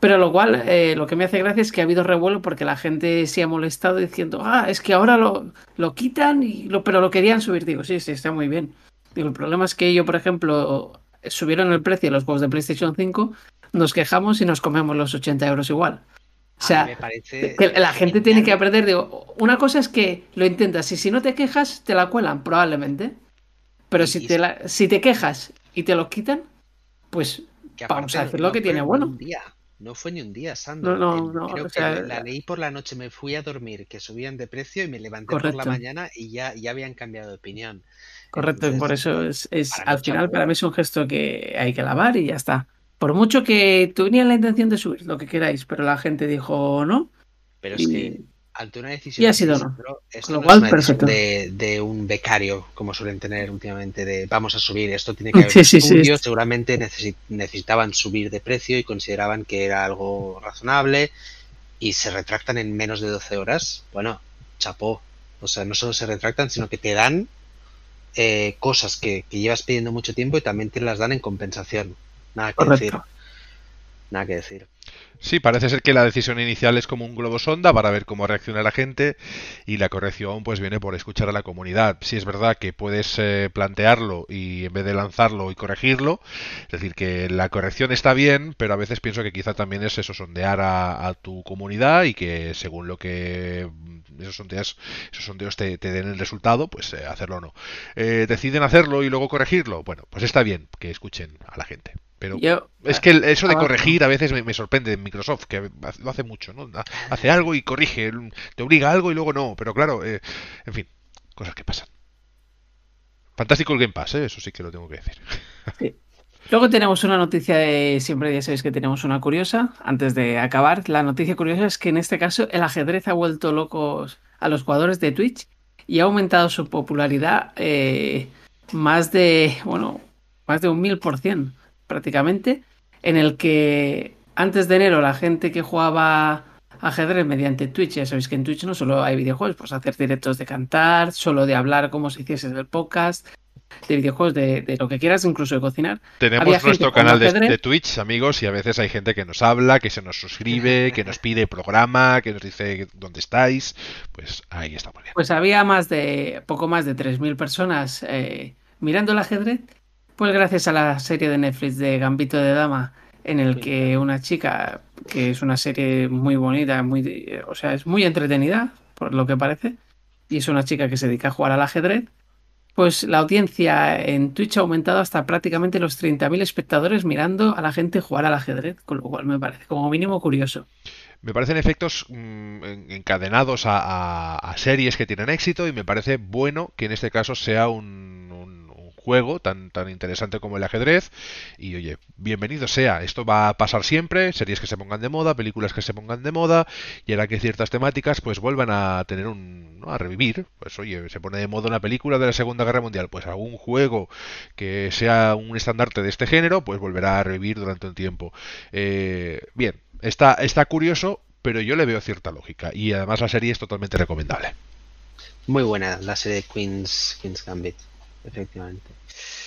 Pero lo cual, eh, lo que me hace gracia es que ha habido revuelo porque la gente se ha molestado diciendo, ah, es que ahora lo, lo quitan, y lo, pero lo querían subir. Digo, sí, sí, está muy bien. Digo, el problema es que yo, por ejemplo, subieron el precio de los juegos de PlayStation 5, nos quejamos y nos comemos los 80 euros igual. O sea, que la gente tiene que aprender. Digo, una cosa es que lo intentas y si no te quejas, te la cuelan, probablemente. Pero si, te si te quejas y te lo quitan, pues vamos a hacer lo que tiene bueno. Un día. No fue ni un día, Sandro. No, no, no. la leí por la noche, me fui a dormir, que subían de precio y me levanté por la mañana y ya, ya habían cambiado de opinión. Correcto, y por eso es, es al final para mí es un gesto que hay que lavar y ya está. Por mucho que tuvieran la intención de subir lo que queráis, pero la gente dijo no. Pero es que ante una decisión y ha sido no. Esto no es de, de, un becario, como suelen tener últimamente, de vamos a subir, esto tiene que haber sí, estudio, seguramente necesitaban subir de precio y consideraban que era algo razonable y se retractan en menos de 12 horas. Bueno, chapó. O sea, no solo se retractan, sino que te dan eh, cosas que, que, llevas pidiendo mucho tiempo y también te las dan en compensación. Nada que decir. Nada que decir. Sí, parece ser que la decisión inicial es como un globo sonda para ver cómo reacciona la gente y la corrección pues viene por escuchar a la comunidad. Si es verdad que puedes eh, plantearlo y en vez de lanzarlo y corregirlo, es decir, que la corrección está bien, pero a veces pienso que quizá también es eso, sondear a, tu comunidad y que según lo que esos sondeos, esos sondeos te, den el resultado, pues eh, hacerlo o no. Eh, deciden hacerlo y luego corregirlo, bueno, pues está bien que escuchen a la gente. Pero es que eso de corregir a veces me, sorprende en Microsoft, que lo hace mucho, ¿no? Hace algo y corrige, te obliga a algo y luego no. Pero claro, eh, en fin, cosas que pasan. Fantástico el Game Pass, ¿eh? eso sí que lo tengo que decir. Luego tenemos una noticia de. Siempre ya sabéis que tenemos una curiosa. Antes de acabar, la noticia curiosa es que en este caso el ajedrez ha vuelto locos a los jugadores de Twitch y ha aumentado su popularidad eh, más de. Bueno, más de un mil por cien prácticamente, en el que antes de enero la gente que jugaba ajedrez mediante Twitch, ya sabéis que en Twitch no solo hay videojuegos, pues hacer directos de cantar, solo de hablar como si hiciese el podcast, de videojuegos, de, lo que quieras, incluso de cocinar. Tenemos nuestro canal de, Twitch, amigos, y a veces hay gente que nos habla, que se nos suscribe, que nos pide programa, que nos dice dónde estáis. Pues ahí está muy bien. Pues había más de, poco más de 3.000 personas eh, mirando el ajedrez pues gracias a la serie de Netflix de Gambito de Dama, en el que una chica, que es una serie muy bonita, muy, o sea, es muy entretenida, por lo que parece, y es una chica que se dedica a jugar al ajedrez, pues la audiencia en Twitch ha aumentado hasta prácticamente los 30.000 espectadores mirando a la gente jugar al ajedrez, con lo cual me parece como mínimo curioso. Me parecen efectos mm, encadenados a, series que tienen éxito y me parece bueno que en este caso sea un juego tan, tan interesante como el ajedrez. Y oye, bienvenido sea. Esto va a pasar siempre, series que se pongan de moda, películas que se pongan de moda, y ahora que ciertas temáticas pues vuelvan a tener un. a revivir. Pues oye, se pone de moda una película de la Segunda Guerra Mundial, pues algún juego que sea un estandarte de este género, pues volverá a revivir durante un tiempo. Eh, bien, está, está curioso, pero yo le veo cierta lógica. Y además la serie es totalmente recomendable. Muy buena la serie Queen's, Queen's Gambit efectivamente.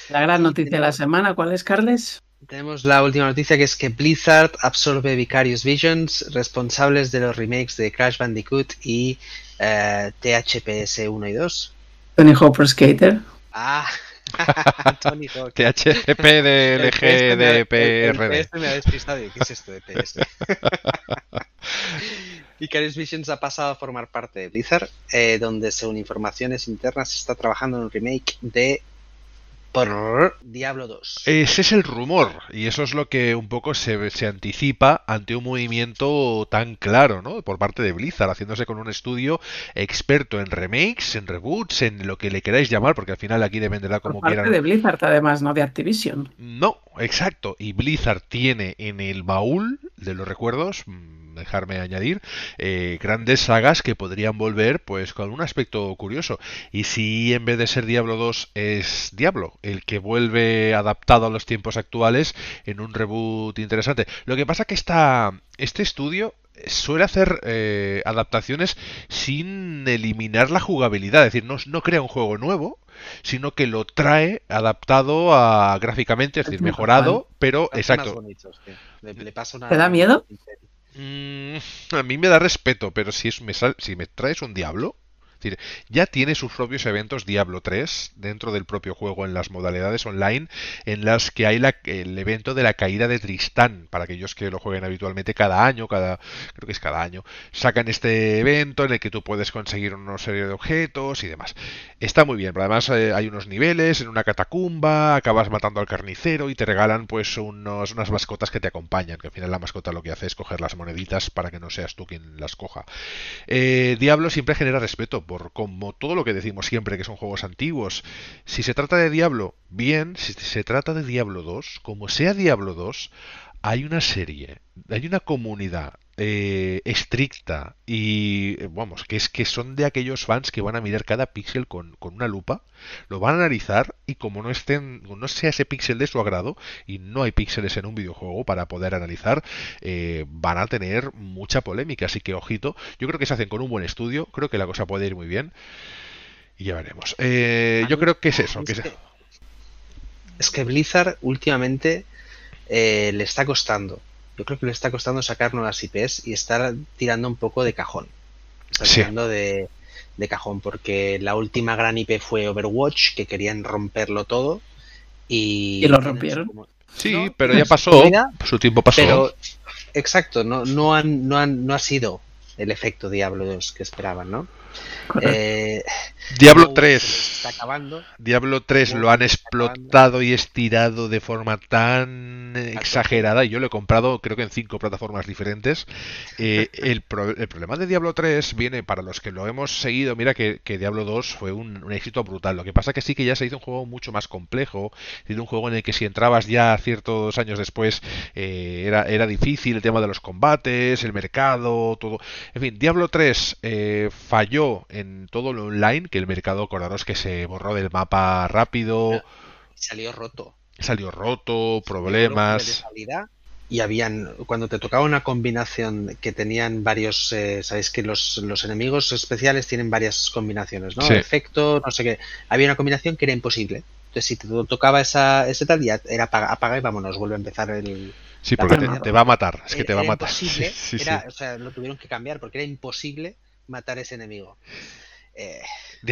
La gran noticia de la semana, ¿cuál es, Carles? Tenemos la última noticia que es que Blizzard absorbe Vicarious Visions, responsables de los remakes de Crash Bandicoot y eh, THPS 1 y 2. Tony Hopper Skater. Ah, Tony Hawk. THP de LG de PRD. me ha despistado. ¿Qué es esto de PS? Icarus Visions ha pasado a formar parte de Blizzard, eh, donde según informaciones internas se está trabajando en un remake de por Diablo 2. Ese es el rumor, y eso es lo que un poco se, se, anticipa ante un movimiento tan claro, ¿no? Por parte de Blizzard, haciéndose con un estudio experto en remakes, en reboots, en lo que le queráis llamar, porque al final aquí dependerá como por parte de Blizzard, además, no de Activision. No, exacto. Y Blizzard tiene en el baúl de los recuerdos dejarme añadir, eh, grandes sagas que podrían volver pues con un aspecto curioso. Y si en vez de ser Diablo 2 es Diablo, el que vuelve adaptado a los tiempos actuales en un reboot interesante. Lo que pasa que esta, este estudio suele hacer eh, adaptaciones sin eliminar la jugabilidad, es decir, no, no crea un juego nuevo, sino que lo trae adaptado a gráficamente, es decir, mejorado, pero exacto. ¿Te da miedo? Mm, a mí me da respeto, pero si, es, me, si me traes un diablo, decir, ya tiene sus propios eventos Diablo 3 dentro del propio juego en las modalidades online en las que hay el evento de la caída de Tristán para aquellos que lo jueguen habitualmente cada año, cada creo que es cada año, sacan este evento en el que tú puedes conseguir una serie de objetos y demás. Está muy bien, pero además eh, hay unos niveles en una catacumba, acabas matando al carnicero y te regalan pues unos, unas mascotas que te acompañan, que al final la mascota lo que hace es coger las moneditas para que no seas tú quien las coja. Eh, Diablo siempre genera respeto por como todo lo que decimos siempre que son juegos antiguos. Si se trata de Diablo, bien, si se trata de Diablo 2, como sea Diablo 2, hay una serie, hay una comunidad eh, estricta y vamos, que es que son de aquellos fans que van a mirar cada píxel con, con, una lupa, lo van a analizar y como no estén, no sea ese píxel de su agrado y no hay píxeles en un videojuego para poder analizar, eh, van a tener mucha polémica. Así que ojito, yo creo que se hacen con un buen estudio, creo que la cosa puede ir muy bien y ya veremos. Eh, yo creo que es eso. Es que, es que Blizzard últimamente le está costando yo creo que le está costando sacar nuevas IPs y estar tirando un poco de cajón. Está tirando de, cajón, porque la última gran IP fue Overwatch, que querían romperlo todo. Y, ¿Y lo rompieron. Sí, pero ya pasó. Su tiempo pasó. Pero, exacto, no, no, han, no, han, no ha sido el efecto Diablo 2 que esperaban, ¿no? Eh, Diablo 3. Diablo 3 lo han explotado y estirado de forma tan exagerada. Y yo lo he comprado, creo que en cinco plataformas diferentes. Eh, el, problema de Diablo 3 viene para los que lo hemos seguido. Mira que, Diablo 2 fue un, éxito brutal. Lo que pasa que sí que ya se hizo un juego mucho más complejo. un juego en el que si entrabas ya ciertos años después eh, era, era difícil el tema de los combates, el mercado, todo. En fin, Diablo 3 falló en todo lo online, que el mercado, acordaros que se borró del mapa rápido. Salió roto. Salió roto, problemas. y habían, cuando te tocaba una combinación que tenían varios, eh, sabéis que los, los, enemigos especiales tienen varias combinaciones, ¿no? Efecto, no sé qué. Había una combinación que era imposible. Entonces, si te tocaba esa, ese tal, ya era apaga, apaga y vámonos, vuelve a empezar el. Sí, porque te, va a matar, es que te va a matar. era, o sea, lo tuvieron que cambiar porque era imposible matar ese enemigo. Eh,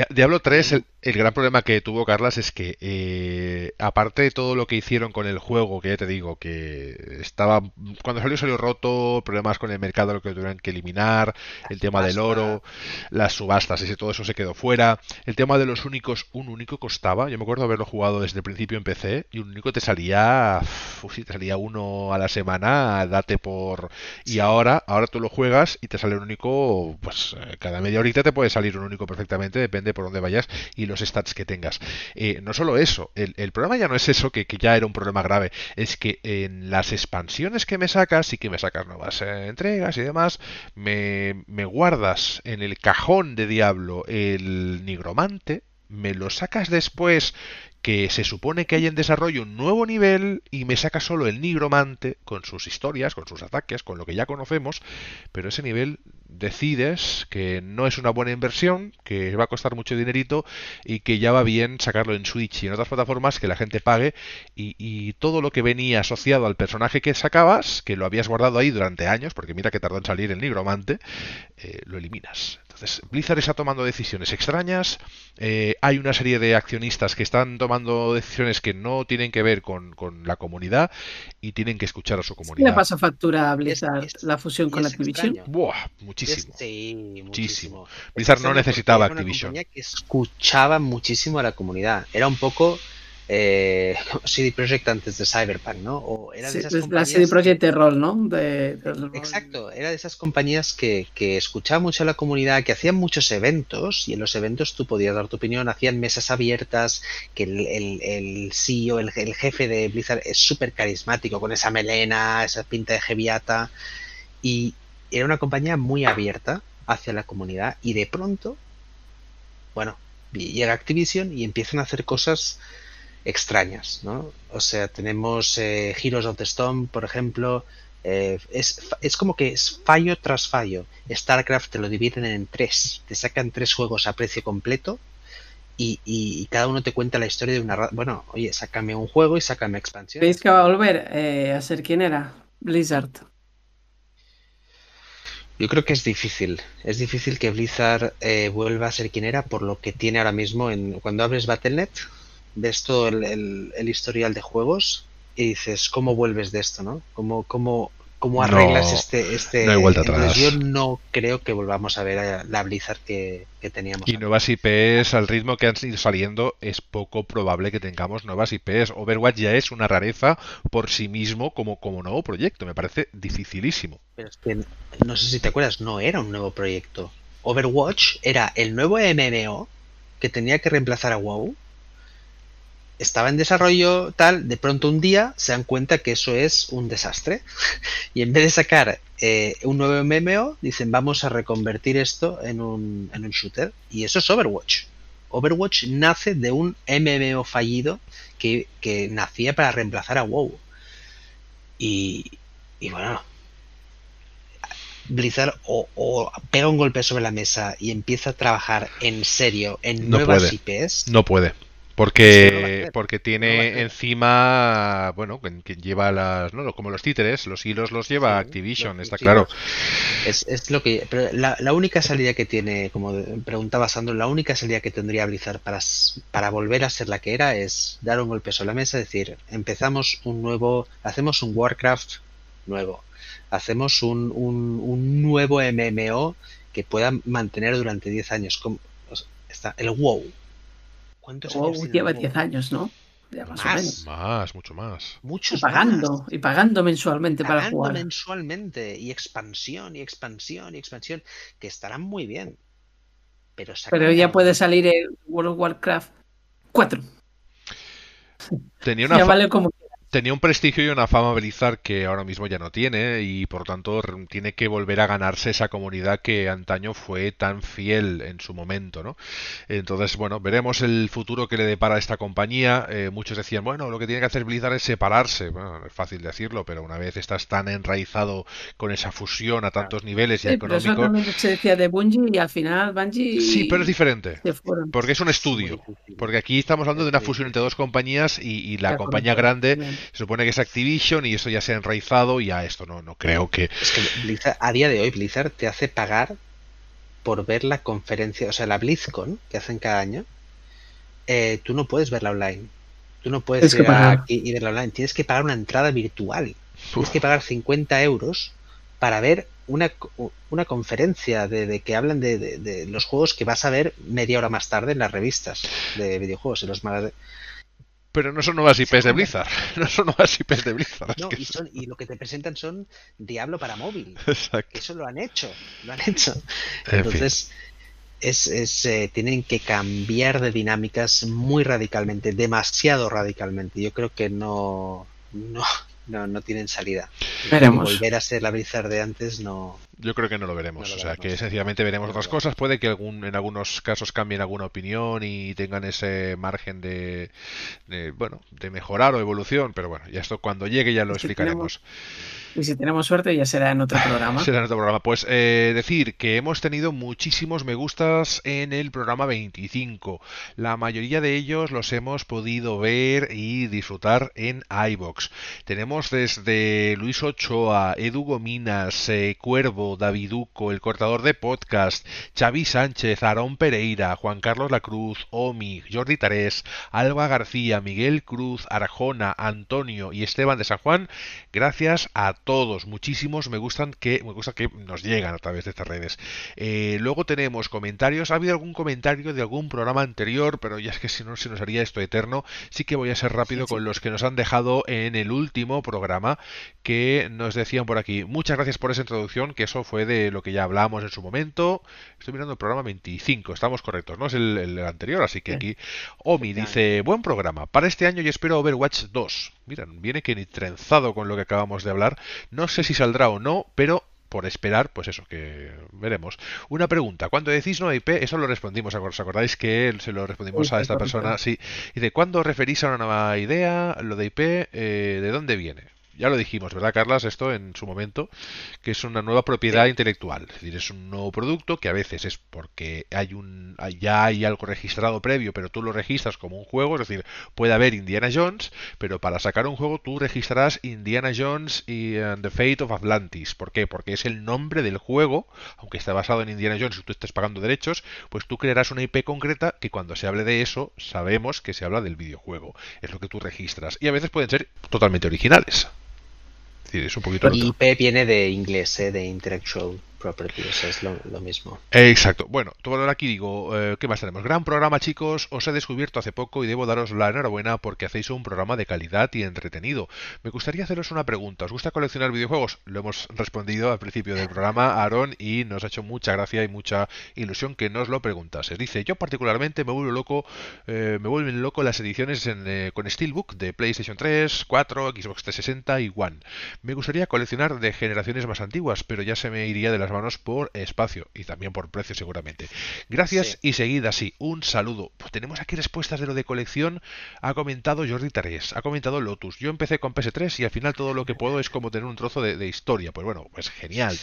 Diablo 3, el, el, gran problema que tuvo Carlas es que, eh, aparte de todo lo que hicieron con el juego, que ya te digo, que estaba. Cuando salió, salió roto, problemas con el mercado, lo que tuvieron que eliminar, el tema del oro, las subastas, ese todo eso se quedó fuera. El tema de los únicos, un único costaba. Yo me acuerdo haberlo jugado desde el principio en PC, y un único te salía. Uf, si te salía uno a la semana, date por. Y ahora, ahora tú lo juegas y te sale un único, pues eh, cada media horita te puede salir un único perfectamente, depende por dónde vayas y stats que tengas. Eh, no solo eso, el, problema ya no es eso, que, ya era un problema grave, es que en las expansiones que me sacas y que me sacas nuevas eh, entregas y demás, me, me guardas en el cajón de Diablo el nigromante, me lo sacas después que se supone que hay en desarrollo un nuevo nivel y me saca solo el nigromante con sus historias, con sus ataques, con lo que ya conocemos, pero ese nivel decides que no es una buena inversión, que va a costar mucho dinerito y que ya va bien sacarlo en Switch y en otras plataformas que la gente pague y, todo lo que venía asociado al personaje que sacabas, que lo habías guardado ahí durante años, porque mira que tardó en salir el nigromante, eh, lo eliminas. Entonces, Blizzard está tomando decisiones extrañas. Eh, hay una serie de accionistas que están tomando decisiones que no tienen que ver con, la comunidad y tienen que escuchar a su comunidad. ¿Qué le pasa factura a Blizzard la fusión con Activision? Buah, muchísimo. Sí, muchísimo. Blizzard no necesitaba Activision. que escuchaba muchísimo a la comunidad. Era un poco eh, CD Projekt antes de Cyberpunk, ¿no? O era de esas la CD Projekt de rol, ¿no? exacto, era de esas compañías que, que escuchaba mucho a la comunidad, que hacían muchos eventos y en los eventos tú podías dar tu opinión, hacían mesas abiertas, que el, el, el CEO, el, el, jefe de Blizzard es súper carismático, con esa melena, esa pinta de jeviata, y era una compañía muy abierta hacia la comunidad y de pronto, bueno, llega Activision y empiezan a hacer cosas extrañas, ¿no? O sea, tenemos eh, Heroes of the Storm, por ejemplo, eh, es, es, como que es fallo tras fallo. StarCraft te lo dividen en tres, te sacan tres juegos a precio completo y, y, cada uno te cuenta la historia de una... Bueno, oye, sácame un juego y sácame expansión. ¿Veis que va a volver eh, a ser quién era? Blizzard. Yo creo que es difícil. Es difícil que Blizzard eh, vuelva a ser quien era por lo que tiene ahora mismo en cuando abres Battle.net, ves todo el, historial de juegos y dices, ¿cómo vuelves de esto, no? ¿Cómo, cómo, cómo arreglas este, este no Yo no creo que volvamos a ver a la Blizzard que, teníamos. Y nuevas IPs al ritmo que han ido saliendo es poco probable que tengamos nuevas IPs. Overwatch ya es una rareza por sí mismo como, como nuevo proyecto. Me parece dificilísimo. Pero es que no sé si te acuerdas, no era un nuevo proyecto. Overwatch era el nuevo MMO que tenía que reemplazar a WoW estaba en desarrollo tal, de pronto un día se dan cuenta que eso es un desastre y en vez de sacar eh, un nuevo MMO, dicen vamos a reconvertir esto en un, en un shooter y eso es Overwatch. Overwatch nace de un MMO fallido que, nacía para reemplazar a WoW. Y, y bueno, Blizzard o, pega un golpe sobre la mesa y empieza a trabajar en serio en nuevas IPs. No puede. Porque, porque tiene encima, bueno, que lleva las, no, como los títeres, los hilos los lleva Activision, está claro. Es, es, lo que, pero la, la, única salida que tiene, como preguntaba Sandro, la única salida que tendría Blizzard para, para volver a ser la que era es dar un golpe sobre la mesa, decir, empezamos un nuevo, hacemos un Warcraft nuevo, hacemos un, un, un nuevo MMO que pueda mantener durante 10 años, como, está el WoW ¿Cuántos años lleva 10 años, ¿no? más, más, mucho más. Muchos y pagando, y pagando mensualmente para jugar. mensualmente, y expansión, y expansión, y expansión, que estarán muy bien. Pero, pero ya puede salir el World of Warcraft 4. Tenía una, ya vale como tenía un prestigio y una fama Blizzard que ahora mismo ya no tiene y por tanto tiene que volver a ganarse esa comunidad que antaño fue tan fiel en su momento, ¿no? Entonces, bueno, veremos el futuro que le depara a esta compañía. Eh, muchos decían, bueno, lo que tiene que hacer Blizzard es separarse. Bueno, es fácil decirlo, pero una vez estás tan enraizado con esa fusión a tantos niveles y económico... se decía de Bungie y al final Bungie... Sí, pero es diferente. Porque es un estudio. Porque aquí estamos hablando de una fusión entre dos compañías y, la compañía grande se supone que es Activision y eso ya se ha enraizado y a esto no, no creo que... Es que Blizzard, a día de hoy Blizzard te hace pagar por ver la conferencia, o sea, la BlizzCon que hacen cada año, eh, tú no puedes verla online. Tú no puedes ir aquí y verla online. Tienes que pagar una entrada virtual. Tienes que pagar 50 euros para ver una, una conferencia de, que hablan de, de, los juegos que vas a ver media hora más tarde en las revistas de videojuegos, en los pero no son nuevas IPs de Blizzard. No son nuevas IPs de Blizzard. No, y, lo que te presentan son Diablo para móvil. Exacto. Eso lo han hecho. Lo han hecho. Entonces, es, es eh, tienen que cambiar de dinámicas muy radicalmente, demasiado radicalmente. Yo creo que no, no, no, no tienen salida. Veremos. Volver a ser la Blizzard de antes no. Yo creo que no lo veremos. o sea, que sencillamente veremos otras cosas. Puede que algún, en algunos casos cambien alguna opinión y tengan ese margen de, bueno, de mejorar o evolución. Pero bueno, ya esto cuando llegue ya lo explicaremos. Y si tenemos suerte ya será en otro programa. será en otro programa. Pues eh, decir que hemos tenido muchísimos me gustas en el programa 25. La mayoría de ellos los hemos podido ver y disfrutar en iBox. Tenemos desde Luis Ochoa, Edu Gominas, eh, Cuervo, Bravo, David Uco, el cortador de podcast, Xavi Sánchez, Aarón Pereira, Juan Carlos Lacruz, Omi, Jordi Tarés, Alba García, Miguel Cruz, Arjona, Antonio y Esteban de San Juan. Gracias a todos, muchísimos me gustan que me gusta que nos llegan a través de estas redes. Eh, luego tenemos comentarios. Ha habido algún comentario de algún programa anterior, pero ya es que si no se nos haría esto eterno. Sí que voy a ser rápido con los que nos han dejado en el último programa que nos decían por aquí. Muchas gracias por esa introducción, que fue de lo que ya hablamos en su momento. Estoy mirando el programa 25, estamos correctos, ¿no? Es el, anterior, así que aquí Omi dice, buen programa. Para este año yo espero Overwatch 2. Miren, viene que ni trenzado con lo que acabamos de hablar. No sé si saldrá o no, pero por esperar, pues eso, que veremos. Una pregunta, cuando decís no IP, eso lo respondimos, ¿os acordáis que se lo respondimos a esta persona? Sí. Dice, ¿cuándo referís a una nueva idea? Lo de IP, eh, ¿de dónde viene? Ya lo dijimos, ¿verdad, Carlas? Esto en su momento, que es una nueva propiedad intelectual. Es decir, es un nuevo producto que a veces es porque hay un, ya hay algo registrado previo, pero tú lo registras como un juego. Es decir, puede haber Indiana Jones, pero para sacar un juego tú registrarás Indiana Jones y uh, The Fate of Atlantis. ¿Por qué? Porque es el nombre del juego, aunque está basado en Indiana Jones y tú estés pagando derechos, pues tú crearás una IP concreta que cuando se hable de eso sabemos que se habla del videojuego. Es lo que tú registras. Y a veces pueden ser totalmente originales es un poquito. IP viene de inglés, ¿eh? de intellectual es lo, mismo. Exacto. Bueno, todo aquí digo, eh, ¿qué más tenemos? Gran programa, chicos. Os he descubierto hace poco y debo daros la enhorabuena porque hacéis un programa de calidad y entretenido. Me gustaría haceros una pregunta. ¿Os gusta coleccionar videojuegos? Lo hemos respondido al principio del programa, Aaron, y nos ha hecho mucha gracia y mucha ilusión que nos lo preguntase. Dice, yo particularmente me vuelvo loco, eh, me vuelven loco las ediciones eh, con Steelbook de PlayStation 3, 4, Xbox 360 y One. Me gustaría coleccionar de generaciones más antiguas, pero ya se me iría de las manos por espacio y también por precio seguramente. Gracias y seguida así. Un saludo. Pues tenemos aquí respuestas de lo de colección. Ha comentado Jordi Tarés, ha comentado Lotus. Yo empecé con PS3 y al final todo lo que puedo es como tener un trozo de, historia. Pues bueno, pues genial.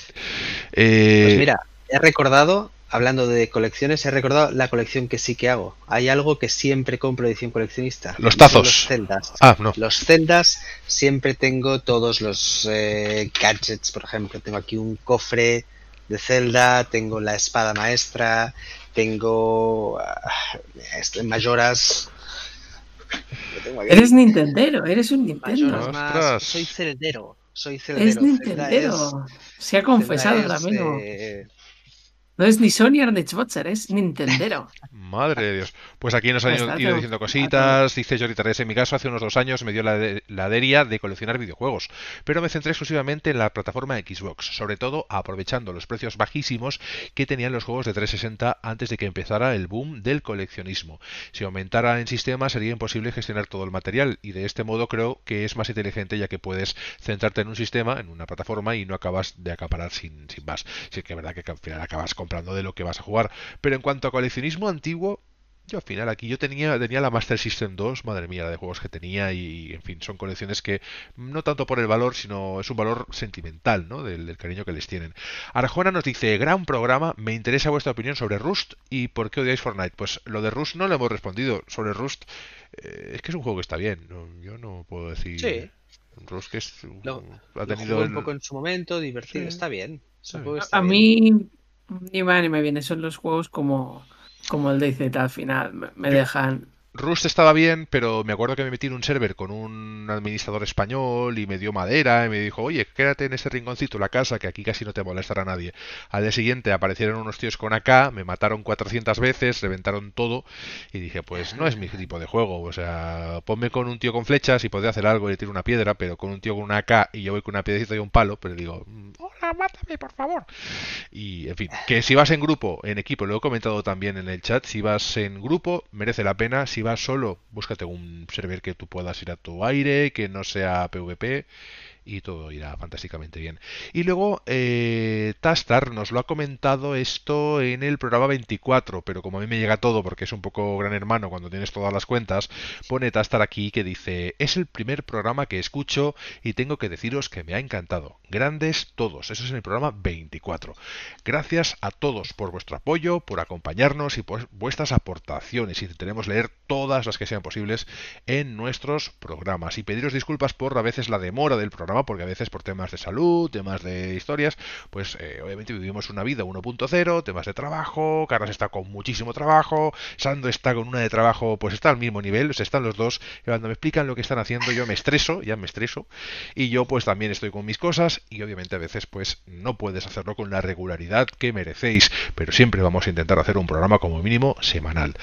Eh, pues mira, he recordado hablando de colecciones, he recordado la colección que sí que hago. Hay algo que siempre compro edición coleccionista. Los tazos. Los celdas. Ah, no. Los celdas siempre tengo todos los eh, gadgets, por ejemplo. Tengo aquí un cofre de Zelda, tengo la espada maestra, tengo uh, mayoras. Eres Nintendero, eres un Nintendo. soy celdero, soy celdero. Es Nintendero. Se ha confesado también. No es ni Sony ni Xboxer, es Nintendero. Madre de Dios. Pues aquí nos han ido, diciendo cositas. Dice Jordi Tardes, en mi caso hace unos dos años me dio la, la deria de coleccionar videojuegos, pero me centré exclusivamente en la plataforma Xbox, sobre todo aprovechando los precios bajísimos que tenían los juegos de 360 antes de que empezara el boom del coleccionismo. Si aumentara en sistema sería imposible gestionar todo el material y de este modo creo que es más inteligente ya que puedes centrarte en un sistema, en una plataforma y no acabas de acaparar sin, sin más. Sí que es verdad que al final acabas comprando de lo que vas a jugar. Pero en cuanto a coleccionismo antiguo, yo al final aquí yo tenía, tenía la Master System 2, madre mía, la de juegos que tenía y, en fin, son colecciones que no tanto por el valor, sino es un valor sentimental, ¿no? Del, cariño que les tienen. Arjona nos dice, gran programa, me interesa vuestra opinión sobre Rust y por qué odiáis Fortnite. Pues lo de Rust no le hemos respondido. Sobre Rust, eh, es que es un juego que está bien, yo no puedo decir... Sí. Rust que es... ha tenido... un poco en su momento, divertido, está bien. a mí ni va ni me viene, son los juegos como, como el DayZ al final, me dejan Rust estaba bien, pero me acuerdo que me metí en un server con un administrador español y me dio madera y me dijo, oye, quédate en ese rinconcito la casa que aquí casi no te molestará nadie. Al día siguiente aparecieron unos tíos con AK, me mataron 400 veces, reventaron todo y dije, pues no es mi tipo de juego. O sea, ponme con un tío con flechas y podría hacer algo y le tiro una piedra, pero con un tío con una AK y yo voy con una piedrecita y un palo, pero digo, mm, hola, mátame, por favor. Y, en fin, que si vas en grupo, en equipo, lo he comentado también en el chat, si vas en grupo, merece la pena. Si vas solo, búscate un server que tú puedas ir a tu aire, que no sea PvP y todo irá fantásticamente bien. Y luego eh, Tastar nos lo ha comentado esto en el programa 24, pero como a mí me llega todo porque es un poco gran hermano cuando tienes todas las cuentas, pone Tastar aquí que dice, es el primer programa que escucho y tengo que deciros que me ha encantado. Grandes todos, eso es en el programa 24. Gracias a todos por vuestro apoyo, por acompañarnos y por vuestras aportaciones. Intentaremos leer todas las que sean posibles en nuestros programas y pediros disculpas por a veces la demora del programa porque a veces por temas de salud, temas de historias, pues eh, obviamente vivimos una vida 1.0, temas de trabajo, Carlos está con muchísimo trabajo, Sando está con una de trabajo, pues está al mismo nivel, o están los dos, y cuando me explican lo que están haciendo yo me estreso, ya me estreso, y yo pues también estoy con mis cosas y obviamente a veces pues no puedes hacerlo con la regularidad que merecéis, pero siempre vamos a intentar hacer un programa como mínimo semanal.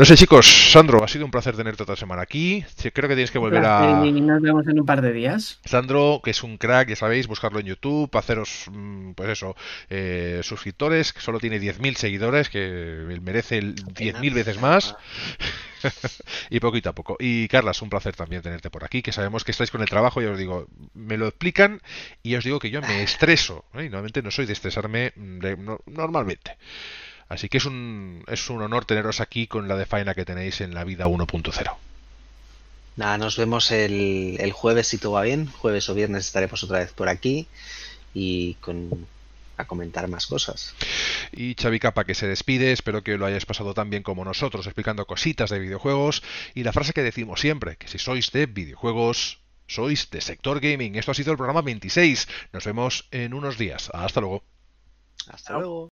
No sé, chicos, Sandro, ha sido un placer tenerte otra semana aquí. Creo que tienes que volver a. Y nos vemos en un par de días. Sandro, que es un crack, ya sabéis, buscarlo en YouTube, haceros, mm, pues eso, eh, suscriptores, que solo tiene 10.000 seguidores, que merece 10.000 veces más. y poquito a poco. Y Carla, es un placer también tenerte por aquí, que sabemos que estáis con el trabajo, y os digo, me lo explican y os digo que yo me estreso. ¿eh? Y normalmente no soy de estresarme normalmente. Así que es un, es un honor teneros aquí con la de faena que tenéis en la vida 1.0. Nada, nos vemos el, el, jueves si todo va bien. Jueves o viernes estaremos otra vez por aquí y con a comentar más cosas. Y Xavi Capa que se despide, espero que lo hayáis pasado tan bien como nosotros, explicando cositas de videojuegos y la frase que decimos siempre, que si sois de videojuegos, sois de sector gaming. Esto ha sido el programa 26. Nos vemos en unos días. Hasta luego. Hasta luego.